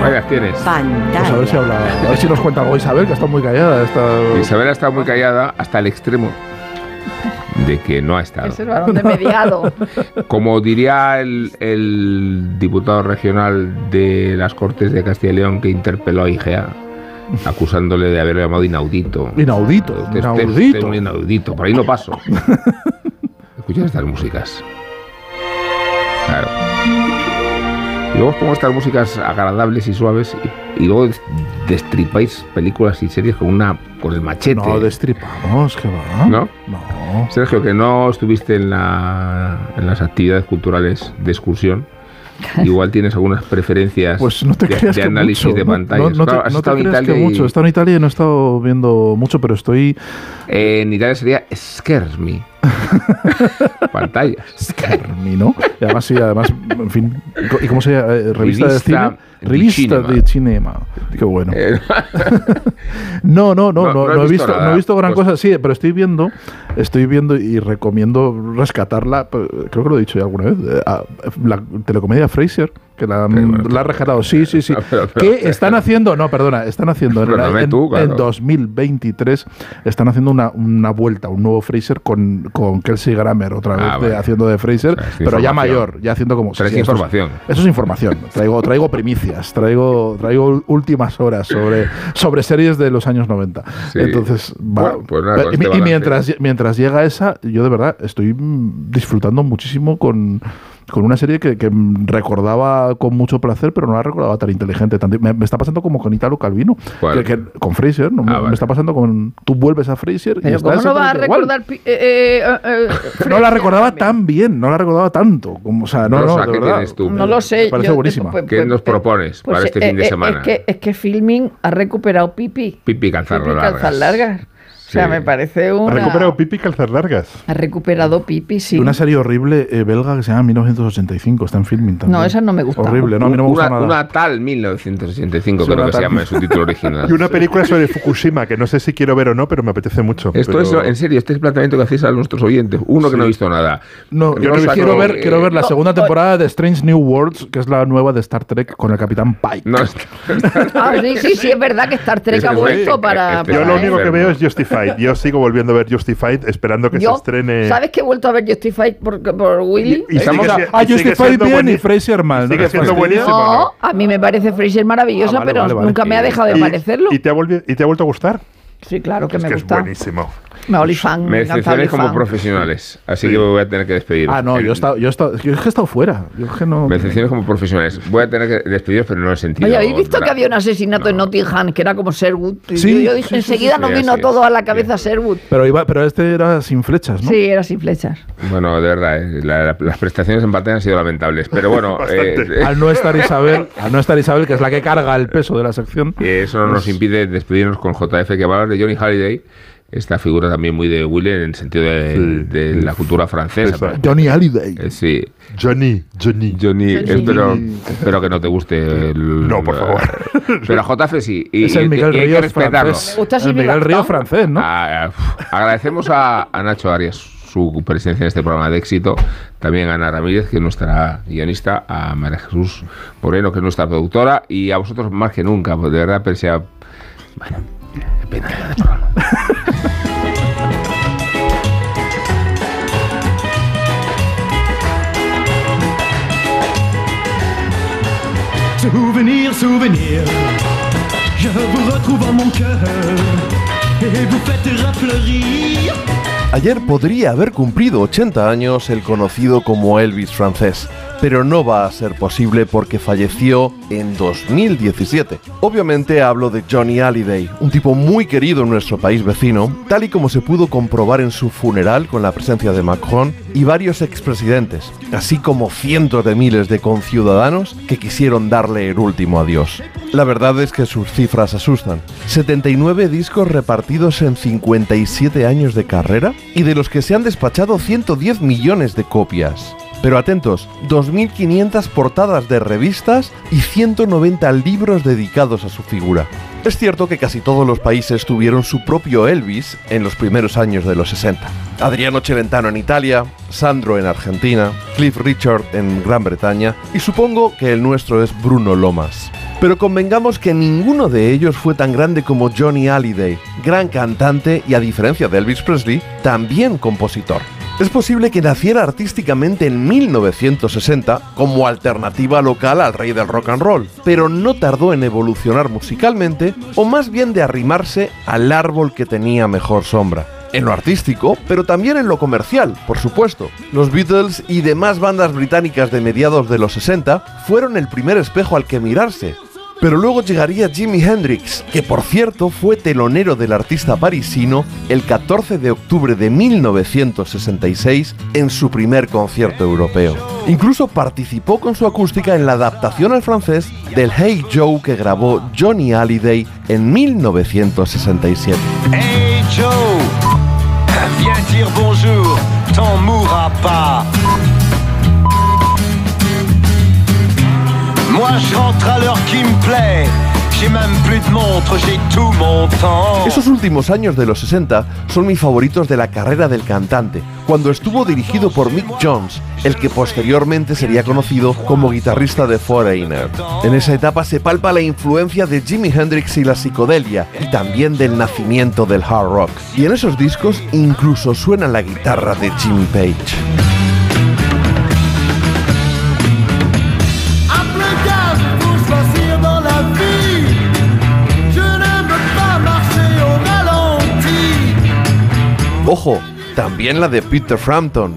[SPEAKER 5] Vaya, tienes.
[SPEAKER 18] Pantalla.
[SPEAKER 6] Pues a ver si habla, a ver si nos cuenta algo Isabel, que está muy callada. Está...
[SPEAKER 5] Isabel ha estado muy callada hasta el extremo de que no ha estado.
[SPEAKER 1] Es el varón de mediado. [LAUGHS]
[SPEAKER 5] Como diría el, el diputado regional de las Cortes de Castilla y León que interpeló a IGA, acusándole de haberlo llamado inaudito.
[SPEAKER 6] Inaudito,
[SPEAKER 5] Usted- usted- usted
[SPEAKER 6] inaudito.
[SPEAKER 5] inaudito, por ahí no paso. [LAUGHS] Escuchad estas músicas. Claro. Y luego os pongo estas músicas agradables y suaves y, y luego des- destripáis películas y series con una con el machete.
[SPEAKER 6] No destripamos, que va.
[SPEAKER 5] ¿No?
[SPEAKER 6] No.
[SPEAKER 5] Sergio, que no estuviste en, la, en las actividades culturales de excursión. Igual tienes algunas preferencias
[SPEAKER 6] Pues no te
[SPEAKER 5] de,
[SPEAKER 6] creas
[SPEAKER 5] de
[SPEAKER 6] que
[SPEAKER 5] análisis
[SPEAKER 6] mucho.
[SPEAKER 5] de
[SPEAKER 6] No-
[SPEAKER 5] pantallas.
[SPEAKER 6] No, no
[SPEAKER 5] Claro,
[SPEAKER 6] te,
[SPEAKER 5] has
[SPEAKER 6] no te
[SPEAKER 5] en
[SPEAKER 6] creas que
[SPEAKER 5] Italia y-
[SPEAKER 6] mucho. He estado en Italia y no he estado viendo mucho, pero estoy.
[SPEAKER 5] En Italia sería Scares Me. [LAUGHS] Pantallas.
[SPEAKER 6] Scarmi, ¿no? Y además, sí, además, en fin. ¿Y cómo se llama? Eh, ¿Revista, de cine? Revista
[SPEAKER 5] cinema.
[SPEAKER 6] de cinema. Qué bueno.
[SPEAKER 5] Eh, [LAUGHS]
[SPEAKER 6] No, no, no,
[SPEAKER 5] No,
[SPEAKER 6] he
[SPEAKER 5] visto nada.
[SPEAKER 6] no he visto gran
[SPEAKER 5] Pues-
[SPEAKER 6] cosa, sí, pero estoy viendo, estoy viendo y recomiendo rescatarla, pero creo que lo he dicho ya alguna vez, eh, la telecomedia Fraser, que la, la han rescatado, sí, sí, sí, [LAUGHS]
[SPEAKER 5] Pero, pero,
[SPEAKER 6] que están haciendo, no, perdona, están haciendo en,
[SPEAKER 5] Perdóname
[SPEAKER 6] en-
[SPEAKER 5] tú, claro.
[SPEAKER 6] en 2023, están haciendo una, una vuelta, un nuevo Fraser con, con Kelsey Grammer otra vez
[SPEAKER 5] Ah,
[SPEAKER 6] de-
[SPEAKER 5] vale.
[SPEAKER 6] haciendo de Fraser, pero ya mayor, ya haciendo como... Sí, eso es-
[SPEAKER 5] información.
[SPEAKER 6] eso es información. Traigo, traigo primicias, traigo, traigo últimas horas sobre, sobre series de los años 90.
[SPEAKER 5] Sí.
[SPEAKER 6] Entonces, va-
[SPEAKER 5] Bueno, pues nada,
[SPEAKER 6] y,
[SPEAKER 5] este
[SPEAKER 6] y
[SPEAKER 5] balance.
[SPEAKER 6] mientras, mientras llega esa, yo de verdad estoy mm, disfrutando muchísimo con, con una serie que, que recordaba con mucho placer, pero no la recordaba tan inteligente. tan- me, me está pasando como con Italo Calvino,
[SPEAKER 5] ¿Cuál?
[SPEAKER 6] que, que- con Fraser. ¿no? me,
[SPEAKER 5] Ah, vale.
[SPEAKER 6] me está pasando con. Tú vuelves a Fraser y
[SPEAKER 1] Pero ¿cómo no vas a recordar... eh, eh, eh, eh, [LAUGHS]
[SPEAKER 6] No la recordaba tan bien, no la recordaba tanto. Como, o sea, no,
[SPEAKER 5] Rosa,
[SPEAKER 6] no.
[SPEAKER 1] No lo sé.
[SPEAKER 6] Me parece
[SPEAKER 1] yo-
[SPEAKER 6] buenísima.
[SPEAKER 1] pues-
[SPEAKER 5] ¿Qué
[SPEAKER 1] pues-
[SPEAKER 5] nos propones
[SPEAKER 1] pues,
[SPEAKER 5] para este
[SPEAKER 1] eh,
[SPEAKER 5] fin de
[SPEAKER 1] eh,
[SPEAKER 5] semana?
[SPEAKER 1] Es que, es que Filming ha recuperado Pipi.
[SPEAKER 5] Pipi calzar largas.
[SPEAKER 1] O sea, me parece una...
[SPEAKER 8] Ha recuperado Pipi calzas largas.
[SPEAKER 1] Ha recuperado Pipi, sí.
[SPEAKER 6] Una serie horrible eh, belga que se llama 1985, está en filming también.
[SPEAKER 1] No, esa no me gusta.
[SPEAKER 6] Horrible, no, a mí no me gusta
[SPEAKER 5] una,
[SPEAKER 6] nada.
[SPEAKER 5] una tal 1985,
[SPEAKER 6] Sí,
[SPEAKER 5] creo que se llama en su título original. [LAUGHS]
[SPEAKER 8] Y una película sobre Fukushima, que no sé si quiero ver o no, pero me apetece mucho.
[SPEAKER 5] Esto
[SPEAKER 8] pero-
[SPEAKER 5] es, en serio, este es el planteamiento que hacéis a nuestros oyentes. Uno que no ha visto nada.
[SPEAKER 6] No, yo
[SPEAKER 5] Rosa
[SPEAKER 6] quiero ver,
[SPEAKER 5] eh,
[SPEAKER 6] quiero ver la
[SPEAKER 1] no,
[SPEAKER 6] segunda
[SPEAKER 1] no.
[SPEAKER 6] temporada de Strange New Worlds, que es la nueva de Star Trek con el Capitán Pike.
[SPEAKER 5] No, [LAUGHS]
[SPEAKER 1] Ah, sí, sí, sí, es verdad que Star Trek
[SPEAKER 5] Este
[SPEAKER 1] ha vuelto para...
[SPEAKER 5] este-
[SPEAKER 8] Yo lo único que veo es Justified. Yo sigo volviendo a ver Justified, esperando que se estrene.
[SPEAKER 1] ¿Sabes que he vuelto a ver Justified por, por Willy?
[SPEAKER 8] Y
[SPEAKER 6] Estamos
[SPEAKER 8] sigue
[SPEAKER 6] a, ah,
[SPEAKER 8] sigue
[SPEAKER 6] Justified
[SPEAKER 8] siendo
[SPEAKER 6] bien y. Fraser mal.
[SPEAKER 8] Sigue
[SPEAKER 6] ¿no?
[SPEAKER 8] siendo
[SPEAKER 6] Fastidio.
[SPEAKER 8] buenísimo.
[SPEAKER 1] No, a mí me parece Fraser maravillosa,
[SPEAKER 6] Ah, vale,
[SPEAKER 1] pero
[SPEAKER 6] vale, vale.
[SPEAKER 1] nunca me ha dejado de
[SPEAKER 8] Y-
[SPEAKER 1] parecerlo.
[SPEAKER 8] ¿Y te ha, y te ha vuelto a gustar?
[SPEAKER 1] Sí, claro que
[SPEAKER 8] es
[SPEAKER 1] me
[SPEAKER 8] que
[SPEAKER 1] gusta.
[SPEAKER 8] es buenísimo.
[SPEAKER 1] Me olifan,
[SPEAKER 5] Me como profesionales, así que voy a tener que despediros.
[SPEAKER 6] Ah, no, yo he estado, yo he estado, yo es que he estado fuera. Yo es que no.
[SPEAKER 5] Me decepcionáis como profesionales. Voy a tener que despediros, pero no el sentido.
[SPEAKER 1] Oye, ¿habéis visto que había un asesinato en Nottingham que era como Sherwood? Y
[SPEAKER 6] Sí,
[SPEAKER 1] yo, yo dije,
[SPEAKER 6] sí, sí,
[SPEAKER 1] enseguida
[SPEAKER 5] sí,
[SPEAKER 1] nos
[SPEAKER 5] sí,
[SPEAKER 1] vino
[SPEAKER 5] sí,
[SPEAKER 1] todo
[SPEAKER 5] sí.
[SPEAKER 1] a la cabeza Sherwood.
[SPEAKER 6] Pero, iba, pero este era sin flechas, ¿no?
[SPEAKER 1] Sí, era sin flechas.
[SPEAKER 5] Bueno, de verdad, eh, la- la- las prestaciones en pantalla han sido lamentables. Pero bueno, [LAUGHS] eh,
[SPEAKER 8] Bastante.
[SPEAKER 6] Al no estar Isabel, al no estar Isabel, que es la que carga el peso de la sección.
[SPEAKER 5] eh, eso no nos impide despedirnos con JF, que va a hablar de Johnny Halliday, esta figura también muy de Willy en el sentido de,
[SPEAKER 8] Sí.
[SPEAKER 5] de la cultura francesa.
[SPEAKER 6] Johnny Halliday.
[SPEAKER 5] eh, sí,
[SPEAKER 8] Johnny, Johnny.
[SPEAKER 5] Johnny,
[SPEAKER 1] Johnny.
[SPEAKER 5] Espero, espero que no te guste. el-
[SPEAKER 8] No, por favor. [LAUGHS]
[SPEAKER 5] Pero a JF sí. Y,
[SPEAKER 6] Es el Miguel Ríos
[SPEAKER 5] respetarlo.
[SPEAKER 6] francés.
[SPEAKER 1] ¿Me gusta
[SPEAKER 6] El Miguel Ríos francés, ¿no?
[SPEAKER 5] Ah, uf. agradecemos a, a Nacho Arias su presencia en este programa de éxito, también a Ana Ramírez, que es nuestra guionista, a María Jesús Moreno, que es nuestra productora, y a vosotros más que nunca, pues de verdad pensé a... Bueno, qué pena de programa. [LAUGHS]
[SPEAKER 19] Ayer podría haber cumplido 80 años el conocido como Elvis francés, pero no va a ser posible porque falleció en 2017. Obviamente hablo de Johnny Hallyday, un tipo muy querido en nuestro país vecino, tal y como se pudo comprobar en su funeral con la presencia de Macron y varios expresidentes, así como cientos de miles de conciudadanos que quisieron darle el último adiós. La verdad es que sus cifras asustan. 79 discos repartidos en 57 años de carrera y de los que se han despachado 110 millones de copias. Pero atentos, 2.500 portadas de revistas y 190 libros dedicados a su figura. Es cierto que casi todos los países tuvieron su propio Elvis en los primeros años de los 60. Adriano Celentano en Italia, Sandro en Argentina, Cliff Richard en Gran Bretaña y supongo que el nuestro es Bruno Lomas. Pero convengamos que ninguno de ellos fue tan grande como Johnny Hallyday, gran cantante y a diferencia de Elvis Presley, también compositor. Es posible que naciera artísticamente en 1960 como alternativa local al rey del rock and roll, pero no tardó en evolucionar musicalmente o más bien de arrimarse al árbol que tenía mejor sombra. En lo artístico, pero también en lo comercial, por supuesto. Los Beatles y demás bandas británicas de mediados de los 60 fueron el primer espejo al que mirarse, pero luego llegaría Jimi Hendrix, que por cierto fue telonero del artista parisino el 14 de octubre de 1966 en su primer concierto europeo. Incluso participó con su acústica en la adaptación al francés del Hey Joe que grabó Johnny Hallyday en 1967.
[SPEAKER 20] Hey Joe, viens dire bonjour, t'en mourras pas.
[SPEAKER 19] Esos últimos años de los 60 son mis favoritos de la carrera del cantante, cuando estuvo dirigido por Mick Jones, el que posteriormente sería conocido como guitarrista de Foreigner. En esa etapa se palpa la influencia de Jimi Hendrix y la psicodelia, y también del nacimiento del hard rock. Y en esos discos incluso suena la guitarra de Jimmy Page. Ojo, también la de Peter Frampton.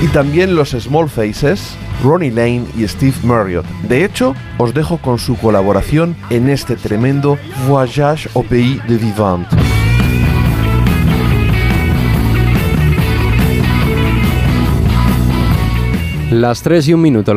[SPEAKER 19] Y también los Small Faces, Ronnie Lane y Steve Marriott. De hecho, os dejo con su colaboración en este tremendo Voyage au pays de vivant.
[SPEAKER 21] Las 3 y un minuto.